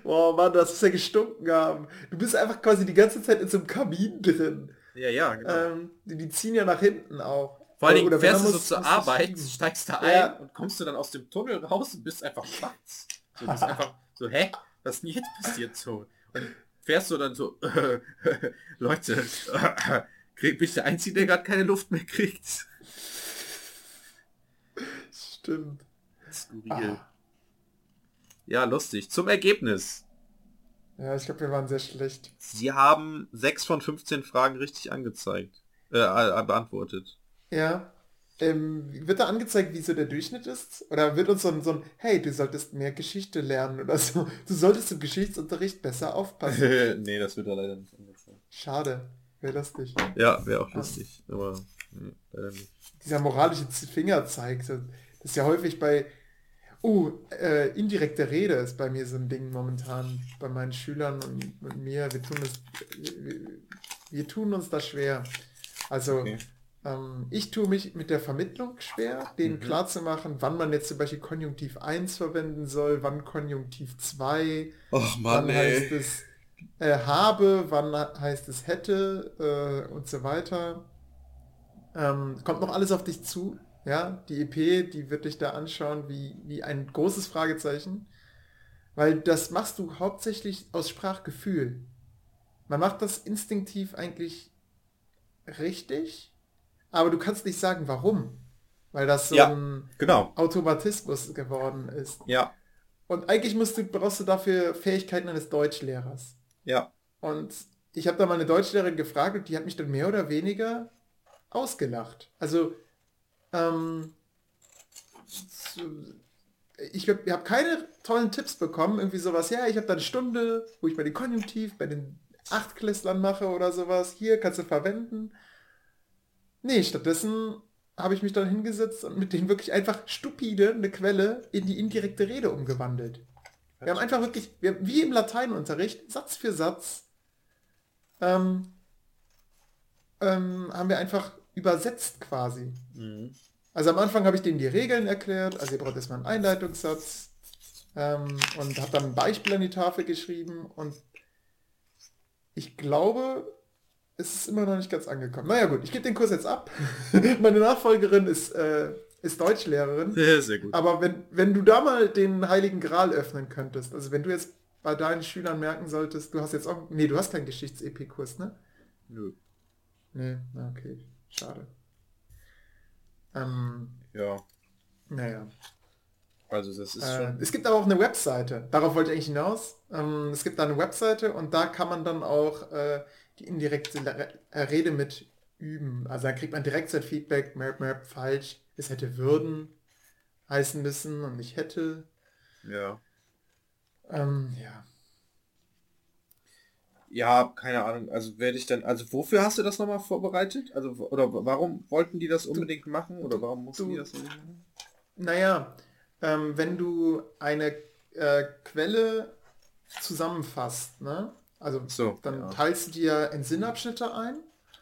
Boah, Mann, das muss ja gestunken haben. Du bist einfach quasi die ganze Zeit in so einem Kamin drin. Ja, ja, genau. Ähm, die, die ziehen ja nach hinten auch. Vor allen Dingen Oder fährst du so zur Arbeit, steigst da Ja. ein und kommst du dann aus dem Tunnel raus und bist einfach schwarz. So, bist einfach so, hä? Was ist denn jetzt passiert so? Und fährst du dann so, Leute, krieg, bin ich der Einzige, der gerade keine Luft mehr kriegt? Stimmt. Skurril. Ah. Ja, lustig. Zum Ergebnis. Ja, ich glaube, wir waren sehr schlecht. Sie haben 6 von 15 Fragen richtig angezeigt. Äh, äh, beantwortet. Ja. Ähm, wird da angezeigt, wie so der Durchschnitt ist? Oder wird uns so ein, so ein, hey, du solltest mehr Geschichte lernen oder so. Du solltest im Geschichtsunterricht besser aufpassen. nee, das wird da leider nicht angezeigt. Schade. Wäre lustig. Ja, wäre auch lustig. Aber nee, leider nicht. Dieser moralische Fingerzeig. Das ist ja häufig bei... Oh, äh, indirekte Rede ist bei mir so ein Ding momentan. Bei meinen Schülern und, und mir. Wir tun, das, wir, wir tun uns das schwer. Also... Okay. Ähm, ich tue mich mit der Vermittlung schwer, denen Mhm. klarzumachen, wann man jetzt zum Beispiel Konjunktiv 1 verwenden soll, wann Konjunktiv 2, Och wann heißt es äh, habe, wann heißt es hätte äh, und so weiter. Ähm, kommt noch alles auf dich zu. Ja, die EP, die wird dich da anschauen wie, wie ein großes Fragezeichen. Weil das machst du hauptsächlich aus Sprachgefühl. Man macht das instinktiv eigentlich richtig, aber du kannst nicht sagen, warum. Weil das so Ja. ein Genau. Automatismus geworden ist. Ja. Und eigentlich musst du, brauchst du dafür Fähigkeiten eines Deutschlehrers. Ja. Und ich habe da mal eine Deutschlehrerin gefragt und die hat mich dann mehr oder weniger ausgelacht. Also, ähm, ich habe hab keine tollen Tipps bekommen. Irgendwie sowas, ja, ich habe da eine Stunde, wo ich bei den Konjunktiv, bei den Achtklässlern mache oder sowas. Hier kannst du verwenden. Nee, stattdessen habe ich mich dann hingesetzt und mit denen wirklich einfach stupide eine Quelle in die indirekte Rede umgewandelt. Wir haben einfach wirklich, wir, wie im Lateinunterricht, Satz für Satz, ähm, ähm, haben wir einfach übersetzt quasi. Mhm. Also am Anfang habe ich denen die Regeln erklärt, also ihr braucht erstmal einen Einleitungssatz ähm, und habe dann ein Beispiel an die Tafel geschrieben und ich glaube, es ist immer noch nicht ganz angekommen. Naja gut, ich gebe den Kurs jetzt ab. Meine Nachfolgerin ist, äh, ist Deutschlehrerin. Sehr, sehr gut. Aber wenn, wenn du da mal den Heiligen Gral öffnen könntest, also wenn du jetzt bei deinen Schülern merken solltest, du hast jetzt auch, nee, du hast keinen Geschichts-EP-Kurs, ne? Nö. Nee, na okay, schade. Ähm, Ja. naja. Also das ist Äh, es gibt aber auch eine Webseite, darauf wollte ich eigentlich hinaus. Ähm, es gibt da eine Webseite und da kann man dann auch äh, die indirekte äh, Rede mit üben. Also da kriegt man direkt sein Feedback, merp, merp, falsch, es hätte würden heißen müssen und nicht hätte. Ja. Ähm, ja. Ja, keine Ahnung. Also werde ich dann. Also wofür hast du das nochmal vorbereitet? Also oder warum wollten die das unbedingt machen? Oder warum mussten du- die das unbedingt machen? Naja, ähm, wenn du eine äh, Quelle zusammenfasst, ne? Also So, dann ja. teilst du dir in Sinnabschnitte ein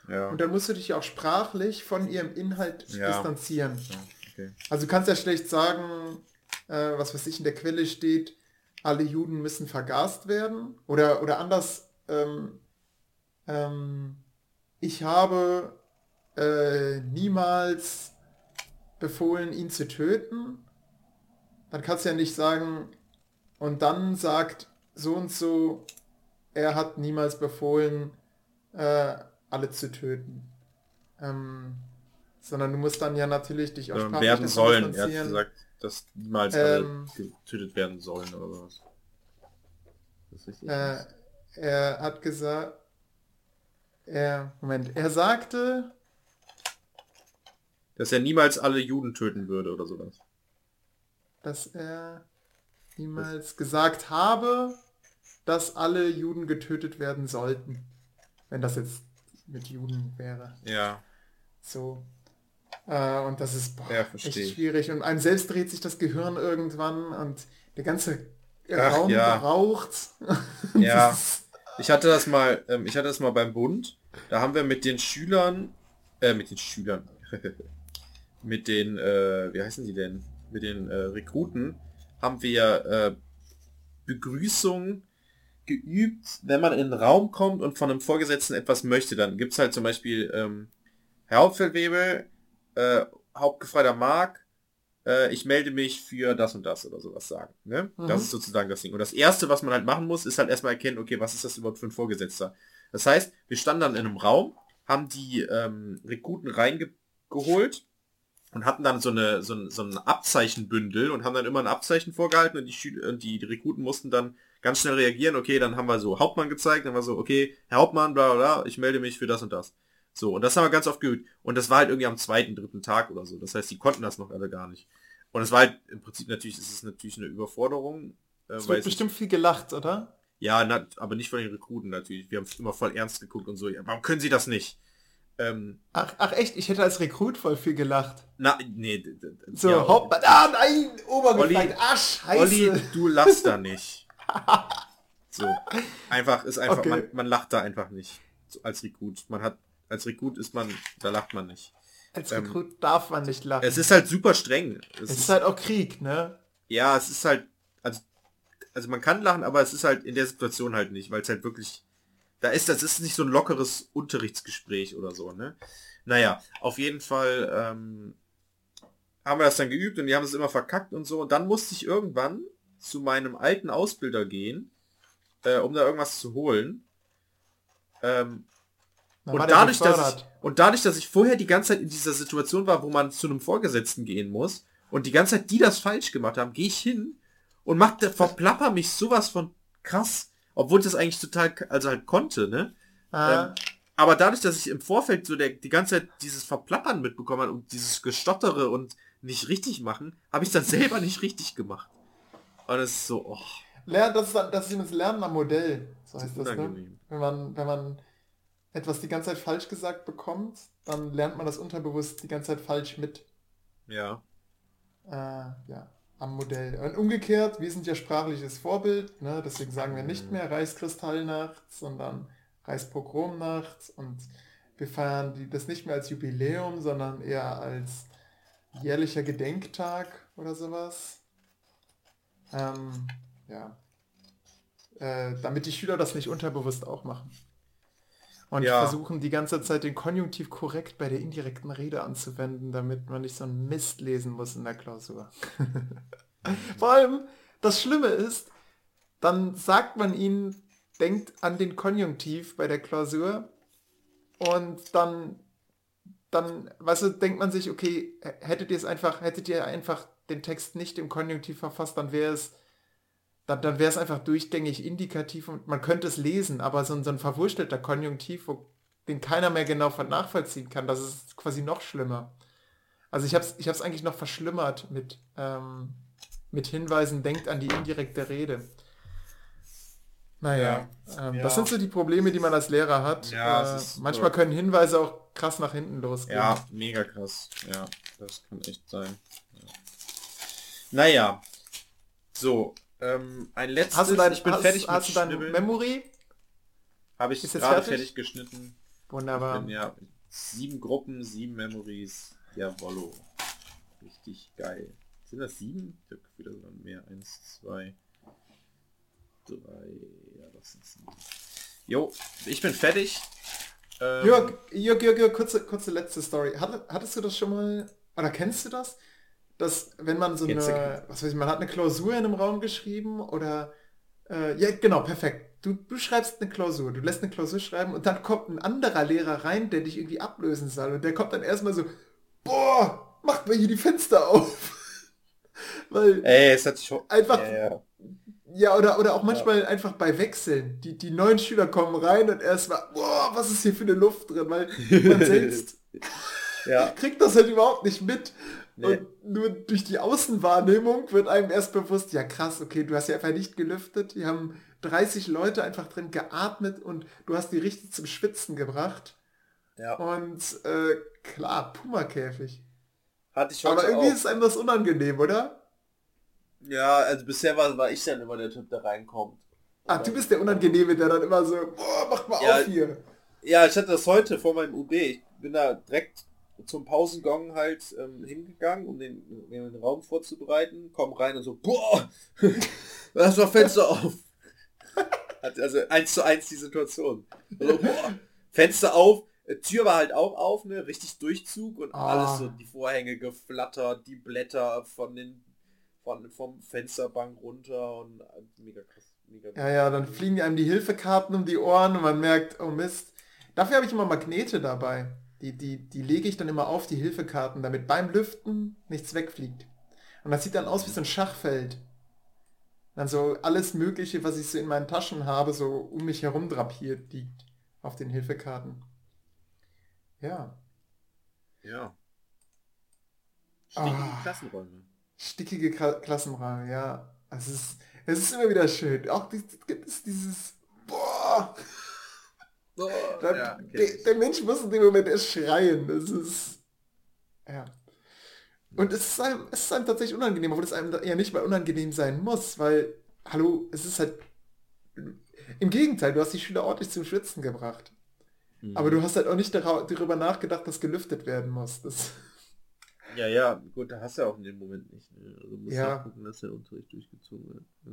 Ja. und dann musst du dich auch sprachlich von ihrem Inhalt Ja. distanzieren. okay. Also du kannst ja schlecht sagen, äh, was weiß ich, in der Quelle steht, alle Juden müssen vergast werden. Oder, oder anders, ähm, ähm, ich habe äh, niemals befohlen, ihn zu töten. Dann kannst du ja nicht sagen, und dann sagt so und so, er hat niemals befohlen, äh, alle zu töten. Ähm, sondern du musst dann ja natürlich dich auch Ähm, sprachlich werden sollen. Er hat gesagt, dass niemals Ähm, alle getötet werden sollen oder sowas. Das ist richtig. Äh, er hat gesagt, er, Moment, er sagte, dass er niemals alle Juden töten würde oder sowas. dass er niemals gesagt habe, dass alle Juden getötet werden sollten. Wenn das jetzt mit Juden wäre. Ja. So. Äh, und das ist boah, Ja, echt schwierig. Und einem selbst dreht sich das Gehirn irgendwann und der ganze Ach, Raum ja. raucht. Ja. Ich hatte das mal, ähm, ich hatte das mal beim Bund. Da haben wir mit den Schülern, äh, mit den Schülern, mit den, äh, wie heißen die denn? Mit den äh, Rekruten haben wir äh, Begrüßung geübt, wenn man in den Raum kommt und von einem Vorgesetzten etwas möchte. Dann gibt es halt zum Beispiel ähm, Herr Hauptfeldwebel, äh, Hauptgefreiter Mark, äh, ich melde mich für das und das oder sowas sagen. Ne? Mhm. Das ist sozusagen das Ding. Und das Erste, was man halt machen muss, ist halt erstmal erkennen, okay, was ist das überhaupt für ein Vorgesetzter? Das heißt, wir standen dann in einem Raum, haben die ähm, Rekruten reingeholt und hatten dann so eine so ein, so ein Abzeichenbündel und haben dann immer ein Abzeichen vorgehalten und die, Schüler, die, die Rekruten mussten dann ganz schnell reagieren, okay, dann haben wir so Hauptmann gezeigt, dann war so, okay, Herr Hauptmann, bla bla, ich melde mich für das und das. So, und das haben wir ganz oft geübt. Und das war halt irgendwie am zweiten, dritten Tag oder so. Das heißt, die konnten das noch alle gar nicht. Und es war halt im Prinzip natürlich, ist es natürlich eine Überforderung. Äh, es wird bestimmt viel gelacht, oder? Ja, na, aber nicht von den Rekruten natürlich. Wir haben immer voll ernst geguckt und so. Warum können sie das nicht? Ähm, ach, ach echt, ich hätte als Rekrut voll viel gelacht. Na, nee. So, ja, hopp, ah nein, Obergefallen, ah scheiße. Olli, du lachst da nicht. so, einfach, ist einfach, okay. man, man, lacht da einfach nicht. So, als Rekrut. Man hat, als Rekrut ist man, da lacht man nicht. Als ähm, Rekrut ähm, darf man nicht lachen. Es ist halt super streng. Es, es ist, ist halt auch Krieg, ne? Ja, es ist halt, also, also man kann lachen, aber es ist halt in der Situation halt nicht, weil es halt wirklich da ist, das ist nicht so ein lockeres Unterrichtsgespräch oder so, ne? Naja, auf jeden Fall ähm, haben wir das dann geübt und die haben es immer verkackt und so. Und dann musste ich irgendwann zu meinem alten Ausbilder gehen, äh, um da irgendwas zu holen. Ähm, und dadurch, dass ich, und dadurch, dass ich vorher die ganze Zeit in dieser Situation war, wo man zu einem Vorgesetzten gehen muss und die ganze Zeit die das falsch gemacht haben, gehe ich hin und mach, verplapper mich sowas von krass obwohl ich das eigentlich total, also halt konnte, ne? Ah. Ähm, aber dadurch, dass ich im Vorfeld so der, die ganze Zeit dieses Verplappern mitbekommen habe und dieses Gestottere und nicht richtig machen, habe ich dann selber nicht richtig gemacht. Und das ist so, oh. Lernen, das ist, das ist das Lernen am Modell, so heißt das, das ne? Wenn man, wenn man etwas die ganze Zeit falsch gesagt bekommt, dann lernt man das unterbewusst die ganze Zeit falsch mit. Ja. Äh, ja am Modell. Und umgekehrt, wir sind ja sprachliches Vorbild, ne? deswegen sagen wir nicht mehr Reichskristallnacht, sondern Reichspogromnacht und wir feiern die, das nicht mehr als Jubiläum, sondern eher als jährlicher Gedenktag oder sowas. Ähm, ja. Äh, damit die Schüler das nicht unterbewusst auch machen. Und ja. versuchen die ganze Zeit den Konjunktiv korrekt bei der indirekten Rede anzuwenden, damit man nicht so einen Mist lesen muss in der Klausur. Vor allem, das Schlimme ist, dann sagt man ihnen, denkt an den Konjunktiv bei der Klausur und dann, dann, weißt du, denkt man sich, okay, hättet ihr es einfach, hättet ihr einfach den Text nicht im Konjunktiv verfasst, dann wäre es dann, dann wäre es einfach durchgängig indikativ und man könnte es lesen, aber so, ein, so ein verwurstelter Konjunktiv, wo, den keiner mehr genau nachvollziehen kann, das ist quasi noch schlimmer. Also ich habe es ich hab's eigentlich noch verschlimmert mit, ähm, mit Hinweisen, denkt an die indirekte Rede. Naja, ja, ähm, ja. das sind so die Probleme, die man als Lehrer hat. Ja, äh, manchmal können Hinweise auch krass nach hinten losgehen. Ja, mega krass. Ja, das kann echt sein. Naja, so, ähm, ein letztes. Hast du dein, ich bin hast, fertig hast mit du dein Memory? Habe ich gerade fertig? fertig? geschnitten. Wunderbar. Bin, ja, sieben Gruppen, sieben Memories. Jawollo. Richtig geil. Sind das sieben? Ich habe wieder mehr. Eins, zwei, drei. Ja, das sind sieben. Jo, ich bin fertig. Ähm, Jörg, Jörg, Jörg, Jörg, kurze, kurze letzte Story. hattest du das schon mal, oder kennst du das? Dass wenn man so Jetzt eine, was weiß ich, man hat eine Klausur in einem Raum geschrieben oder äh, ja genau, perfekt. Du, du schreibst eine Klausur, du lässt eine Klausur schreiben und dann kommt ein anderer Lehrer rein, der dich irgendwie ablösen soll und der kommt dann erstmal so, boah, macht mir hier die Fenster auf. Weil Ey, es hat schon einfach ja, ja. ja, oder, oder auch manchmal ja. einfach bei Wechseln. Die, die neuen Schüler kommen rein und erstmal, boah, was ist hier für eine Luft drin, weil man selbst ja. kriegt das halt überhaupt nicht mit. Nee. Und nur durch die Außenwahrnehmung wird einem erst bewusst, ja krass, okay, du hast ja einfach nicht gelüftet, die haben 30 Leute einfach drin geatmet und du hast die richtig zum Schwitzen gebracht. Ja. Und äh, klar, Puma-Käfig. Hatte ich Aber irgendwie auch. ist einem das unangenehm, oder? Ja, also bisher war, war ich dann immer der Typ, der reinkommt. Ach, du bist der Unangenehme, der dann immer so, boah, mach mal ja, auf hier. Ja, ich hatte das heute vor meinem UB. Ich bin da direkt zum Pausengong halt ähm, hingegangen, um den, um den Raum vorzubereiten, kommen rein und so, boah, lass mal Fenster auf. Also eins zu eins die Situation. Also, boah, Fenster auf, äh, Tür war halt auch auf, ne, richtig Durchzug und Ah. alles so, die Vorhänge geflattert, die Blätter von den, von, vom Fensterbank runter und äh, mega krass. Mega Ja, ja, dann fliegen einem die Hilfekarten um die Ohren und man merkt, oh Mist. Dafür habe ich immer Magnete dabei. Die, die, die lege ich dann immer auf, die Hilfekarten, damit beim Lüften nichts wegfliegt. Und das sieht dann aus wie so ein Schachfeld. Dann so alles Mögliche, was ich so in meinen Taschen habe, so um mich herum drapiert liegt auf den Hilfekarten. Ja, Ja. Stickige Ah. Klassenräume. stickige Kla- Klassenräume, ja. Es ist, es ist immer wieder schön. Auch gibt es dieses, boah, Da, ja, kenn der, der Mensch muss in dem Moment erst schreien. Das ist. Ja. Und es ist, einem, es ist einem tatsächlich unangenehm, obwohl es einem ja nicht mal unangenehm sein muss, weil, hallo, es ist halt. Im Gegenteil, du hast die Schüler ordentlich zum Schwitzen gebracht. Mhm. Aber du hast halt auch nicht darüber nachgedacht, dass gelüftet werden muss. Das, Ja, ja, gut, da hast du ja auch in dem Moment nicht. Ne? Also musst Ja. ja gucken, dass der Unterricht durchgezogen wird. Ja.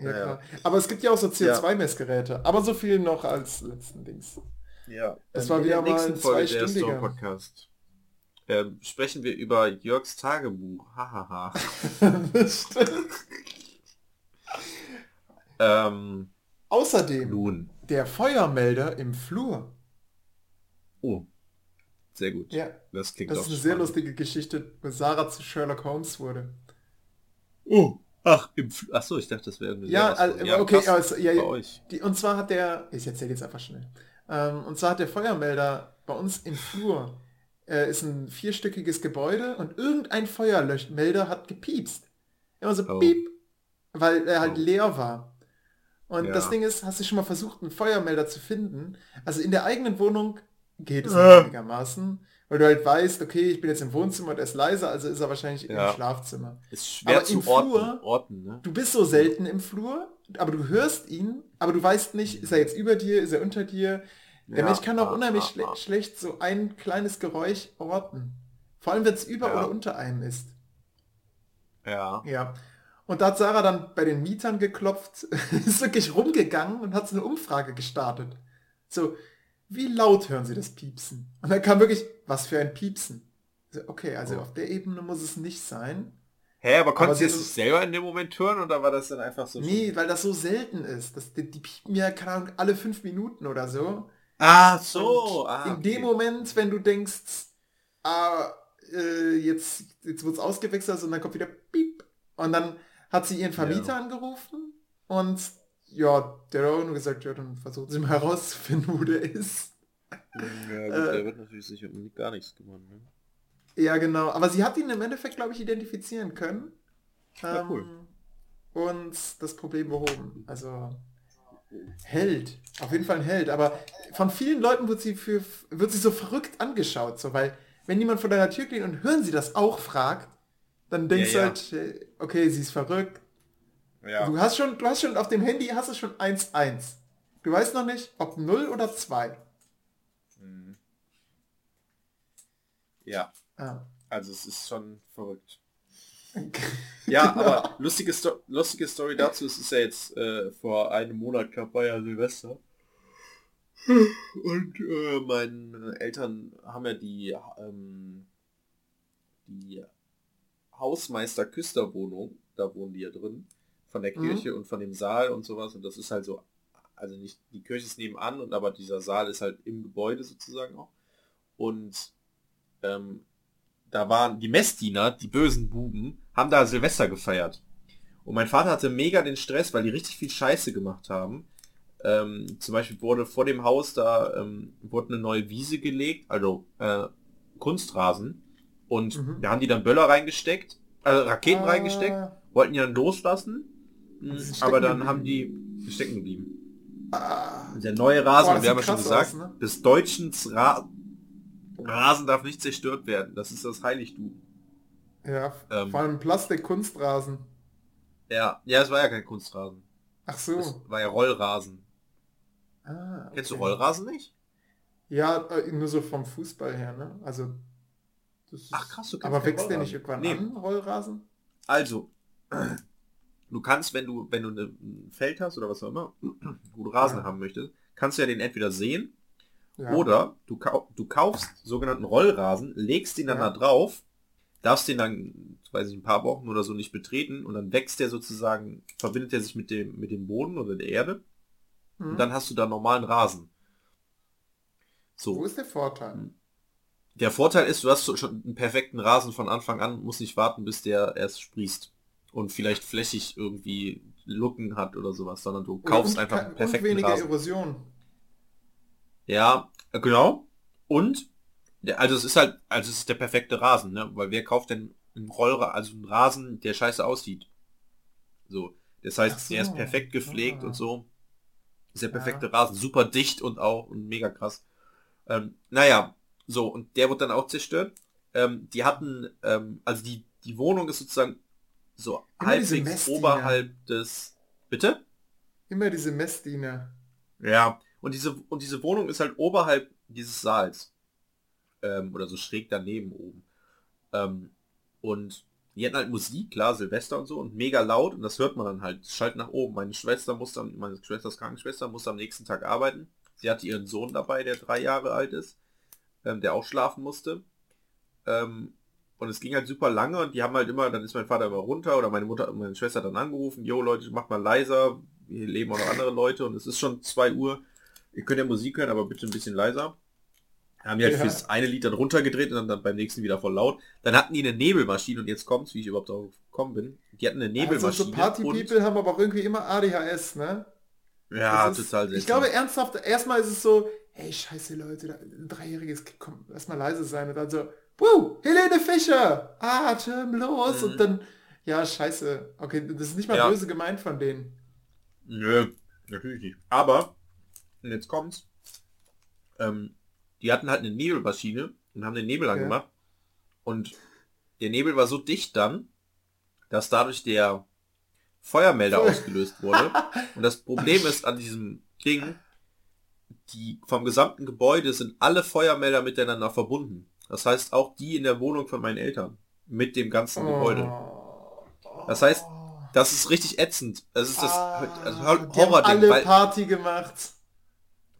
Ja, Ja, klar. Aber es gibt ja auch so CO2-Messgeräte. Aber so viel noch als letzten Dings. Ja, Das war wieder der mal ein Folge der Podcast ähm, sprechen wir über Jörgs Tagebuch. Hahaha. das stimmt. ähm, Außerdem nun. der Feuermelder im Flur. Oh. Sehr gut. Ja, Das klingt das ist eine sehr spannend. lustige Geschichte, wo Sarah zu Sherlock Holmes wurde. Oh. Ach, im Fl Achso, ich dachte, das wäre eine Ja, also, okay, ja, bei ja, euch. die, und zwar hat der, ich erzähle jetzt einfach schnell, ähm, und zwar hat der Feuermelder bei uns im Flur, äh, ist ein vierstöckiges Gebäude und irgendein Feuermelder hat gepiepst. Immer so Oh. piep, weil er halt Oh. leer war. Und Ja. das Ding ist, hast du schon mal versucht, einen Feuermelder zu finden? Also in der eigenen Wohnung geht es Äh. einigermaßen, weil du halt weißt, okay, ich bin jetzt im Wohnzimmer und er ist leiser, also ist er wahrscheinlich Ja. im Schlafzimmer. Ist schwer Aber zu im orten, Flur- orten, ne? Du bist so selten im Flur, aber du hörst ihn, aber du weißt nicht, ist er jetzt über dir, ist er unter dir? Der Ja. Mensch kann auch Ah, unheimlich ah, schle ah. schlecht so ein kleines Geräusch orten. Vor allem, wenn es über Ja. oder unter einem ist. Ja. Ja. Und da hat Sarah dann bei den Mietern geklopft, ist wirklich rumgegangen und hat so eine Umfrage gestartet. So, wie laut hören Sie das Piepsen? Und dann kam wirklich, was für ein Piepsen? Okay, also Oh. auf der Ebene muss es nicht sein. Hä, aber konntest sie du es selber in dem Moment hören oder war das dann einfach so? Nee, weil das so selten ist. Das, die, die piepen ja, keine Ahnung, alle fünf Minuten oder so. Ah, so. Ah, in okay. dem Moment, wenn du denkst, ah, äh, jetzt, jetzt wird es ausgewechselt und dann kommt wieder Piep. Und dann hat sie ihren Vermieter Ja. angerufen und ja, der hat auch nur gesagt, ja, dann versuchen sie mal herauszufinden, wo der ist. Ja, gut, Äh, wird natürlich sicher gar nichts gewonnen. Ne? Ja, genau. Aber sie hat ihn im Endeffekt, glaube ich, identifizieren können. Ja, Ähm, cool. Und das Problem behoben. Also Held. Auf jeden Fall ein Held. Aber von vielen Leuten wird sie für wird sie so verrückt angeschaut. So, weil wenn jemand vor deiner Tür klingelt und hören sie das auch fragt, dann denkst Ja, ja. du halt, äh, okay, sie ist verrückt. Ja. Du hast schon, du hast schon auf dem Handy hast du schon 1-1. Du weißt noch nicht, ob 0 oder 2. Ja, Ah. also es ist schon verrückt. Ja, aber lustige, Sto lustige Story dazu, es ist ja jetzt äh, vor einem Monat knapp war ja Silvester. Und äh, meine Eltern haben ja die, ähm, die Hausmeister-Küsterwohnung, da wohnen die ja drin, von der Mhm. Kirche und von dem Saal und sowas. Und das ist halt so, also nicht, die Kirche ist nebenan, und aber dieser Saal ist halt im Gebäude sozusagen auch. Und ähm, da waren die Messdiener, die bösen Buben, haben da Silvester gefeiert. Und mein Vater hatte mega den Stress, weil die richtig viel Scheiße gemacht haben. Ähm, zum Beispiel wurde vor dem Haus da ähm, wurde eine neue Wiese gelegt, also äh, Kunstrasen. Und Mhm. da haben die dann Böller reingesteckt, also Raketen Ah, reingesteckt, wollten die dann loslassen. Sind Aber dann geblieben. haben die stecken geblieben. Ah. Der neue Rasen, Boah, wir haben ja schon gesagt, aus, ne? des Deutschen Ra Rasen darf nicht zerstört werden. Das ist das Heiligtum. Ja, Ähm. vor allem Plastik-Kunstrasen. Ja, ja, es war ja kein Kunstrasen. Ach so. Es war ja Rollrasen. Ah, Kennst du okay. Rollrasen nicht? Ja, äh, nur so vom Fußball her, ne? Also Das ist, Ach krass, du kennst aber wächst der nicht irgendwann Nee. an, Rollrasen? Also, du kannst, wenn du, wenn du ein Feld hast oder was auch immer, wo du Rasen Ja. haben möchtest, kannst du ja den entweder sehen Ja. oder du, kau du kaufst sogenannten Rollrasen, legst den dann Ja. da drauf, darfst den dann, weiß ich, ein paar Wochen oder so nicht betreten und dann wächst der sozusagen, verbindet er sich mit dem, mit dem Boden oder der Erde Hm. und dann hast du da normalen Rasen. Wo So, ist der Vorteil? der Vorteil ist, du hast schon einen perfekten Rasen von Anfang an, musst nicht warten, bis der erst sprießt und vielleicht flächig irgendwie Lücken hat oder sowas, sondern du kaufst und einfach einen und perfekten weniger Rasen. Erosion. Ja, genau. Und also es ist halt, also es ist der perfekte Rasen, ne? Weil wer kauft denn einen Rollrasen, also einen Rasen, der scheiße aussieht? So. Das heißt, so, er ist perfekt gepflegt ah. und so. Ist der Ja. perfekte Rasen. Super dicht und auch und mega krass. Ähm, naja, so, und der wird dann auch zerstört. Ähm, die hatten, ähm, also die, die Wohnung ist sozusagen so Immer halbwegs oberhalb des. Bitte? Immer diese Messdiener. Ja, und diese, und diese Wohnung ist halt oberhalb dieses Saals. Ähm, oder so schräg daneben oben. Ähm, und die hatten halt Musik, klar, Silvester und so, und mega laut, und das hört man dann halt, schalt nach oben. Meine Schwester musste, meine Schwester ist Krankenschwester, musste am nächsten Tag arbeiten. Sie hatte ihren Sohn dabei, der drei Jahre alt ist, ähm, der auch schlafen musste. Ähm, und es ging halt super lange und die haben halt immer, dann ist mein Vater immer runter oder meine Mutter, meine Schwester dann angerufen, jo Leute, macht mal leiser, hier leben auch noch andere Leute und es ist schon 2 Uhr. Ihr könnt ja Musik hören, aber bitte ein bisschen leiser. Dann haben die halt Ja. fürs eine Lied dann runtergedreht und dann, dann beim nächsten wieder voll laut. Dann hatten die eine Nebelmaschine und jetzt kommt's, wie ich überhaupt darauf gekommen bin. Die hatten eine Also Nebelmaschine. so Party-People haben aber auch irgendwie immer ADHS, ne? ja, Das ist- total Ich glaube ernsthaft, erstmal ist es so, hey, scheiße Leute, ein dreijähriges Kind, komm, lass mal leise sein. Und dann so, Wuh, Helene Fischer, atemlos. Mhm. Und dann, ja, scheiße. Okay, das ist nicht mal Ja. böse gemeint von denen. Nö, natürlich nicht. Aber, und jetzt kommt's, ähm, die hatten halt eine Nebelmaschine und haben den Nebel Ja. angemacht. Und der Nebel war so dicht dann, dass dadurch der Feuermelder Feuer- ausgelöst wurde. Und das Problem ist an diesem Ding, die vom gesamten Gebäude sind alle Feuermelder miteinander verbunden. Das heißt auch die in der Wohnung von meinen Eltern mit dem ganzen Gebäude. Oh. Das heißt, Das ist richtig ätzend. Das ist das Ah, also Horror-Ding, alle weil Party gemacht.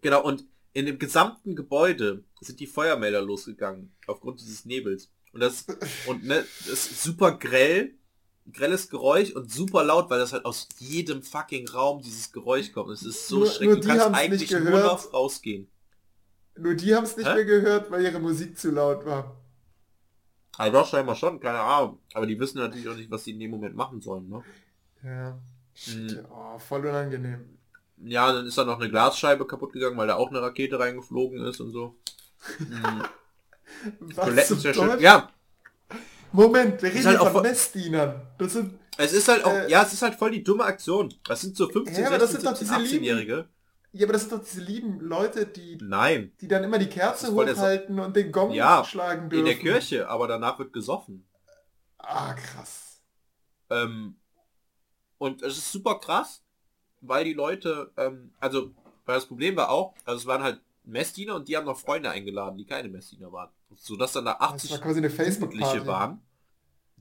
Genau, und in dem gesamten Gebäude sind die Feuermelder losgegangen, aufgrund dieses Nebels. Und das, und ne, das ist super grell, grelles Geräusch und super laut, weil das halt aus jedem fucking Raum dieses Geräusch kommt. Es ist so Nur- schrecklich. nur Du kannst eigentlich nicht nur noch rausgehen. Nur die haben es nicht Hä? mehr gehört, weil ihre Musik zu laut war. Also doch scheinbar schon, keine Ahnung. Aber die wissen natürlich auch nicht, was die in dem Moment machen sollen, ne? Ja. Shit, oh, voll unangenehm. Ja, dann ist da noch eine Glasscheibe kaputt gegangen, weil da auch eine Rakete reingeflogen ist und so. Mhm. Was Toiletten zum zerstört. Teufel? Ja, Moment, wir reden halt von Messdienern. Das sind, es ist halt auch, Äh, ja, es ist halt voll die dumme Aktion. Das sind so 15, Ja, aber das 16, sind doch 17, diese lieben- 18-Jährige. ja, aber das sind doch diese lieben Leute, die, Nein, die dann immer die Kerze hochhalten und den Gong Ja, schlagen in dürfen. der Kirche, aber danach wird gesoffen. Ah, krass. Ähm, und es ist super krass, weil die Leute, ähm, also, weil das Problem war auch, also es waren halt Messdiener und die haben noch Freunde eingeladen, die keine Messdiener waren. So dass dann da Das 80 war quasi eine Jugendliche waren,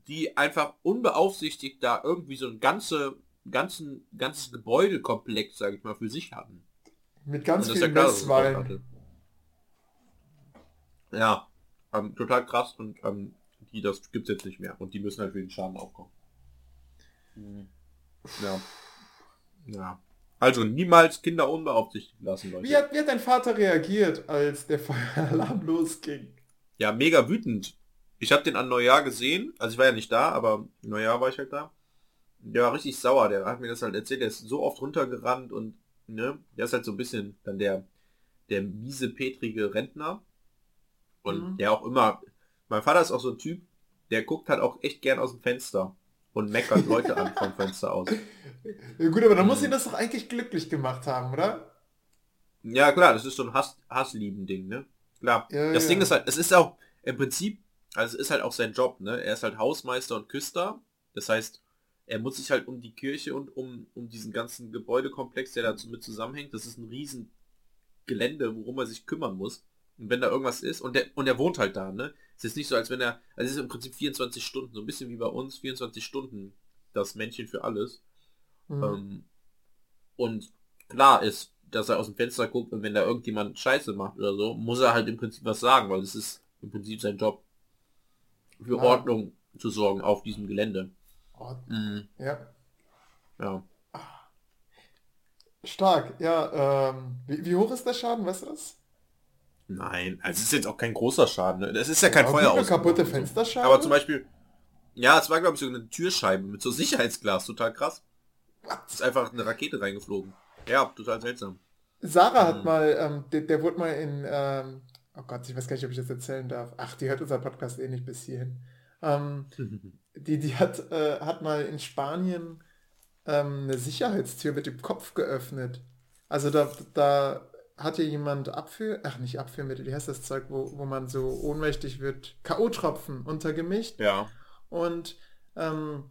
die einfach unbeaufsichtigt da irgendwie so ein ganze, ganzen, ganzes Gebäudekomplex, sage ich mal, für sich hatten. Mit ganz ja vielen es Bock Messwein. Ja, ähm, total krass und ähm, die, das gibt's jetzt nicht mehr und die müssen halt für den Schaden aufkommen. Mhm. Ja. Ja. Also niemals Kinder unbeaufsichtigt lassen, Leute. Wie hat, wie hat dein Vater reagiert, als der Feueralarm losging? Ja, mega wütend. Ich habe den an Neujahr gesehen, also ich war ja nicht da, aber Neujahr war ich halt da. Der war richtig sauer, der hat mir das halt erzählt, der ist so oft runtergerannt und ne, der ist halt so ein bisschen dann der der miese petrige Rentner und Mhm. der auch immer mein Vater ist auch so ein Typ, der guckt halt auch echt gern aus dem Fenster und meckert Leute an vom Fenster aus. Ja gut, aber dann muss ihn das doch eigentlich glücklich gemacht haben, oder? Ja klar, das ist so ein Hass, Hasslieben-Ding, ne? Klar. Ja, das ja. Ding ist halt, es ist auch im Prinzip, also es ist halt auch sein Job, ne? Er ist halt Hausmeister und Küster. Das heißt, er muss sich halt um die Kirche und um, um diesen ganzen Gebäudekomplex, der dazu mit zusammenhängt, das ist ein riesen Gelände, worum er sich kümmern muss. Und wenn da irgendwas ist, und der, und der wohnt halt da, ne? Es ist nicht so, als wenn er, also es ist im Prinzip 24 Stunden, so ein bisschen wie bei uns, 24 Stunden das Männchen für alles. Mhm. Ähm, und klar ist, dass er aus dem Fenster guckt und wenn da irgendjemand Scheiße macht oder so, muss er halt im Prinzip was sagen, weil es ist im Prinzip sein Job, für Ja. Ordnung zu sorgen auf diesem Gelände. Mhm. ja, Ja. stark. Ja, ähm, wie, wie hoch ist der Schaden, weißt du das? Nein, also es ist jetzt auch kein großer Schaden. Ne? Das ist ja kein Ja, Feuer aus. kaputte Fensterschaden? Aber zum Beispiel, ja, es war glaube ich so eine Türscheibe mit so Sicherheitsglas, total krass. Es ist einfach eine Rakete reingeflogen. Ja, total seltsam. Sarah hat Mhm. mal, ähm, der, der wurde mal in, ähm, oh Gott, ich weiß gar nicht, ob ich das erzählen darf. Ach, die hört unser Podcast eh nicht bis hierhin. Ähm, die, die hat, äh, hat mal in Spanien ähm, eine Sicherheitstür mit dem Kopf geöffnet. Also da, da hat hier jemand Abführ, ach nicht Abführmittel, wie heißt das Zeug, wo, wo man so ohnmächtig wird, K.O.-Tropfen untergemischt. ja. Und, ähm,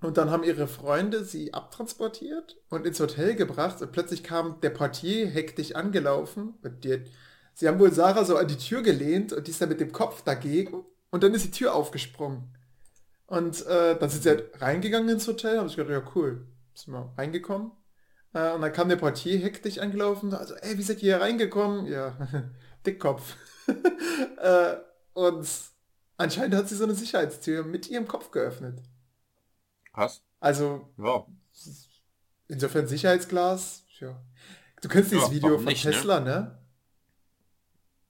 und dann haben ihre Freunde sie abtransportiert und ins Hotel gebracht und plötzlich kam der Portier hektisch angelaufen. Und die, sie haben wohl Sarah so an die Tür gelehnt und die ist dann mit dem Kopf dagegen und dann ist die Tür aufgesprungen. Und äh, dann sind sie halt reingegangen ins Hotel, haben sich gedacht, ja cool, sind wir reingekommen. Äh, und dann kam der Portier hektisch angelaufen, also, ey, wie seid ihr hier reingekommen? Ja, Dickkopf. äh, und anscheinend hat sie so eine Sicherheitstür mit ihrem Kopf geöffnet. Krass. Also Ja. insofern Sicherheitsglas, ja. Du kennst dieses Ja, Video von nicht, ne? Tesla, ne?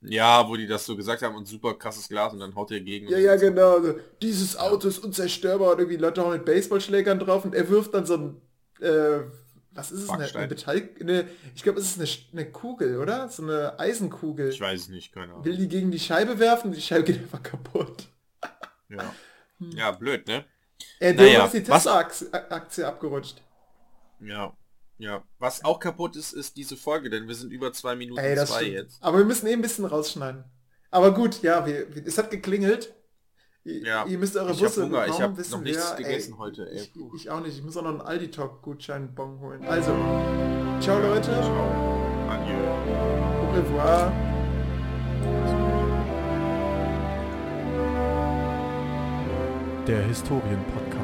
Ja, wo die das so gesagt haben und super krasses Glas und dann haut er gegen. Ja, ja, genau. Also, dieses Auto ist unzerstörbar und irgendwie Leute hauen mit Baseballschlägern drauf und er wirft dann so ein, äh, was ist es, eine, eine Metall, eine, ich glaube, es ist eine, eine Kugel, oder? So eine Eisenkugel. Ich weiß es nicht, keine Ahnung. Will die gegen die Scheibe werfen, die Scheibe geht einfach kaputt. Ja. ja, blöd, ne? Äh, Naja, ist die Tesla-Aktie Aktie abgerutscht. Ja. Ja. Was auch kaputt ist, ist diese Folge, denn wir sind über zwei Minuten Ey, zwei stimmt. jetzt. Aber wir müssen eh ein bisschen rausschneiden. Aber gut, ja, wir, wir, es hat geklingelt. Ihr, Ja. ihr müsst eure Ich hab Busse Hunger, ich bekommen, hab wissen noch nichts wir, gegessen heute, ey. Ich, ich auch nicht. Ich muss auch noch einen Aldi Talk Gutschein Bon holen. Also, ciao Leute. Ciao. Adieu. Au revoir. Der Historienpodcast.